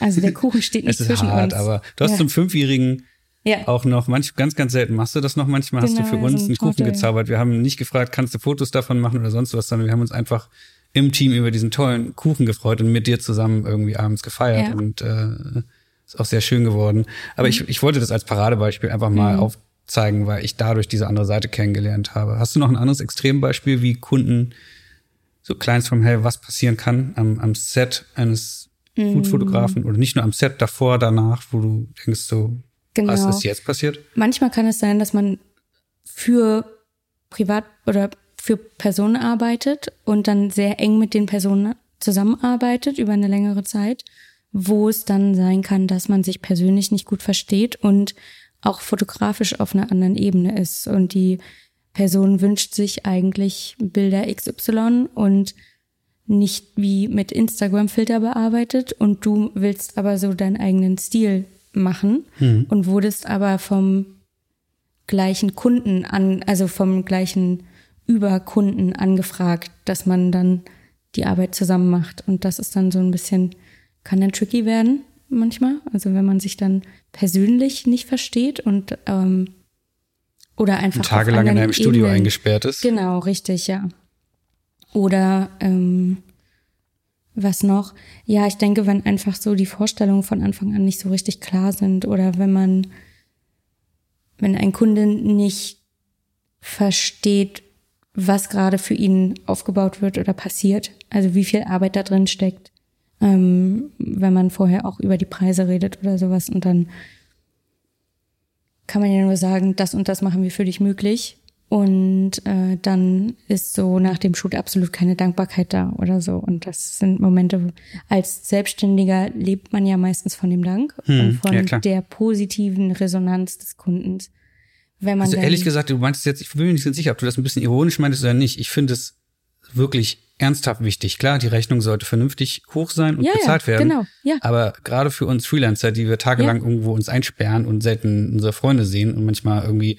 Also der Kuchen steht nicht es ist zwischen hart, uns. Aber du hast ja. zum Fünfjährigen ja. auch noch, manch, ganz, ganz selten machst du das noch. Manchmal genau, hast du genau, für uns einen Kuchen gezaubert. Wir haben nicht gefragt, kannst du Fotos davon machen oder sonst was, sondern wir haben uns einfach im Team über diesen tollen Kuchen gefreut und mit dir zusammen irgendwie abends gefeiert. Ja. Und äh, ist auch sehr schön geworden. Aber mhm. ich, ich wollte das als Paradebeispiel einfach mal mhm. auf zeigen, weil ich dadurch diese andere Seite kennengelernt habe. Hast du noch ein anderes Extrembeispiel, wie Kunden so kleins vom Hell, was passieren kann am, am Set eines mm. Foodfotografen oder nicht nur am Set davor, danach, wo du denkst so, genau. was ist jetzt passiert? Manchmal kann es sein, dass man für privat oder für Personen arbeitet und dann sehr eng mit den Personen zusammenarbeitet über eine längere Zeit, wo es dann sein kann, dass man sich persönlich nicht gut versteht und auch fotografisch auf einer anderen Ebene ist. Und die Person wünscht sich eigentlich Bilder XY und nicht wie mit Instagram-Filter bearbeitet und du willst aber so deinen eigenen Stil machen mhm. und wurdest aber vom gleichen Kunden an, also vom gleichen Überkunden angefragt, dass man dann die Arbeit zusammen macht. Und das ist dann so ein bisschen, kann dann tricky werden manchmal. Also wenn man sich dann persönlich nicht versteht und ähm, oder einfach tagelang in einem Studio Ebenen. eingesperrt ist. Genau, richtig, ja. Oder ähm, was noch? Ja, ich denke, wenn einfach so die Vorstellungen von Anfang an nicht so richtig klar sind oder wenn man, wenn ein Kunde nicht versteht, was gerade für ihn aufgebaut wird oder passiert. Also wie viel Arbeit da drin steckt, ähm, wenn man vorher auch über die Preise redet oder sowas. Und dann kann man ja nur sagen, das und das machen wir für dich möglich. Und äh, dann ist so nach dem Shoot absolut keine Dankbarkeit da oder so. Und das sind Momente, als Selbstständiger lebt man ja meistens von dem Dank Hm, und von ja, der positiven Resonanz des Kundens. Wenn man Also ehrlich gesagt, du meinst jetzt, ich bin mir nicht ganz sicher, ob du das ein bisschen ironisch meintest oder nicht. Ich finde es wirklich ernsthaft wichtig. Klar, die Rechnung sollte vernünftig hoch sein und Ja, bezahlt werden. genau, ja. Aber gerade für uns Freelancer, die wir tagelang Ja. irgendwo uns einsperren und selten unsere Freunde sehen und manchmal irgendwie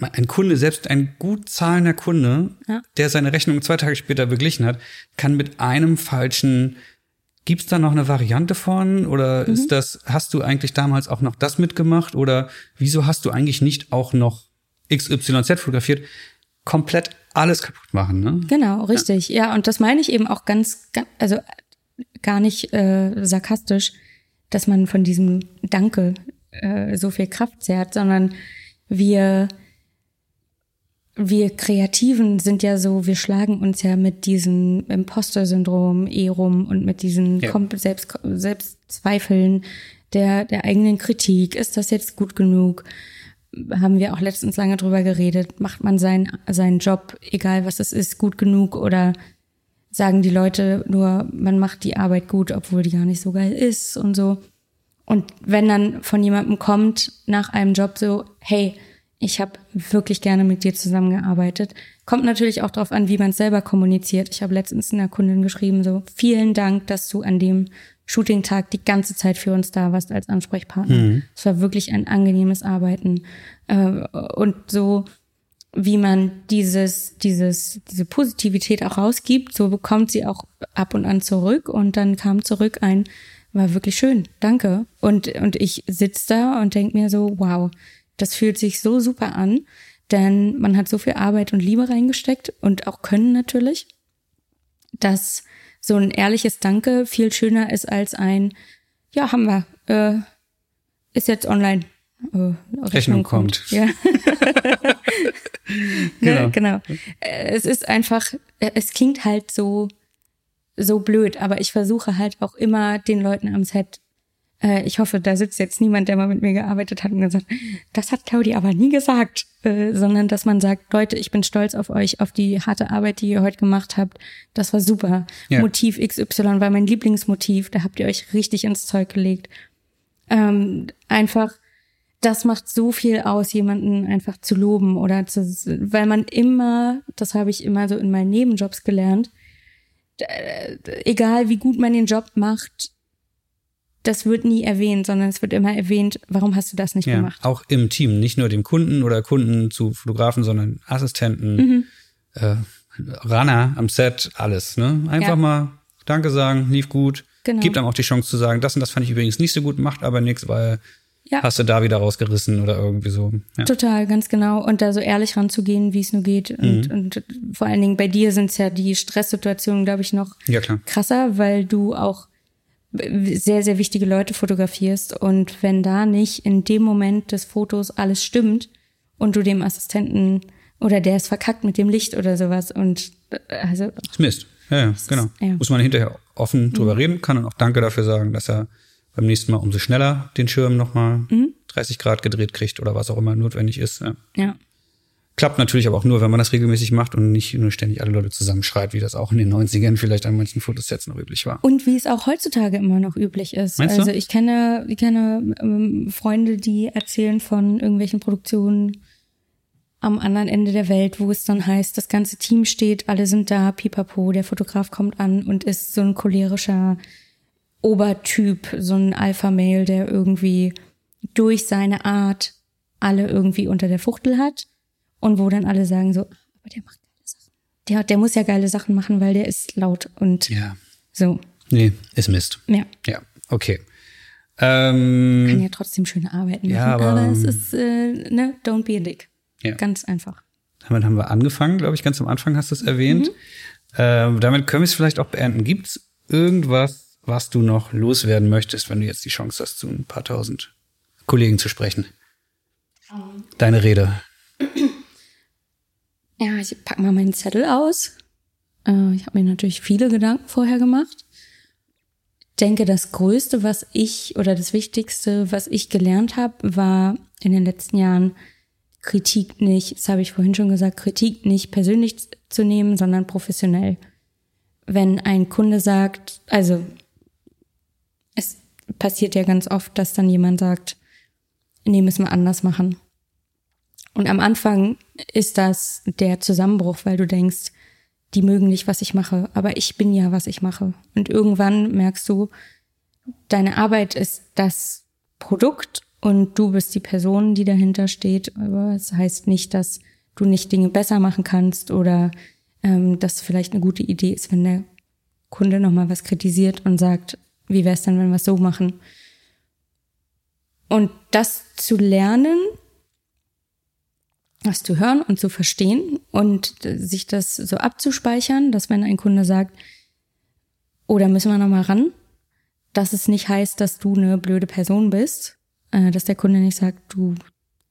ein Kunde, selbst ein gut zahlender Kunde, Ja. der seine Rechnung zwei Tage später beglichen hat, kann mit einem falschen Gibt's da noch eine Variante von oder Mhm. ist das, hast du eigentlich damals auch noch das mitgemacht oder wieso hast du eigentlich nicht auch noch XYZ fotografiert? Komplett alles kaputt machen, ne? Genau, richtig. Ja. und das meine ich eben auch ganz, ganz also gar nicht äh, sarkastisch, dass man von diesem Danke äh, so viel Kraft zehrt, sondern wir wir Kreativen sind ja so, wir schlagen uns ja mit diesem Imposter-Syndrom eh rum und mit diesen Ja. Selbst Selbstzweifeln der, der eigenen Kritik. Ist das jetzt gut genug? Haben wir auch letztens lange drüber geredet. Macht man seinen, seinen Job, egal was es ist, gut genug oder sagen die Leute nur, man macht die Arbeit gut, obwohl die gar nicht so geil ist und so. Und wenn dann von jemandem kommt nach einem Job so, hey, ich habe wirklich gerne mit dir zusammengearbeitet, kommt natürlich auch darauf an, wie man selber kommuniziert. Ich habe letztens einer Kundin geschrieben, so vielen Dank, dass du an dem Shooting-Tag die ganze Zeit für uns da warst als Ansprechpartner. Es war wirklich ein angenehmes Arbeiten. Äh, und so wie man dieses, dieses, diese Positivität auch rausgibt, so bekommt sie auch ab und an zurück und dann kam zurück ein, war wirklich schön, danke. Und, und ich sitz da und denk mir so, wow, das fühlt sich so super an, denn man hat so viel Arbeit und Liebe reingesteckt und auch Können natürlich, dass so ein ehrliches Danke viel schöner ist als ein, ja, haben wir, äh, ist jetzt online. Äh, Rechnung kommt. Ja. Genau. Ne, genau. Äh, Es ist einfach, äh, es klingt halt so, so blöd, aber ich versuche halt auch immer den Leuten am Set, äh, ich hoffe, da sitzt jetzt niemand, der mal mit mir gearbeitet hat und gesagt, das hat Claudia aber nie gesagt, äh, sondern dass man sagt, Leute, ich bin stolz auf euch, auf die harte Arbeit, die ihr heute gemacht habt. Das war super. Ja. Motiv XY war mein Lieblingsmotiv, da habt ihr euch richtig ins Zeug gelegt. Ähm, einfach, das macht so viel aus, jemanden einfach zu loben oder zu, weil man immer, das habe ich immer so in meinen Nebenjobs gelernt, egal wie gut man den Job macht, das wird nie erwähnt, sondern es wird immer erwähnt, warum hast du das nicht Ja, gemacht? auch im Team, nicht nur dem Kunden oder Kunden zu Fotografen, sondern Assistenten, Mhm. äh, Runner am Set, alles. Ne? Einfach Ja. mal Danke sagen, lief gut. Genau. Gibt einem auch die Chance zu sagen, das und das fand ich übrigens nicht so gut, macht aber nichts, weil Ja. hast du da wieder rausgerissen oder irgendwie so. Ja. Total, ganz genau. Und da so ehrlich ranzugehen, wie es nur geht. Und, Mhm. und vor allen Dingen bei dir sind es ja die Stresssituationen, glaube ich, noch ja, krasser, weil du auch sehr, sehr wichtige Leute fotografierst. Und wenn da nicht in dem Moment des Fotos alles stimmt und du dem Assistenten oder der ist verkackt mit dem Licht oder sowas und äh, also Ist Mist. Ja, ja genau. ja. Mhm. Muss man hinterher offen drüber reden, kann dann auch Danke dafür sagen, dass er beim nächsten Mal umso schneller den Schirm nochmal Mhm. 30 Grad gedreht kriegt oder was auch immer notwendig ist. Ja. ja. Klappt natürlich aber auch nur, wenn man das regelmäßig macht und nicht nur ständig alle Leute zusammenschreit, wie das auch in den 90ern vielleicht an manchen Fotosets noch üblich war. Und wie es auch heutzutage immer noch üblich ist. Meinst du? also ich kenne, ich kenne ähm, Freunde, die erzählen von irgendwelchen Produktionen am anderen Ende der Welt, wo es dann heißt, das ganze Team steht, alle sind da, pipapo, der Fotograf kommt an und ist so ein cholerischer Obertyp, so ein Alpha-Male, der irgendwie durch seine Art alle irgendwie unter der Fuchtel hat und wo dann alle sagen so, aber der macht geile Sachen. Der, der muss ja geile Sachen machen, weil der ist laut und Ja. so. Nee, ist Mist. Ja, Ja, okay. Ähm, kann ja trotzdem schöne Arbeiten machen, Ja, aber- aber, es ist, äh, ne, don't be a dick. Ja. Ganz einfach. damit haben wir angefangen, glaube ich, ganz am Anfang hast du es erwähnt. Mhm. Ähm, damit können wir es vielleicht auch beenden. Gibt es irgendwas, was du noch loswerden möchtest, wenn du jetzt die Chance hast, zu ein paar tausend Kollegen zu sprechen? Ähm. Deine Rede. Ja, ich pack mal meinen Zettel aus. Äh, ich habe mir natürlich viele Gedanken vorher gemacht. Ich denke, das Größte, was ich oder das Wichtigste, was ich gelernt habe, war in den letzten Jahren Kritik nicht, das habe ich vorhin schon gesagt, Kritik nicht persönlich zu nehmen, sondern professionell. Wenn ein Kunde sagt, also es passiert ja ganz oft, dass dann jemand sagt, nee, müssen wir anders machen. Und am Anfang ist das der Zusammenbruch, weil du denkst, die mögen nicht, was ich mache, aber ich bin ja, was ich mache. Und irgendwann merkst du, deine Arbeit ist das Produkt und du bist die Person, die dahinter steht. Aber es das heißt nicht, dass du nicht Dinge besser machen kannst oder ähm, dass vielleicht eine gute Idee ist, wenn der Kunde nochmal was kritisiert und sagt, wie wäre es dann, wenn wir es so machen? Und das zu lernen, das zu hören und zu verstehen und sich das so abzuspeichern, dass wenn ein Kunde sagt, oh, müssen wir nochmal ran, dass es nicht heißt, dass du eine blöde Person bist, äh, dass der Kunde nicht sagt, du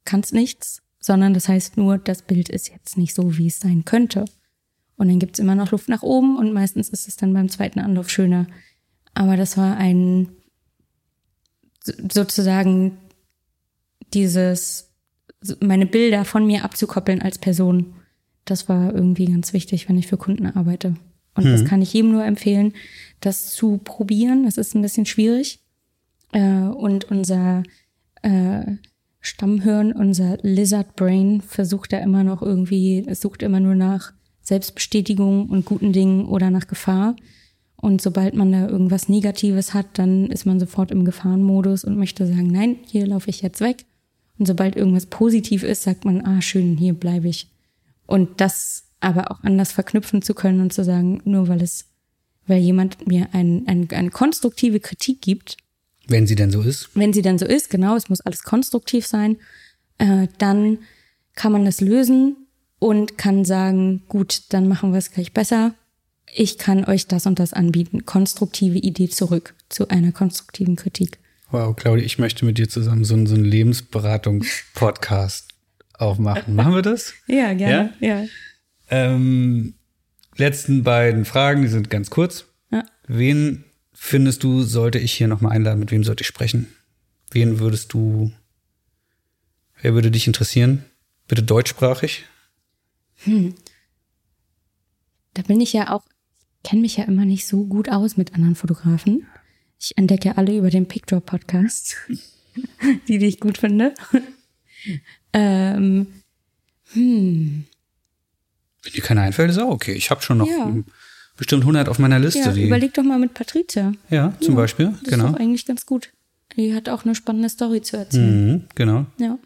kannst nichts, sondern das heißt nur, das Bild ist jetzt nicht so, wie es sein könnte. Und dann gibt's immer noch Luft nach oben und meistens ist es dann beim zweiten Anlauf schöner. Aber das war ein sozusagen dieses, meine Bilder von mir abzukoppeln als Person. Das war irgendwie ganz wichtig, wenn ich für Kunden arbeite. Und mhm. das kann ich jedem nur empfehlen, das zu probieren. Das ist ein bisschen schwierig. Äh, und unser äh, Stammhirn, unser Lizard Brain versucht da immer noch irgendwie, es sucht immer nur nach Selbstbestätigung und guten Dingen oder nach Gefahr. Und sobald man da irgendwas Negatives hat, dann ist man sofort im Gefahrenmodus und möchte sagen, nein, hier laufe ich jetzt weg. Und sobald irgendwas positiv ist, sagt man, ah, schön, hier bleibe ich. Und das aber auch anders verknüpfen zu können und zu sagen, nur weil es, weil jemand mir ein, ein, eine konstruktive Kritik gibt. Wenn sie denn so ist. Wenn sie denn so ist, genau, es muss alles konstruktiv sein, äh, dann kann man das lösen und kann sagen, gut, dann machen wir es gleich besser ich kann euch das und das anbieten. Konstruktive Idee zurück zu einer konstruktiven Kritik. Wow, Claudia, ich möchte mit dir zusammen so einen, so einen Lebensberatungs-Podcast aufmachen. Machen wir das? ja, gerne. Ja. ja. Ähm, letzten beiden Fragen, die sind ganz kurz. Ja. Wen findest du, sollte ich hier nochmal einladen? Mit wem sollte ich sprechen? Wen würdest du, wer würde dich interessieren? Bitte deutschsprachig? Hm. Da bin ich ja auch kenne mich ja immer nicht so gut aus mit anderen Fotografen. Ich entdecke alle über den Picture Podcast, die, die ich gut finde. ähm, hm. Wenn dir keiner einfällt, ist auch okay. Ich habe schon noch ja. bestimmt 100 auf meiner Liste. Ja, überleg doch mal mit Patricia. Ja, zum ja, Beispiel. Das genau. ist doch eigentlich ganz gut. Die hat auch eine spannende Story zu erzählen. Mhm, genau. Ja.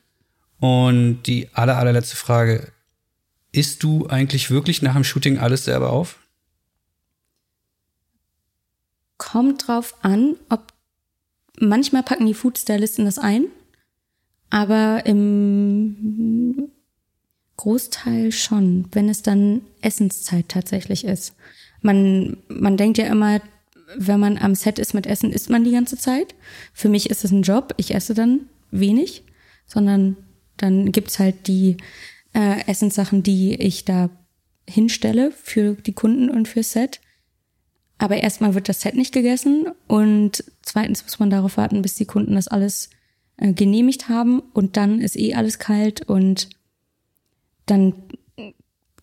Und die aller, allerletzte Frage. Isst du eigentlich wirklich nach dem Shooting alles selber auf? Kommt drauf an, ob manchmal packen die Foodstylisten das ein, aber im Großteil schon, wenn es dann Essenszeit tatsächlich ist. Man, man denkt ja immer, wenn man am Set ist mit Essen, isst man die ganze Zeit. Für mich ist es ein Job, ich esse dann wenig, sondern dann gibt's halt die äh, Essenssachen, die ich da hinstelle für die Kunden und fürs Set. Aber erstmal wird das Set nicht gegessen und zweitens muss man darauf warten, bis die Kunden das alles äh, genehmigt haben und dann ist eh alles kalt und dann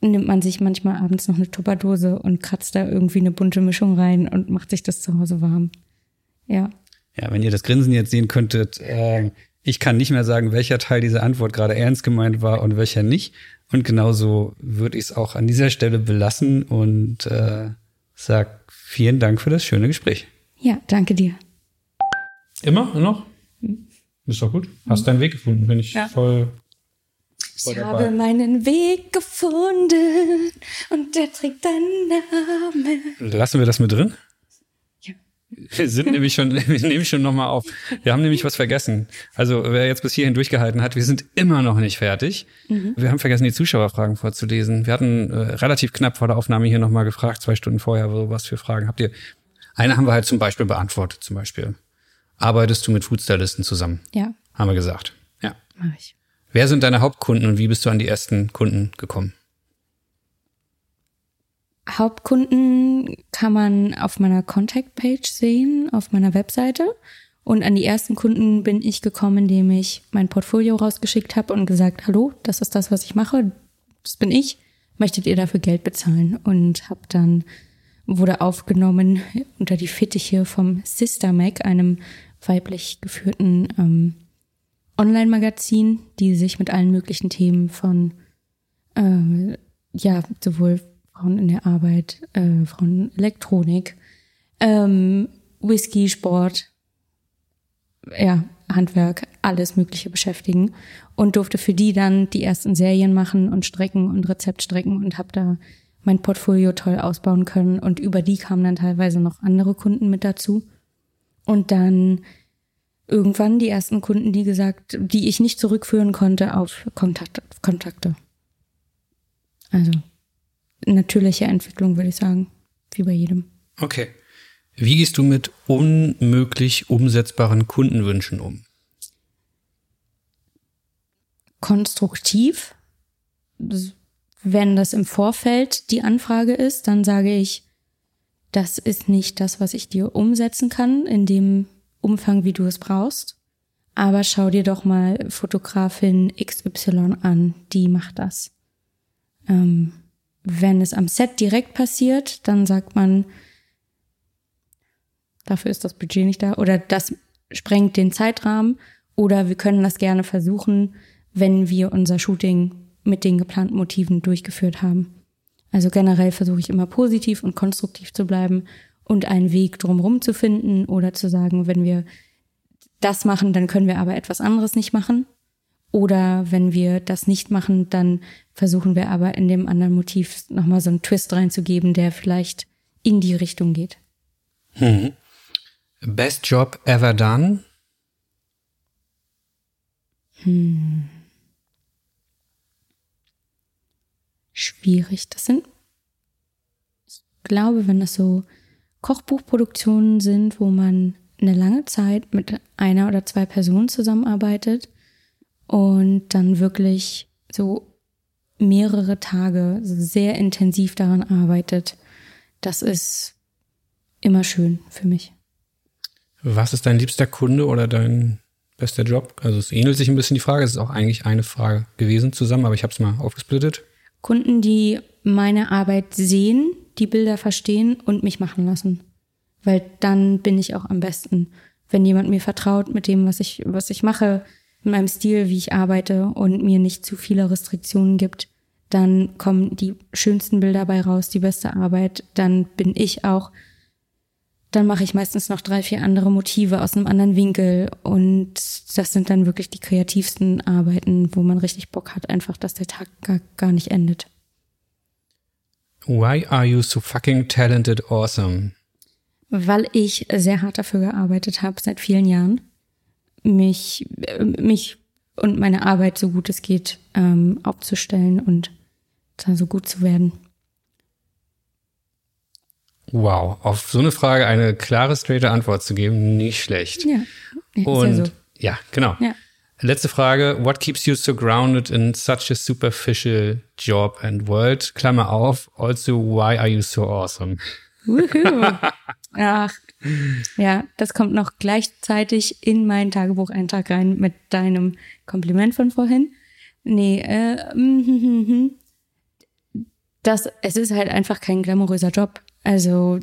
nimmt man sich manchmal abends noch eine Tupperdose und kratzt da irgendwie eine bunte Mischung rein und macht sich das zu Hause warm. Ja. Ja, wenn ihr das Grinsen jetzt sehen könntet, äh, ich kann nicht mehr sagen, welcher Teil dieser Antwort gerade ernst gemeint war und welcher nicht. Und genauso würde ich es auch an dieser Stelle belassen und äh, sag Vielen Dank für das schöne Gespräch. Ja, danke dir. Immer noch? Ist doch gut. Hast deinen Weg gefunden, bin ich ja. voll. voll ich dabei. habe meinen Weg gefunden und der trägt deinen Namen. Lassen wir das mit drin? Wir sind nämlich schon, wir nehmen schon nochmal auf. Wir haben nämlich was vergessen. Also wer jetzt bis hierhin durchgehalten hat, wir sind immer noch nicht fertig. Mhm. Wir haben vergessen, die Zuschauerfragen vorzulesen. Wir hatten äh, relativ knapp vor der Aufnahme hier nochmal gefragt, zwei Stunden vorher, so was für Fragen habt ihr. Eine haben wir halt zum Beispiel beantwortet, zum Beispiel. Arbeitest du mit Foodstylisten zusammen? Ja. Haben wir gesagt. Ja. Mach ich. Wer sind deine Hauptkunden und wie bist du an die ersten Kunden gekommen? Hauptkunden kann man auf meiner Contact-Page sehen, auf meiner Webseite. Und an die ersten Kunden bin ich gekommen, indem ich mein Portfolio rausgeschickt habe und gesagt, hallo, das ist das, was ich mache, das bin ich. Möchtet ihr dafür Geld bezahlen? Und habe dann wurde aufgenommen unter die Fittiche vom Sister Mac, einem weiblich geführten ähm, Online-Magazin, die sich mit allen möglichen Themen von äh, ja sowohl Frauen in der Arbeit, äh, Frauen Elektronik, ähm, Whisky, Sport, ja, Handwerk, alles Mögliche beschäftigen und durfte für die dann die ersten Serien machen und Strecken und Rezeptstrecken und habe da mein Portfolio toll ausbauen können und über die kamen dann teilweise noch andere Kunden mit dazu und dann irgendwann die ersten Kunden, die gesagt, die ich nicht zurückführen konnte auf Kontakt, Kontakte. Also natürliche Entwicklung, würde ich sagen, wie bei jedem. Okay. Wie gehst du mit unmöglich umsetzbaren Kundenwünschen um? Konstruktiv. Wenn das im Vorfeld die Anfrage ist, dann sage ich, das ist nicht das, was ich dir umsetzen kann in dem Umfang, wie du es brauchst. Aber schau dir doch mal Fotografin XY an, die macht das. Ähm, wenn es am Set direkt passiert, dann sagt man, dafür ist das Budget nicht da oder das sprengt den Zeitrahmen oder wir können das gerne versuchen, wenn wir unser Shooting mit den geplanten Motiven durchgeführt haben. Also generell versuche ich immer positiv und konstruktiv zu bleiben und einen Weg drumherum zu finden oder zu sagen, wenn wir das machen, dann können wir aber etwas anderes nicht machen. Oder wenn wir das nicht machen, dann versuchen wir aber in dem anderen Motiv nochmal so einen Twist reinzugeben, der vielleicht in die Richtung geht. Mhm. Best Job ever done? Hm. Schwierig. Das sind, ich glaube, wenn das so Kochbuchproduktionen sind, wo man eine lange Zeit mit einer oder zwei Personen zusammenarbeitet und dann wirklich so mehrere Tage sehr intensiv daran arbeitet, das ist immer schön für mich. Was ist dein liebster Kunde oder dein bester Job? Also es ähnelt sich ein bisschen die Frage, es ist auch eigentlich eine Frage gewesen zusammen, aber ich habe es mal aufgesplittet. Kunden, die meine Arbeit sehen, die Bilder verstehen und mich machen lassen. Weil dann bin ich auch am besten. Wenn jemand mir vertraut mit dem, was ich, was ich mache, mit meinem Stil, wie ich arbeite und mir nicht zu viele Restriktionen gibt, dann kommen die schönsten Bilder bei raus, die beste Arbeit, dann bin ich auch, dann mache ich meistens noch drei, vier andere Motive aus einem anderen Winkel und das sind dann wirklich die kreativsten Arbeiten, wo man richtig Bock hat, einfach, dass der Tag gar, gar nicht endet. Why are you so fucking talented awesome? Weil ich sehr hart dafür gearbeitet habe seit vielen Jahren mich, mich und meine Arbeit so gut es geht ähm, aufzustellen und da so gut zu werden. Wow, auf so eine Frage eine klare, straighte Antwort zu geben, nicht schlecht. Ja, und ja, so. ja, genau. Ja. Letzte Frage, what keeps you so grounded in such a superficial job and world? Klammer auf, also why are you so awesome? Ach, ja, das kommt noch gleichzeitig in meinen Tagebucheintrag rein mit deinem Kompliment von vorhin. Nee, äh, mm, das, es ist halt einfach kein glamouröser Job. Also,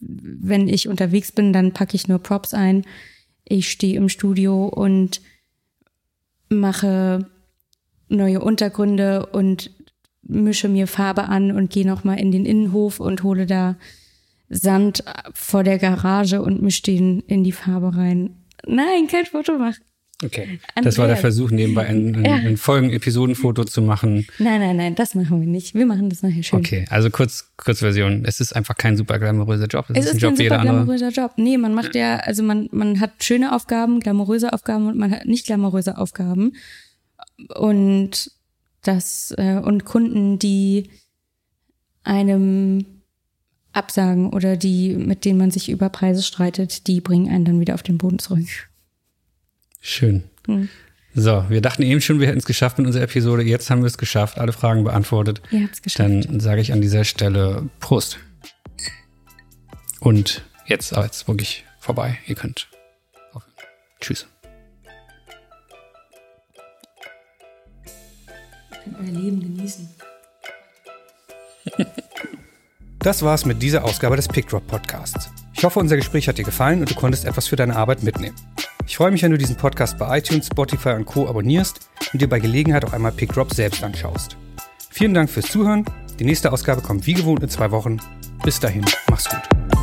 wenn ich unterwegs bin, dann packe ich nur Props ein. Ich stehe im Studio und mache neue Untergründe und mische mir Farbe an und gehe nochmal in den Innenhof und hole da Sand vor der Garage und mische den in die Farbe rein. Nein, kein Foto machen. Okay. Andreas. Das war der Versuch, nebenbei ein, ein, ja. ein Folgen-Episodenfoto zu machen. Nein, nein, nein, das machen wir nicht. Wir machen das nachher schön. Okay, also kurz, Kurzversion. Es ist einfach kein super glamouröser Job. Es, es ist, ist ein Job kein super glamouröser Job. Nee, man macht ja, also man, man hat schöne Aufgaben, glamouröse Aufgaben und man hat nicht glamouröse Aufgaben. Und das, äh, und Kunden, die einem absagen oder die, mit denen man sich über Preise streitet, die bringen einen dann wieder auf den Boden zurück. Schön. Hm. So, wir dachten eben schon, wir hätten es geschafft in unserer Episode. Jetzt haben wir es geschafft, alle Fragen beantwortet. Ihr habt's geschafft. Dann sage ich an dieser Stelle Prost. Und jetzt aber jetzt wirklich vorbei. Ihr könnt aufhören. Tschüss. euer Leben genießen. Das war's mit dieser Ausgabe des PickDrop Podcasts. Ich hoffe, unser Gespräch hat dir gefallen und du konntest etwas für deine Arbeit mitnehmen. Ich freue mich, wenn du diesen Podcast bei iTunes, Spotify und Co. abonnierst und dir bei Gelegenheit auch einmal PickDrop selbst anschaust. Vielen Dank fürs Zuhören. Die nächste Ausgabe kommt wie gewohnt in zwei Wochen. Bis dahin, mach's gut.